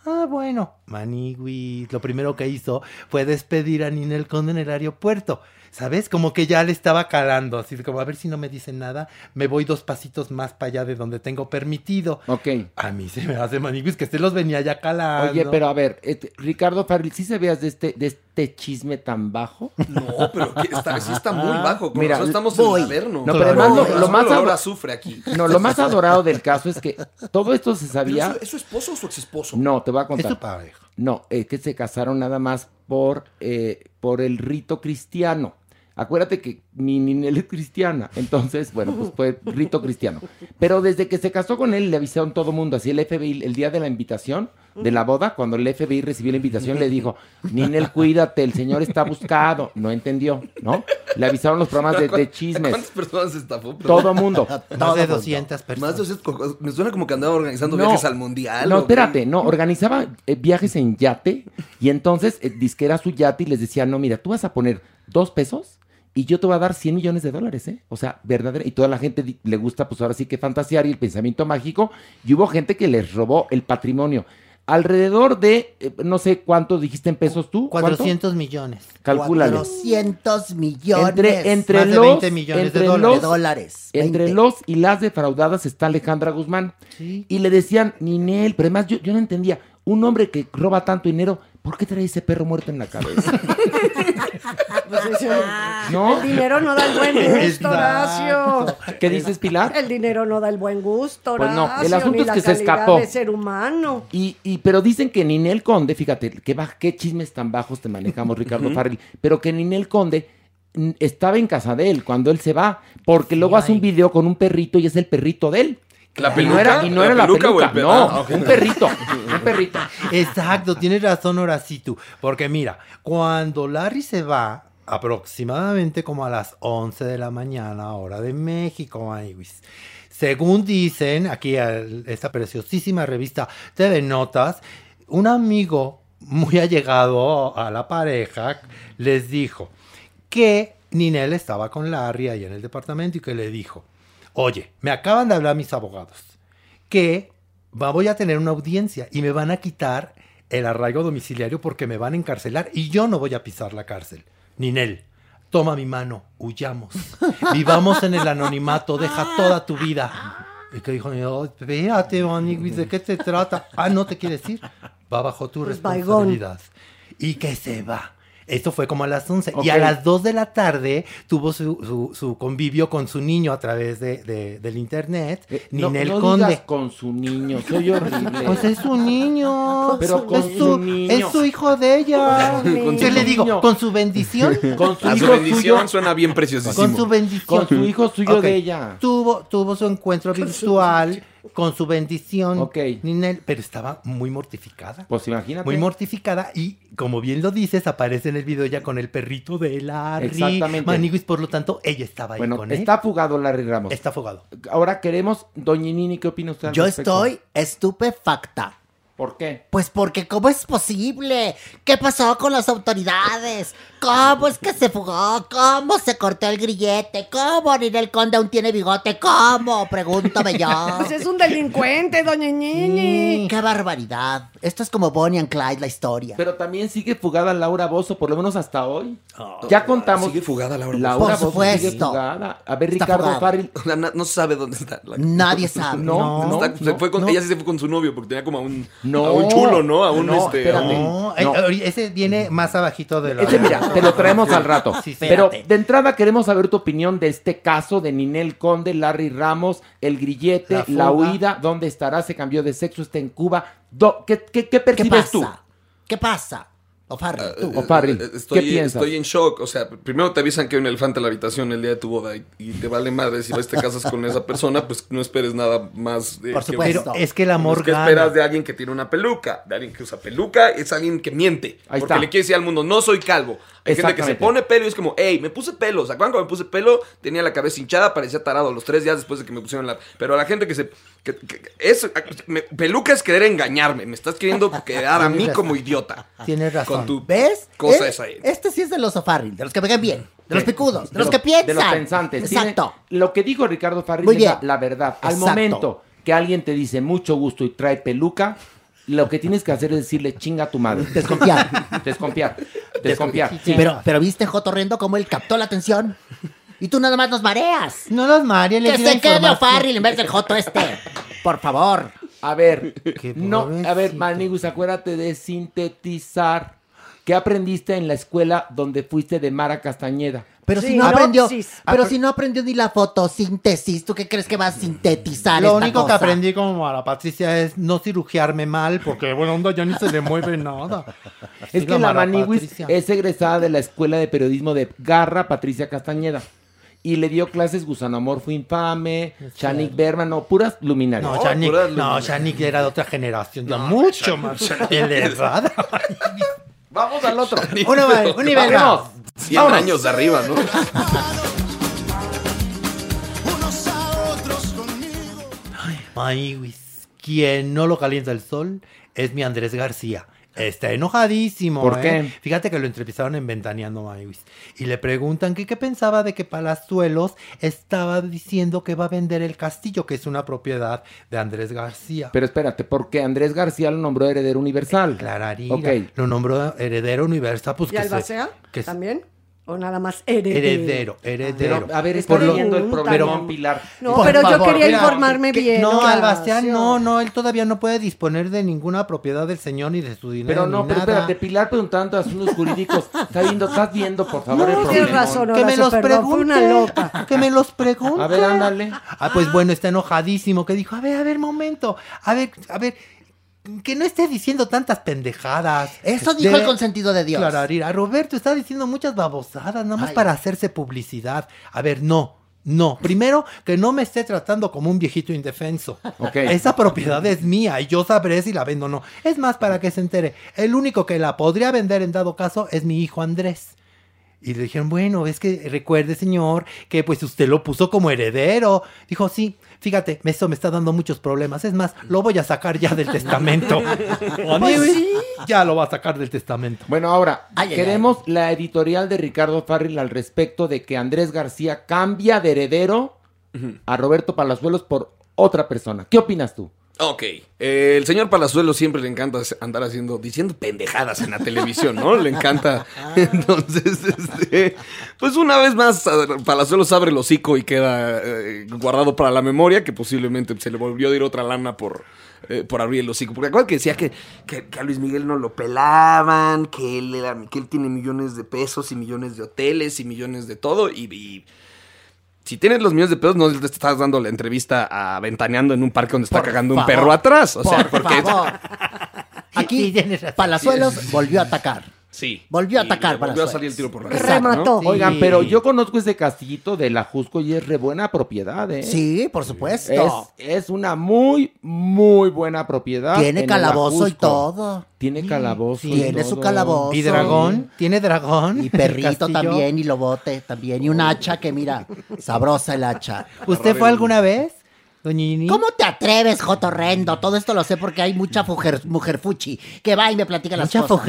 Ah, bueno, Manigui, lo primero que hizo fue despedir a Ninel Conde en el aeropuerto. ¿Sabes? Como que ya le estaba calando, así como a ver si no me dicen nada, me voy dos pasitos más para allá de donde tengo permitido. Ok. A mí se me hace Maniguis que se los venía ya calando. Oye, pero a ver, este, Ricardo Farril, ¿sí sabías de este, de este chisme tan bajo? No, pero que está, sí está muy Ah, bajo. Con mira, estamos voy. en el Averno. No, pero además lo- lo más adorado ador- azufre aquí. No, lo más adorado del caso es que todo esto se sabía. ¿Es su, es su esposo o su exesposo? No, te voy a contar. Es su pareja. No, es que se casaron nada más por, eh, por el rito cristiano. Acuérdate que mi Ninel es cristiana, entonces, bueno, pues fue rito cristiano. Pero desde que se casó con él, le avisaron todo mundo, así el FBI, el día de la invitación, de la boda, cuando el FBI recibió la invitación, le dijo, Ninel, cuídate, el señor está buscado. No entendió, ¿no? Le avisaron los programas de, de chismes. ¿Cuántas personas estafó? Todo mundo. Más de 200 personas. Más de 200. Me suena como que andaba organizando No. viajes al mundial. No, espérate, no, organizaba eh, viajes en yate y entonces eh, disque era su yate y les decía, no, mira, tú vas a poner dos pesos y yo te voy a dar 100 millones de dólares, ¿eh? O sea, verdadero. Y toda la gente le gusta, pues ahora sí que fantasear y el pensamiento mágico. Y hubo gente que les robó el patrimonio. Alrededor de, eh, no sé cuánto dijiste en pesos tú. ¿Cuánto? 400 millones. Calcúlale. 400 millones. Entre, entre Más de los, 20 millones entre de los- dólares. De dólares, Entre 20. los y las defraudadas está Alejandra Guzmán. Y le decían, Ninel, pero además yo, yo no entendía, un hombre que roba tanto dinero, ¿por qué trae ese perro muerto en la cabeza? Pues ¿No? El dinero no da el buen gusto, Horacio. ¿Qué dices, Pilar? El dinero no da el buen gusto, Pues no, Horacio, el asunto ni es la que se calidad escapó. de ser humano. Y, y, pero dicen que Ninel Conde, fíjate, qué, qué chismes tan bajos te manejamos, Ricardo. Farrell, pero que Ninel Conde estaba en casa de él cuando él se va, porque luego hace un video con un perrito y es el perrito de él. ¿La peluca? no era, y no ¿La era la peluca o peluca, el pe- no, Ah, un perrito, un perrito. Exacto, tienes razón, Horacito. Porque mira, cuando Larry se va, aproximadamente como a las 11 de la mañana, hora de México. Según dicen, aquí esta preciosísima revista TV Notas, un amigo muy allegado a la pareja les dijo que Ninel estaba con Larry ahí en el departamento y que le dijo, oye, me acaban de hablar mis abogados que va- voy a tener una audiencia y me van a quitar el arraigo domiciliario porque me van a encarcelar y yo no voy a pisar la cárcel. Ninel, toma mi mano, huyamos. Vivamos en el anonimato, deja toda tu vida. Y que dijo, "No, espérate, Maniguis, ¿de qué se trata? Ah, no te quieres ir. Va bajo tu Pues, responsabilidad. Y que se va. Esto fue como a las 11. Y a las 2 de la tarde tuvo su, su- su convivio con su niño a través de, de- del internet. Eh, No, Ninel no Conde. digas con su niño, soy horrible. Pues es su niño. Pero con es su niño. Es su hijo de ella. Con ¿Qué su le digo? niño. ¿Con su bendición? Con su A su hijo bendición suyo. suena bien preciosísimo. Con su bendición. Con su hijo suyo de ella. Tuvo, tuvo su encuentro virtual con su bendición. Ok. Ninel, pero estaba muy mortificada. Pues imagínate. Muy mortificada y, como bien lo dices, aparece en el video ya con el perrito de Larry. Exactamente. Maniguis, por lo tanto, ella estaba ahí Bueno, con él. está fugado Larry Ramos. Está fugado. Ahora queremos, Doña Nini, ¿qué opina usted al Yo respecto? estoy estupefacta. ¿Por qué? Pues porque ¿cómo es posible? ¿Qué pasó con las autoridades? ¿Cómo es que se fugó? ¿Cómo se cortó el grillete? ¿Cómo Ninel Conde aún tiene bigote? ¿Cómo? Pregúntame yo. Pues es un delincuente, doña Ñiñi. Mm, ¡Qué barbaridad! Esto es como Bonnie and Clyde, la historia. Pero también sigue fugada Laura Bozo, por lo menos hasta hoy. ya contamos. Sigue fugada Laura Bozo. Laura Por Bozo sigue supuesto. fugada. A ver, Está Ricardo na- no se sabe dónde está. la- Nadie sabe. No, no, Está- se no, fue con- no. Ella sí se fue con su novio porque tenía como a un, No, a un chulo, ¿no? A un no, este. a un- No, No. eh, ese viene más abajito de la... Ese, mira, te lo traemos al rato. Sí. Pero de entrada queremos saber tu opinión de este caso de Ninel Conde, Larry Ramos, el grillete, La huida, dónde estará, se cambió de sexo, está en Cuba. Do- ¿qué, qué, qué ¿Qué percibes pasa? tú? ¿Qué pasa? Tú. O Farrell, Eh, ¿qué Estoy, piensas? estoy en shock. O sea, primero te avisan que hay un elefante en la habitación el día de tu boda y, y te vale madre si vas te casas con esa persona, pues no esperes nada más. De Por que- supuesto. Pero es que el amor Es que gana. esperas de alguien que tiene una peluca, de alguien que usa peluca, es alguien que miente. Ahí porque está. le quiere decir al mundo, no soy calvo. Hay gente que se pone pelo y es como, hey, me puse pelo. ¿Se acuerdan cuando me puse pelo? Tenía la cabeza hinchada, parecía tarado los tres días después de que me pusieron la. Pero a la gente que se. que- que- es, me- peluca es querer engañarme. Me estás queriendo quedar a mí como idiota. Tienes razón. Con tu ¿Ves? cosa esa ahí. Este sí es de los O'Farrell, de los que me caen bien. De los picudos, de los que piensan. De los pensantes. Tiene- Exacto. lo que dijo Ricardo Farril es la, verdad. Al momento que alguien te dice mucho gusto y trae peluca, lo que tienes que hacer es decirle chinga a tu madre. Desconfiar. Desconfiar. Desconfiar. Sí, pero, pero viste, Jotorrendo, cómo él captó la atención. Y tú nada más nos mareas. No los marees, Que se quede O'Farrill en vez del Joto este. Por favor. A ver, no, a ver, Manigus, acuérdate de sintetizar. ¿Qué aprendiste en la escuela donde fuiste de Mara Castañeda? Pero si no aprendió, pero si no aprendió ni la fotosíntesis, ¿tú qué crees que va a sintetizar Lo esta único que cosa? aprendí como a la Patricia es no cirugiarme mal, porque bueno, onda ya ni se le mueve nada. Es Sí, que la Mara Maniwis Patricia. es egresada de la Escuela de Periodismo de Garra Patricia Castañeda. Y le dio clases Gusano Amorfo Infame, Chanik Berman, no, puras luminarias. No, Shanik, no, era de otra generación, ya mucho más elevada. Vamos al otro. Uno más, un nivel más. 100 Vámonos. años de arriba, ¿no? Maniwis, quien no lo calienta el sol es mi Andrés García. Está enojadísimo. ¿Por ¿eh? qué? Fíjate que lo entrevistaron en Ventaneando Maniwis. Y le preguntan que qué pensaba de que Palazuelos estaba diciendo que va a vender el castillo, que es una propiedad de Andrés García. Pero espérate, porque Andrés García lo nombró heredero universal. Clararira, Ok. lo nombró heredero universal. Pues ¿Y que se- Albacea? que ¿También? ¿O nada más heredero? Heredero, heredero. A ver, está Por lo- leyendo el problema, no. Pilar. No, Por pero yo quería mira, informarme que- bien. No. Albastián, no, no, él todavía no puede disponer de ninguna propiedad del señor ni de su dinero. Pero no, ni pero nada. espérate, Pilar preguntando asuntos jurídicos. Está viendo, estás viendo, por favor, el No, problema. tienes razón, Que me los perdón, pregunte. loca. Que me los pregunte. A ver, ándale. Ah, pues bueno, está enojadísimo. Que dijo, a ver, a ver, momento. A ver, a ver. Que no esté diciendo tantas pendejadas. Eso dijo el consentido de Dios. Clararira, Roberto está diciendo muchas babosadas, nada más Ay. para hacerse publicidad. A ver, no. No, primero que no me esté tratando como un viejito indefenso. Ok. Esa propiedad es mía y yo sabré si la vendo o no. Es más, para que se entere, el único que la podría vender en dado caso es mi hijo Andrés. Y le dijeron, bueno, es que recuerde, señor, que pues usted lo puso como heredero. Dijo, sí, fíjate, eso me está dando muchos problemas. Es más, lo voy a sacar ya del testamento. Pues sí. Ya lo va a sacar del testamento. Bueno, ahora, Ay, ay, queremos la editorial de Ricardo Farril al respecto de que Andrés García cambia de heredero a Roberto Palazuelos por otra persona. ¿Qué opinas tú? Ok, eh, el señor Palazuelo siempre le encanta andar haciendo, diciendo pendejadas en la televisión, ¿no? Le encanta. Entonces, este, pues una vez más, Palazuelos abre el hocico y queda eh, guardado para la memoria, que posiblemente se le volvió a ir otra lana por, eh, por abrir el hocico. Porque acuérdate que decía que, que- que a Luis Miguel no lo pelaban, que él, era- que él tiene millones de pesos y millones de hoteles y millones de todo, y- y si tienes los millones de pesos, no te estás dando la entrevista a Ventaneando en un parque donde está Por cagando un perro atrás. O sea, por porque. favor. Aquí, Palazuelos volvió a atacar. Sí. Volvió a atacar le volvió a salir el tiro por la Remató. Oigan, Sí. pero yo conozco ese castillito de la Jusco y es re buena propiedad, ¿eh? Sí, por supuesto. Es, es una muy, muy buena propiedad. Tiene en calabozo y todo. Tiene calabozo. y Tiene su calabozo. ¿Y dragón? ¿Tiene dragón? Y perrito también, y lobote también. Y un hacha que mira, sabrosa el hacha. ¿Usted fue alguna vez, doña Nini? ¿Cómo te atreves, Jotorrendo? Todo esto lo sé porque hay mucha mujer, mujer fuchi que va y me platica las Mucha cosas.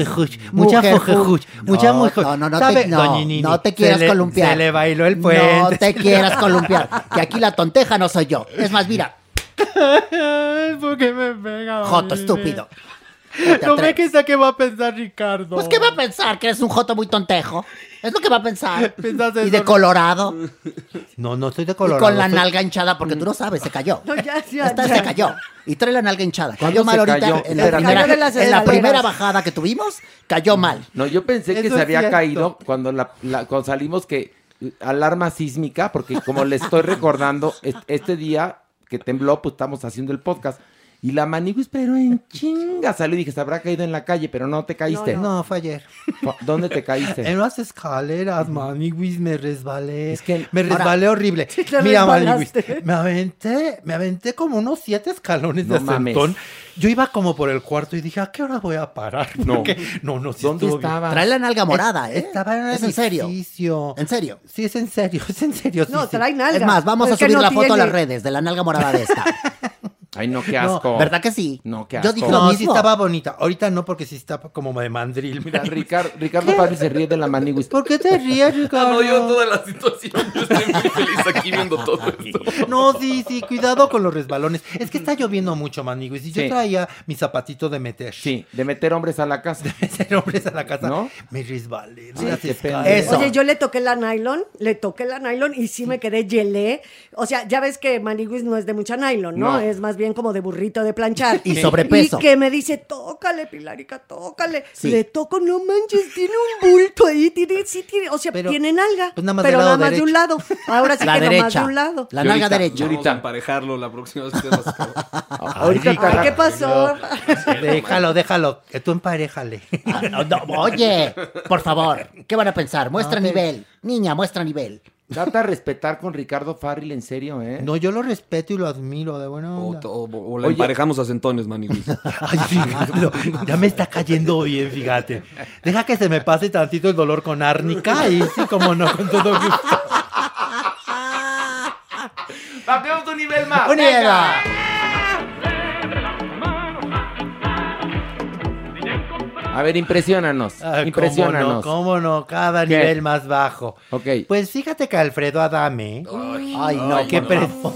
mucha Mujer fojejuch, mucha no, mujer. No, no, no, ¿Sabe, te, no, doña Nini? no te Se quieras le- columpiar. Se le bailó el No puente. te quieras columpiar. Que aquí la tonteja no soy yo. Es más, mira, ¿Por qué me pega? Joto estúpido. ¿Cómo te No me atreves? que sé qué va a pensar Ricardo. Pues, ¿qué va a pensar? Que eres un joto muy tontejo. Es lo que va a pensar. Y de ¿no? colorado. No, no estoy de Y colorado. con la soy- nalga hinchada, porque tú no sabes, se cayó. No, ya, ya, Esta ya. se cayó. Y trae la nalga hinchada. ¿Cuándo Cayó mal ahorita. cayó? En, la primera, cayó de las en la primera bajada que tuvimos, cayó mal. No, yo pensé que se había cierto. caído cuando, la, la- cuando salimos que alarma sísmica, porque como le estoy recordando, es- este día que tembló, pues estamos haciendo el podcast. Y la maniguis, pero en chinga salió y dije, se habrá caído en la calle, pero no te caíste. No, fue ayer. ¿Dónde te caíste? En las escaleras, maniguis, me resbalé. Es que- me resbalé horrible. Sí, te Mira, maniguis, me aventé, me aventé como unos siete escalones No de mames. sentón. Yo iba como por el cuarto y dije, ¿a qué hora voy a parar? No. Porque- no, no, sí ¿Dónde estaba? Trae la nalga morada, ¿eh? Estaba en un Es en serio. edificio. En serio. Sí, es en serio, es en serio. sí, No, sí. trae nalga. Es más, vamos a Es subir no la foto a las redes de la nalga morada de esta. Ay, no, qué No, asco. ¿Verdad que sí? No, qué Yo asco. dije lo No, sí mismo. estaba bonita. Ahorita no, porque sí está como de mandril. Mira, Ricardo, Ricardo Farri se ríe de la maniguis. ¿Por qué te ríes, Ricardo? No, yo toda la situación, yo estoy muy feliz aquí viendo todo esto. No, sí, sí, cuidado con los resbalones. Es que está lloviendo mucho, manigo. Y Sí. yo traía mi zapatito de meter. Sí, de meter hombres a la casa. De meter hombres a la casa. ¿No? Me resbalé. Sí, escales. Oye, yo le toqué la nylon, le toqué la nylon y sí me quedé gelé. O sea, ya ves que Maniguis no es de mucha nylon, ¿no? No. Es más bien como de burrito de planchar. Y sobrepeso. Y que me dice, tócale, Pilarica, tócale. Sí. Le toco, no manches, tiene un bulto ahí, tiene, sí tiene, o sea, Pero- tiene nalga. pues nada más pero nada más de un lado. Ahora sí La que nada más derecha. de un lado. La nalga ahorita- derecha. y ahorita- Vamos a emparejarlo la próxima vez que Ahorita te Ay, agarra- ¿qué pasó? Déjalo, déjalo. Que tú emparejale. Ah, no, no, oye, por favor, ¿qué van a pensar? Muestra A nivel. Niña, muestra nivel. Trata de respetar con Ricardo Farril, en serio, ¿eh? No, yo lo respeto y lo admiro de buena O, onda. o- o la Oye. emparejamos a centones, maniguis. Ay, Ricardo, ya me está cayendo bien, fíjate. Deja que se me pase tantito el dolor con árnica y sí, como no, con todo gusto. ¡Bajemos un nivel más! ¡Un nivel más! A ver, impresionanos. Ah, impresionanos. ¿Cómo no? ¿Cómo no? Cada ¿Qué? nivel más bajo. Ok. Pues fíjate que Alfredo Adame, Ay, no, que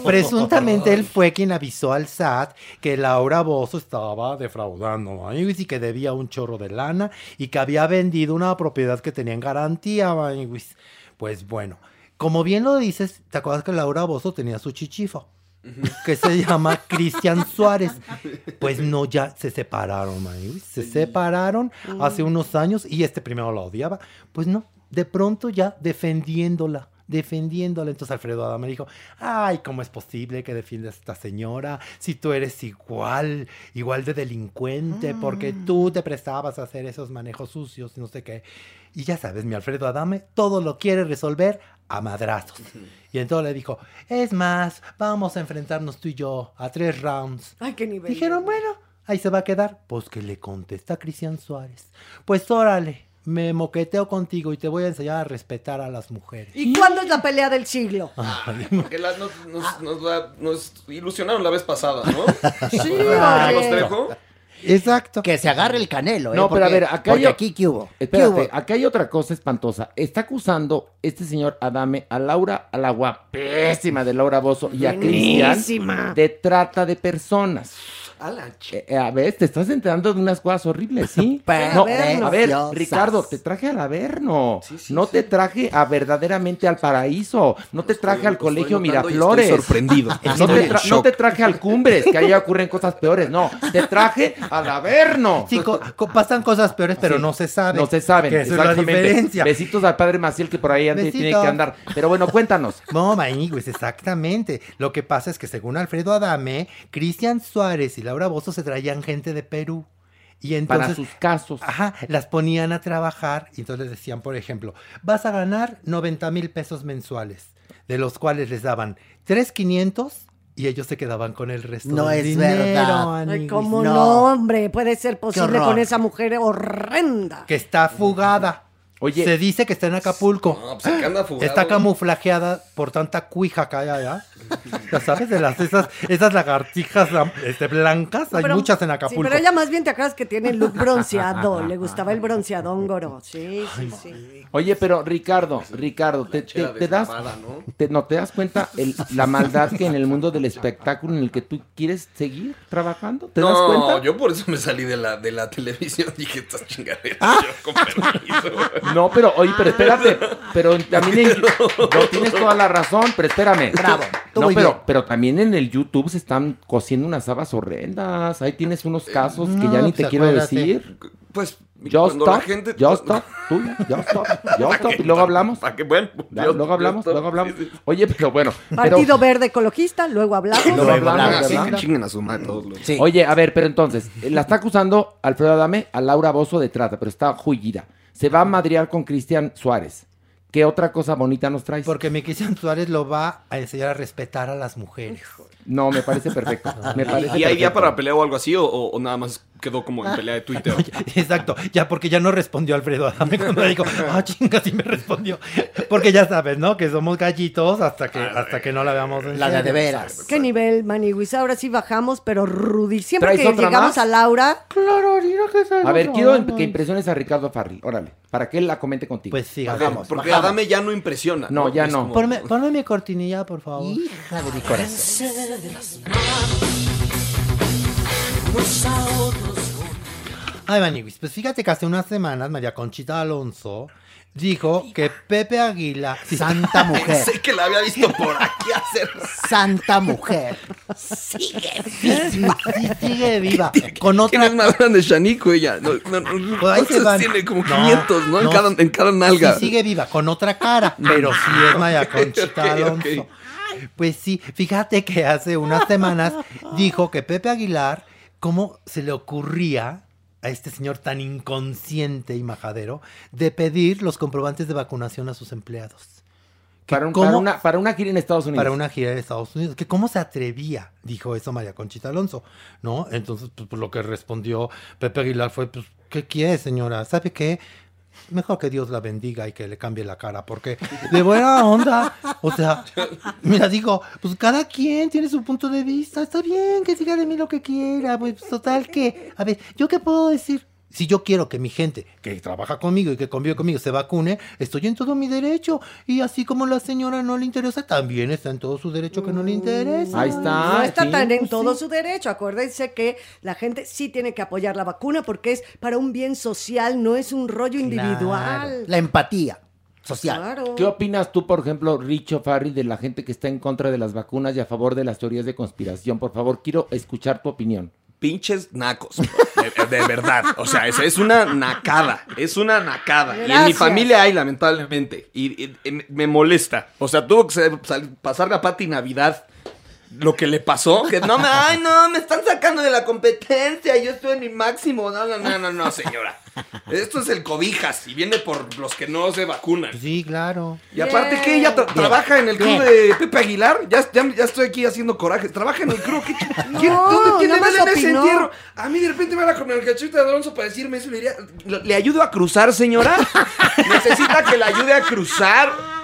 presuntamente él fue quien avisó al SAT que Laura Bozo estaba defraudando Maniguis, y que debía un chorro de lana y que había vendido una propiedad que tenía en garantía, Maniguis. Pues bueno, como bien lo dices, ¿te acuerdas que Laura Bozo tenía su chichifo? que se llama Cristian Suárez. Pues no, ya se separaron. Se separaron hace unos años y este primero la odiaba. Pues no, de pronto ya defendiéndola. Defendiéndola. Entonces Alfredo Adame dijo: Ay, ¿cómo es posible que defiendas a esta señora si tú eres igual, igual de delincuente? Porque tú te prestabas a hacer esos manejos sucios y no sé qué. Y ya sabes, mi Alfredo Adame todo lo quiere resolver a madrazos. Y entonces le dijo: Es más, vamos a enfrentarnos tú y yo a tres rounds. Ay, qué nivel. Dijeron, bueno, ahí se va a quedar. Pues que le contesta Cristian Suárez. Pues órale, me moqueteo contigo y te voy a enseñar a respetar a las mujeres. ¿Y cuándo es la pelea del siglo? Que la- nos, nos- nos la- nos ilusionaron la vez pasada, ¿no? Sí, ¿A los. Trejo? Exacto. Que se agarre el canelo, ¿eh? No, pero a Porque- ver, acá porque hay, aquí, ¿qué hubo? ¿Qué Espérate, hubo? acá hay otra cosa espantosa. Está acusando este señor Adame a Laura, a la guapísima de Laura Bozo y a Cristian de trata de personas. A la Eh, eh, a ver, te estás enterando de unas cosas horribles, ¿sí? No, a ver. Ricardo, te traje al Averno. no te traje a verdaderamente al paraíso. No te traje al colegio Miraflores. estoy sorprendido. No Estoy te, en tra- shock. no te traje al Cumbres, que ahí ocurren cosas peores. No, te traje al Averno. Sí, co- co- pasan cosas peores, pero Sí. no se sabe. No se saben. Que es la diferencia. Besitos al padre Maciel que por ahí ande- tiene que andar. Pero bueno, cuéntanos. No, Maígues, exactamente. Lo que pasa es que según Alfredo Adame, Cristian Suárez y Laura Bozo se traían gente de Perú. Y entonces, Para sus casos. Ajá, las ponían a trabajar y entonces les decían, por ejemplo, vas a ganar 90 mil pesos mensuales, de los cuales les daban 3,500 y ellos se quedaban con el resto No del es dinero, verdad. Ay. ¿cómo no. No. hombre? Puede ser posible con esa mujer horrenda. Que está fugada. Oye. Se dice que está en Acapulco. No, pues acá anda fugado. Está camuflajeada por tanta cuija que hay allá. Ya sabes, de las esas, esas lagartijas este, blancas, hay Pero- muchas en Sí, Acapulco. pero ella más bien te acuerdas que tiene look bronceado. Le gustaba el bronceadón goro. Sí, sí, sí. Oye, pero Ricardo, Ricardo, te, te- te das, ¿no? te- no te das cuenta el- la maldad que en el mundo del espectáculo en el que tú quieres seguir trabajando. ¿Te das no, cuenta? yo por eso me salí de la, de la televisión. Dije, estas chingaderas. Ah. Yo, con permiso. No, pero oye, pero espérate, pero también en, no, tienes toda la razón, pero espérame. Bravo, No, pero, pero también en el YouTube se están cociendo unas habas horrendas. Ahí tienes unos casos que ya ni pues te quiero acuérdate. decir. Pues, cuando stop, la gente... just stop, tú, just stop, just stop, y luego hablamos. ¿Para qué? Bueno, yo- luego hablamos, yo- luego hablamos. Oye, pero bueno. pero- Partido Verde Ecologista, luego hablamos. Luego hablamos, chinguen a su madre todos los... Sí. Oye, a ver, pero entonces, eh, la está acusando Alfredo Adame a Laura Bozo de trata, pero está jullida. Se va a madrear con Cristian Suárez. ¿Qué otra cosa bonita nos traes? Porque mi Cristian Suárez lo va a enseñar a respetar a las mujeres. No, me parece perfecto. Me parece ¿Y hay día perfecto. para pelea o algo así? ¿O, o- o nada más quedó como en pelea de Twitter. Exacto, ya porque ya no respondió Alfredo Adame cuando dijo, ah, chinga, sí me respondió. Porque ya sabes, ¿no? Que somos gallitos hasta que, hasta que no la veamos en La de de veras. ¿Qué nivel, Maniwis? Ahora sí bajamos, pero rudi. Siempre ¿Traes que otra llegamos más? a Laura, claro, mira que se A ver, quiero que impresiones a Ricardo Farril. Órale, para que él la comente contigo. Pues sí, Bajamos, porque Adame ya no impresiona. No, ya Es no. como- Ponme, ponme mi cortinilla, por favor. Hija de mi corazón. Ay, Maniwis, pues fíjate que hace unas semanas María Conchita Alonso dijo que Pepe Aguila... Santa mujer. Sé que la había visto por aquí hacer. Santa mujer. Sigue Sí, sigue viva. Con ¿Quién otra... es más grande, Shanico? Ella. No, no, no, Pues ahí se ¿cuántos van. tiene como No, 500, ¿no? En, cada, en cada nalga. Sí, sigue viva, con otra cara, pero sí es María Conchita Alonso. Pues sí, fíjate que hace unas semanas dijo que Pepe Aguilar, ¿cómo se le ocurría a este señor tan inconsciente y majadero de pedir los comprobantes de vacunación a sus empleados? Para, un- cómo- para una, para una gira en Estados Unidos. para una gira en Estados Unidos. Que cómo se atrevía, dijo eso María Conchita Alonso, ¿no? Entonces, pues, pues, lo que respondió Pepe Aguilar fue, pues, ¿qué quiere, señora? ¿Sabe qué? Mejor que Dios la bendiga y que le cambie la cara, porque de buena onda, o sea, mira, digo, pues cada quien tiene su punto de vista, está bien que diga de mí lo que quiera, pues total que, a ver, ¿yo qué puedo decir? Si yo quiero que mi gente que trabaja conmigo y que convive conmigo se vacune, estoy en todo mi derecho. Y así como la señora no le interesa, también está en todo su derecho que no le interesa. Ahí está. No está sí. tan en todo su derecho. Acuérdense que la gente sí tiene que apoyar la vacuna porque es para un bien social, no es un rollo individual. La empatía social. Claro. ¿Qué opinas tú, por ejemplo, Richo Farril, de la gente que está en contra de las vacunas y a favor de las teorías de conspiración? Por favor, quiero escuchar tu opinión. Pinches nacos. De, de verdad. O sea, es, es una nacada. Es una nacada. Y en mi familia hay, lamentablemente. Y, y- y me molesta. O sea, tuvo que ser- sal- pasarle a Pati Navidad lo que le pasó. Que no me. Ay, no, me están sacando de la competencia. Yo estoy en mi máximo. No, no, no, no, no, señora. Esto es el cobijas y viene por los que no se vacunan. Sí, claro. Y aparte que ella tra- trabaja en el club de Pepe Aguilar, ya, ya, ya estoy aquí haciendo coraje. Trabaja en el club. ¿qué ¿Quién- No, ¿Dónde tiene nada más ese entierro? A mí de repente me habla con el cachito de Alonso para decirme eso. Le, diría, "¿Le- ¿le ayudo a cruzar, señora? Necesita que la ayude a cruzar.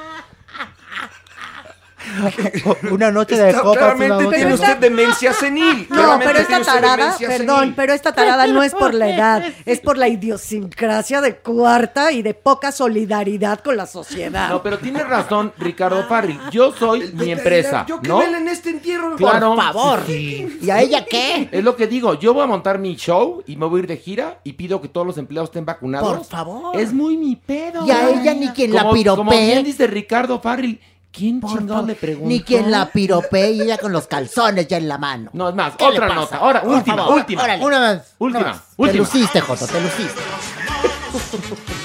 Una noche de copas. claramente tiene usted demencia senil. No, pero tiene esta tarada, perdón, senil. pero esta tarada no es por la edad, es por la idiosincrasia de cuarta y de poca solidaridad con la sociedad. No, pero tienes razón, Ricardo Farril. Yo soy mi empresa, Yo que ¿no? en este entierro. Claro. Por favor. ¿Y a ella qué? Es lo que digo, yo voy a montar mi show y me voy a ir de gira y pido que todos los empleados estén vacunados. Por favor. Es muy mi pedo. Y a ella ni quien la Como- Como piropee. bien dice Ricardo Farril, ¿quién Por favor, le preguntó? Ni quien la piropee y ella con los calzones ya en la mano. No, es más, ¿Qué le otra nota. Ahora, Por última, favor, última. órale. Una más. Última, una más. Te última. luciste, Joto, te luciste.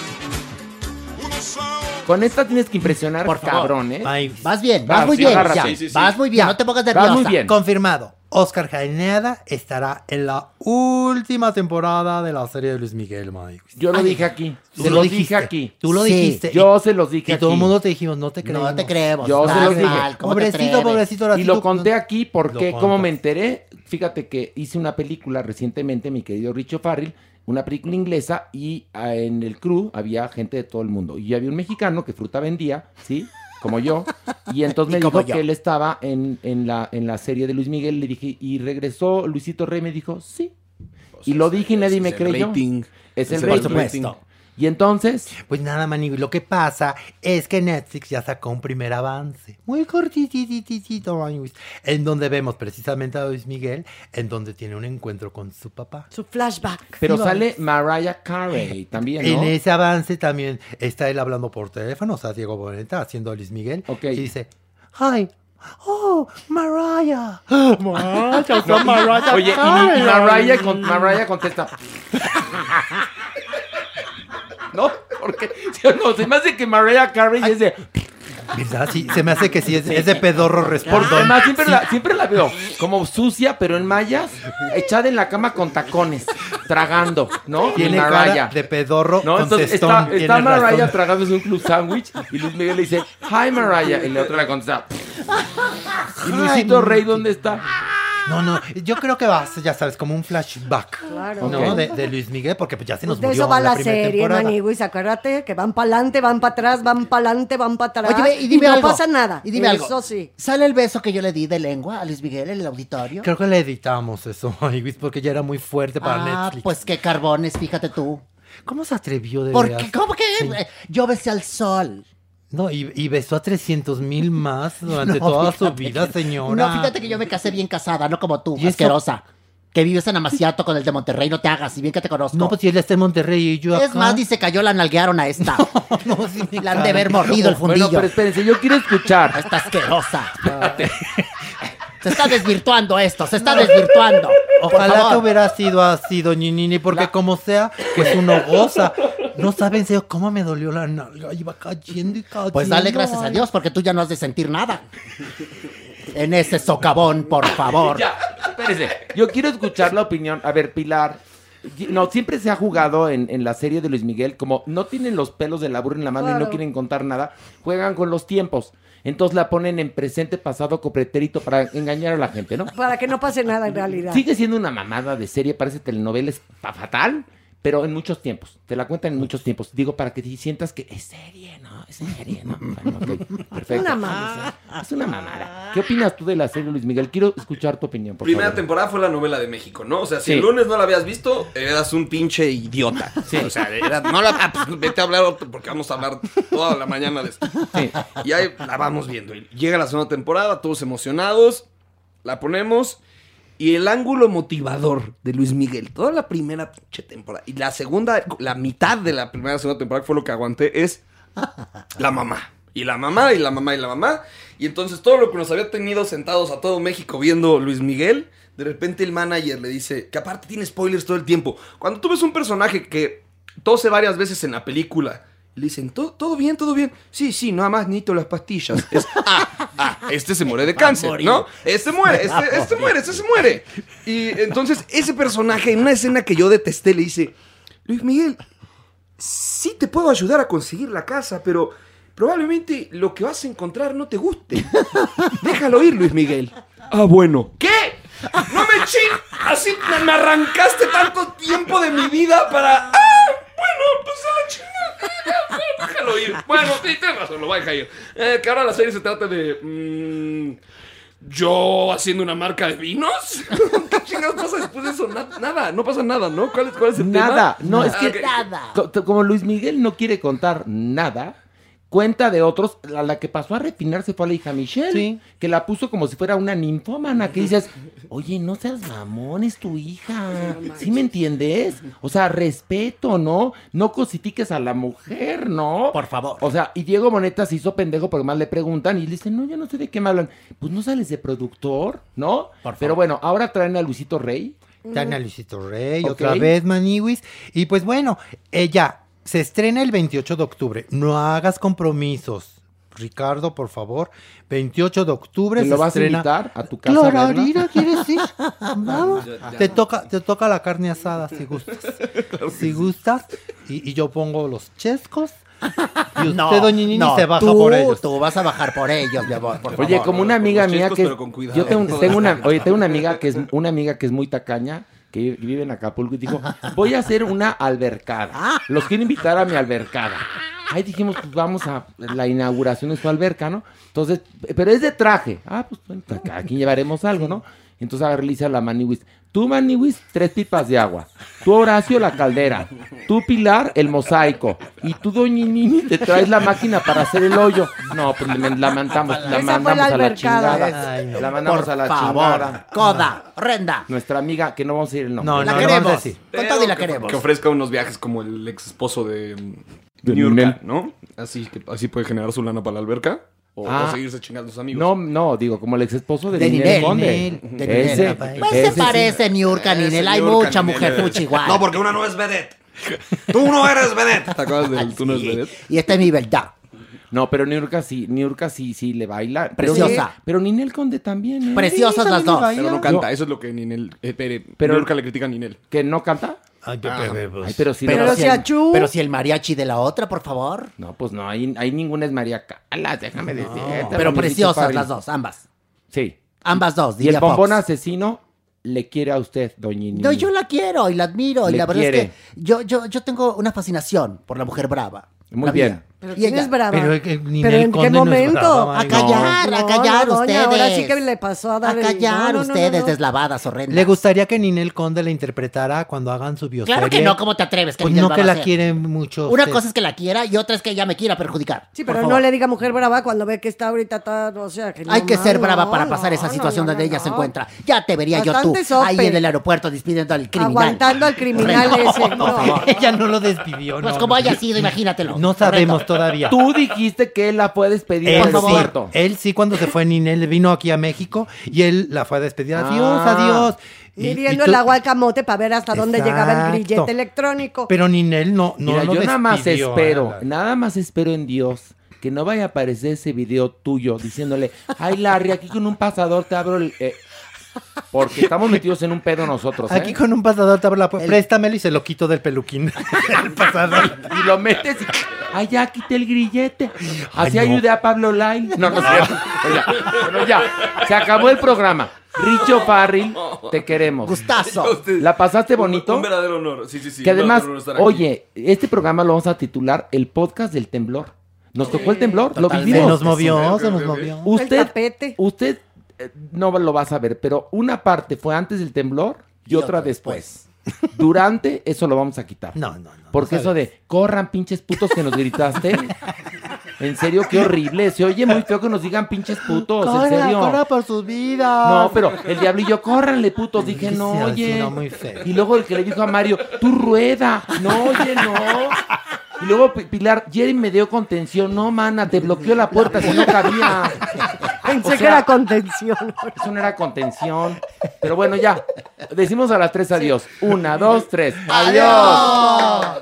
Con esta tienes que impresionar, Por favor. cabrón, ¿eh? Ay, Vas bien, Vas, vas muy sí, bien. agárrate. ya. Sí, sí, sí. Vas muy bien, no te pongas Vas nerviosa. muy bien. Confirmado. Oscar Jaenada estará en la última temporada de la serie de Luis Miguel, Mike. Yo lo dije aquí. Tú Se lo dijiste. dije aquí. Tú lo Sí, dijiste. Yo se los dije Y todo el aquí. mundo te dijimos, no te creemos. No te creemos. Yo se los dije. mal, ¿cómo te Pobrecito, pobrecito. Y lo conté aquí porque, como me enteré, fíjate que hice una película recientemente, mi querido Richo Farrell, una película inglesa, y ah, en el crew había gente de todo el mundo. Y había un mexicano que fruta vendía, ¿sí? Como yo. Y entonces me Y dijo yo. que él estaba en, en la, en la serie de Luis Miguel. Le dije, y regresó Luisito Rey, me dijo, sí. y lo dije y nadie me Es el creyó. rating. Es el Es el rating. rating. Y entonces, Pues nada, Mani, lo que pasa es que Netflix ya sacó un primer avance, muy cortitititito, Mani, en donde vemos precisamente a Luis Miguel, en donde tiene un encuentro con su papá. Su flashback. pero Sí, sale Mariah Carey también, ¿no? En ese avance también está él hablando por teléfono, o sea, Diego Boneta haciendo a Luis Miguel, Ok. y dice, hi, oh, Mariah. Mariah, son Mariah Oye, y Mariah, con, Mariah contesta. ¿No? Porque no, se me hace que Mariah Carey es de. ¿Verdad? Sí, se me hace que sí, es, es de pedorro Porque respondón. además siempre, la, siempre la veo como sucia, pero en mallas, echada en la cama con tacones, tragando, ¿no? Tiene Y cara de pedorro ¿No? con Entonces está, está tragándose un club sándwich y Luis Miguel le dice, hi Mariah, y la otra le contesta. ¿Y Luisito Rey dónde está? No, no, yo creo que va a ser, ya sabes, como un flashback. Claro. ¿no? De, de Luis Miguel, porque pues ya se nos Pues de murió eso va la, primera serie, temporada. Maniguis. Acuérdate que van para adelante, van para atrás, van para adelante, van para atrás. Oye, ve, y dime no algo. pasa nada. Y dime algo. Eso sí. ¿Sale el beso que yo le di de lengua a Luis Miguel en el auditorio? Creo que le editamos eso, Maniguis, porque ya era muy fuerte para ah, Netflix. pues qué carbones, fíjate tú. ¿Cómo se atrevió de ¿Por qué? ¿Cómo que? Sí. Yo besé al sol. No, y, y besó a 300 mil más durante No, toda su vida, señora. No, fíjate que yo me casé bien casada, no como tú, asquerosa. Que vives en Amaciato con el de Monterrey, no te hagas, y bien que te conozco. No, pues si él está en Monterrey y yo Es más, ni se cayó, la nalguearon a esta. la han de haber mordido el fundillo. Bueno, pero espérense, yo quiero escuchar. Está asquerosa. Se está desvirtuando esto, se está desvirtuando. Ojalá que hubiera sido así, doña Nini, porque como sea, que es uno goza. No saben, señor, cómo me dolió la nalga. Iba cayendo y cayendo. Pues dale gracias a Dios, porque tú ya no has de sentir nada. En ese socavón, por favor. Ya, espérese. Yo quiero escuchar la opinión. A ver, Pilar. No, siempre se ha jugado en, en la serie de Luis Miguel, como no tienen los pelos de la burra en la mano y no quieren contar nada, juegan con los tiempos. Entonces la ponen en presente, pasado, copretérito para engañar a la gente, ¿no? Para que no pase nada en realidad. Sigue siendo una mamada de serie, parece telenovela, es fatal, pero en muchos tiempos. Te la cuentan en muchos tiempos. Digo, para que te sientas que es serie, ¿no? Es serie, ¿no? Bueno, ok, perfecto. Una mamada. Es una mamada. ¿Qué opinas tú de la serie, Luis Miguel? Quiero escuchar tu opinión, por Primera favor. temporada fue la novela de México, ¿no? O sea, si Sí. el lunes no la habías visto, eras un pinche idiota. Sí. O sea, era- no la, ah, pues, vete a hablar porque vamos a hablar toda la mañana de esto. Sí. Y ahí la vamos viendo. Y llega la segunda temporada, todos emocionados, la ponemos. Y el ángulo motivador de Luis Miguel, toda la primera pinche temporada. Y la segunda, la mitad de la primera segunda temporada, que fue lo que aguanté, es la mamá. Y la mamá, y la mamá, y la mamá. Y entonces todo lo que nos había tenido sentados a todo México viendo Luis Miguel, de repente el manager le dice, que aparte tiene spoilers todo el tiempo. Cuando tú ves un personaje que tose varias veces en la película, le dicen, ¿todo, todo bien, todo bien? Sí, sí, nada más necesito las pastillas. Es, ah, ah, este se muere de cáncer, ¿no? Este muere, este, este muere, este se muere. Y entonces ese personaje, en una escena que yo detesté, le dice, Luis Miguel, sí te puedo ayudar a conseguir la casa, pero probablemente lo que vas a encontrar no te guste. Déjalo ir, Luis Miguel. Ah, bueno. ¿Qué? No me ching. Así me, arrancaste tanto tiempo de mi vida para. Ah, bueno, pues a la chingada. Déjalo ir. Bueno, sí, tienes razón, lo voy a dejar ir. Eh, que ahora la serie se trata de. mm, ¿Yo haciendo una marca de vinos? ¿Qué chingados pasa después de eso? Na- nada, no pasa nada, ¿no? ¿Cuál es, cuál es el tema? Nada, no, es Ah, que t- como Luis Miguel no quiere contar nada, cuenta de otros, a la que pasó a refinarse fue a la hija Michelle, que la puso como si fuera una ninfómana, que dices, oye, no seas mamón, es tu hija, ¿sí me entiendes? O sea, respeto, ¿no? No cosifiques a la mujer, ¿no? Por favor. O sea, y Diego Moneta se hizo pendejo porque más le preguntan y le dicen, no, yo no sé de qué me hablan. Pues no sales de productor, ¿no? Pero bueno, ahora traen a Luisito Rey. Traen a Luisito Rey, otra vez Maniwis. Y pues bueno, ella se estrena el 28 de octubre. No hagas compromisos. Ricardo, por favor. 28 de octubre ¿Me se lo vas a estrena. invitar a tu casa a ¿quieres ir? Vamos. Te toca, te toca la carne asada si gustas. si gustas. Y, y yo pongo los chescos. Y usted, No, doña Nini, no, se baja tú, por ellos. Tú vas a bajar por ellos, mi amor, por Oye, favor. como una amiga mía chescos, que pero con cuidado. yo tengo, tengo una, oye, tengo una amiga que es una amiga que es muy tacaña, que vi- vive en Acapulco y dijo, voy a hacer una albercada. Los quiero invitar a mi albercada. Ahí dijimos, pues vamos a la inauguración de su alberca, ¿no? Entonces, pero es de traje. Ah, pues pues, aquí llevaremos algo, ¿no? Entonces agarré y le dice a la Maniwis, tú Maniwis, tres pipas de agua. Tú Horacio, la caldera. Tú Pilar, el mosaico. Y tú Doña Nini, te traes la máquina para hacer el hoyo. No, pues la mandamos, la mandamos la a la chingada. Ay, no. La mandamos Por a la favor. chingada. Coda, renda. Nuestra amiga, que no vamos a ir el nombre. No, La no, no vamos a queremos. decir. Con todo y la que, queremos. que ofrezca unos viajes como el ex esposo de, De Ninel. ¿no? Así que así puede generar su lana para la alberca. O, Ah. o seguirse chingando a sus amigos. No, no, digo, como el ex esposo de, De Ninel Ninel. Conde. Ninel. De Ninel, Ese, Pues ese se sí. parece Niurka, Ninel. Hay Niurka, mucha Ninel. mujer fuchi igual. No, porque una no es vedette. Tú no eres vedette. ¿Te acuerdas del tú no eres vedette? Y esta es mi verdad. No, pero Niurka sí, Niurka sí, sí le baila. Preciosa. Pero Ninel Conde también. ¿eh? Preciosas Sí, las también dos. Pero no canta, No. eso es lo que Ninel. Eh, pero, Pero- Niurka le critica a Ninel. ¿Que no canta? Ay, qué bebé, Ay, pero le Pero, si si achú. pero si el mariachi de la otra, por favor. No, pues no, hay, hay ninguna es María Calas, déjame decir. Pero preciosas las dos, ambas. Sí, Ambas dos, Y el diría bombón Fox. asesino le quiere a usted, doña Nini. No, yo la quiero y la admiro. y Le la verdad quiere. es que yo, yo, yo tengo una fascinación por la mujer brava. Muy La bien. mía. Pero Y ¿quién ella- es brava? Pero que ¿Pero en qué momento? brava, A callar, a callar no, ustedes. doña, ahora sí que le pasó a dar A el- callar no, no, no, ustedes, no. deslavadas, horrendas. ¿Le gustaría que Ninel Conde la interpretara cuando hagan su bioserie? Claro que no, ¿cómo te atreves? Que Pues Ninel no que la hacer? quieren mucho. Una usted. cosa es que la quiera y otra es que ella me quiera perjudicar. Sí, pero no le diga mujer brava cuando ve que está ahorita toda, o sea, que Hay que ser brava no, para pasar no, esa situación no, donde no, ella se encuentra. Ya te vería yo tú ahí en el aeropuerto despidiendo al criminal. Aguantando al criminal ese. Ella no lo despidió, Pues como haya sido, imagínatelo. No sabemos. Todavía. Tú dijiste que él la fue a despedir Él sí, él sí, cuando se fue Ninel, vino aquí a México y él la fue a despedir. Adiós, Ah. adiós. Y- Midiendo el agua al camote para ver hasta dónde llegaba el grillete electrónico. Pero Ninel no, no Mira, lo yo nada más espero, nada más espero en Dios que no vaya a aparecer ese video tuyo diciéndole, ay Larry, aquí con un pasador te abro el... eh", porque estamos metidos en un pedo nosotros, ¿eh? Aquí con un pasador te abro la puerta. Préstamelo y se lo quito del peluquín. El pasador. Y lo metes y... Ay, ya quité el grillete. Así Ay, no. ayudé a Pablo Lai. No, no. Ya, Bueno, ya. Se acabó el programa. Richo Farril, te queremos. Gustazo. ¿La pasaste bonito? Un verdadero honor. Sí, sí, sí. que además, oye, este programa lo vamos a titular El Podcast del Temblor. Nos tocó el temblor, lo vivimos. Se nos movió, se nos movió. Usted, El tapete. usted eh, no lo va a saber, pero una parte fue antes del temblor y, otra después. Durante, eso lo vamos a quitar. No, no, no. Porque no eso de, corran pinches putos que nos gritaste. En serio, qué horrible. Se oye muy feo que nos digan pinches putos. en Corra, serio. corra por sus vidas. No, pero el diablillo, córranle, putos. Dije, no, Sí, oye. muy feo. Y luego el que le dijo a Mario, tú rueda. No, oye, no. Y luego Pi- Pilar, Jerry me dio contención. No, mana, te bloqueó la puerta si no cabía. Pensé O que era contención. Eso no era contención. Pero bueno, ya. Decimos a las tres adiós. Una, dos, tres. Adiós.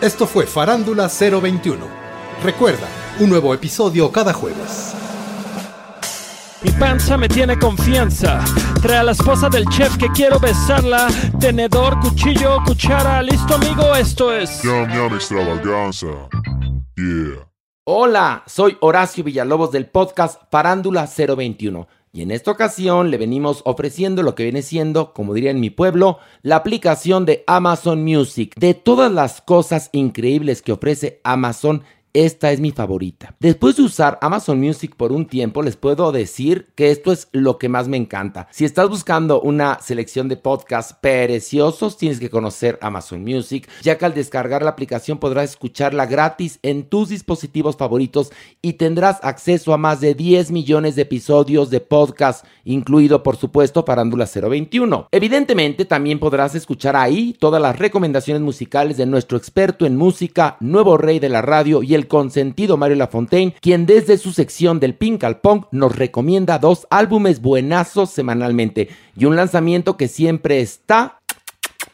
Esto fue Farándula 021. Recuerda, un nuevo episodio cada jueves. Mi panza me tiene confianza. Trae a la esposa del chef que quiero besarla. Tenedor, cuchillo, cuchara. Listo, amigo, esto es. Yum Yum Extravaganza. Yeah. Hola, soy Horacio Villalobos del podcast Farándula 021. Y en esta ocasión le venimos ofreciendo lo que viene siendo, como diría en mi pueblo, la aplicación de Amazon Music. De todas las cosas increíbles que ofrece Amazon, esta es mi favorita. Después de usar Amazon Music por un tiempo, les puedo decir que esto es lo que más me encanta. Si estás buscando una selección de podcasts preciosos, tienes que conocer Amazon Music, ya que al descargar la aplicación podrás escucharla gratis en tus dispositivos favoritos y tendrás acceso a más de 10 millones de episodios de podcast, incluido por supuesto Farándula 021. Evidentemente también podrás escuchar ahí todas las recomendaciones musicales de nuestro experto en música, nuevo rey de la radio y el consentido Mario Lafontaine, quien desde su sección del Pink al Punk nos recomienda dos álbumes buenazos semanalmente y un lanzamiento que siempre está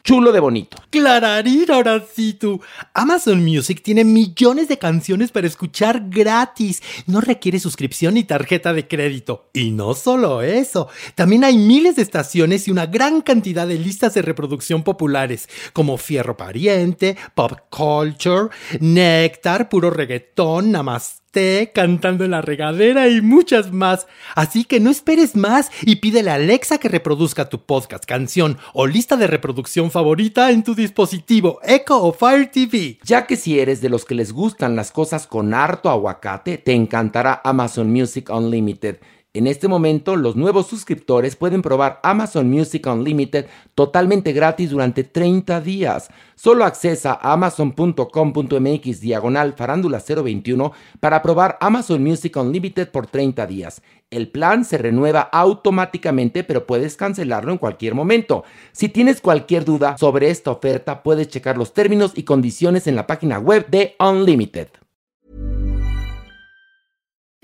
chulo de bonito. Clararín, ahora sí tú. Amazon Music tiene millones de canciones para escuchar gratis. No requiere suscripción ni tarjeta de crédito. Y no solo eso, también hay miles de estaciones y una gran cantidad de listas de reproducción populares, como Fierro Pariente, Pop Culture, Néctar, Puro Reggaetón, Namaste, Cantando en la Regadera y muchas más. Así que no esperes más y pídele a Alexa que reproduzca tu podcast, canción o lista de reproducción favorita en tu dispositivo Echo o Fire TV. Ya que si eres de los que les gustan las cosas con harto aguacate, te encantará Amazon Music Unlimited. En este momento, los nuevos suscriptores pueden probar Amazon Music Unlimited totalmente gratis durante 30 días. Solo accesa a amazon.com.mx diagonal farándula 021 para probar Amazon Music Unlimited por 30 días. El plan se renueva automáticamente, pero puedes cancelarlo en cualquier momento. Si tienes cualquier duda sobre esta oferta, puedes checar los términos y condiciones en la página web de Unlimited.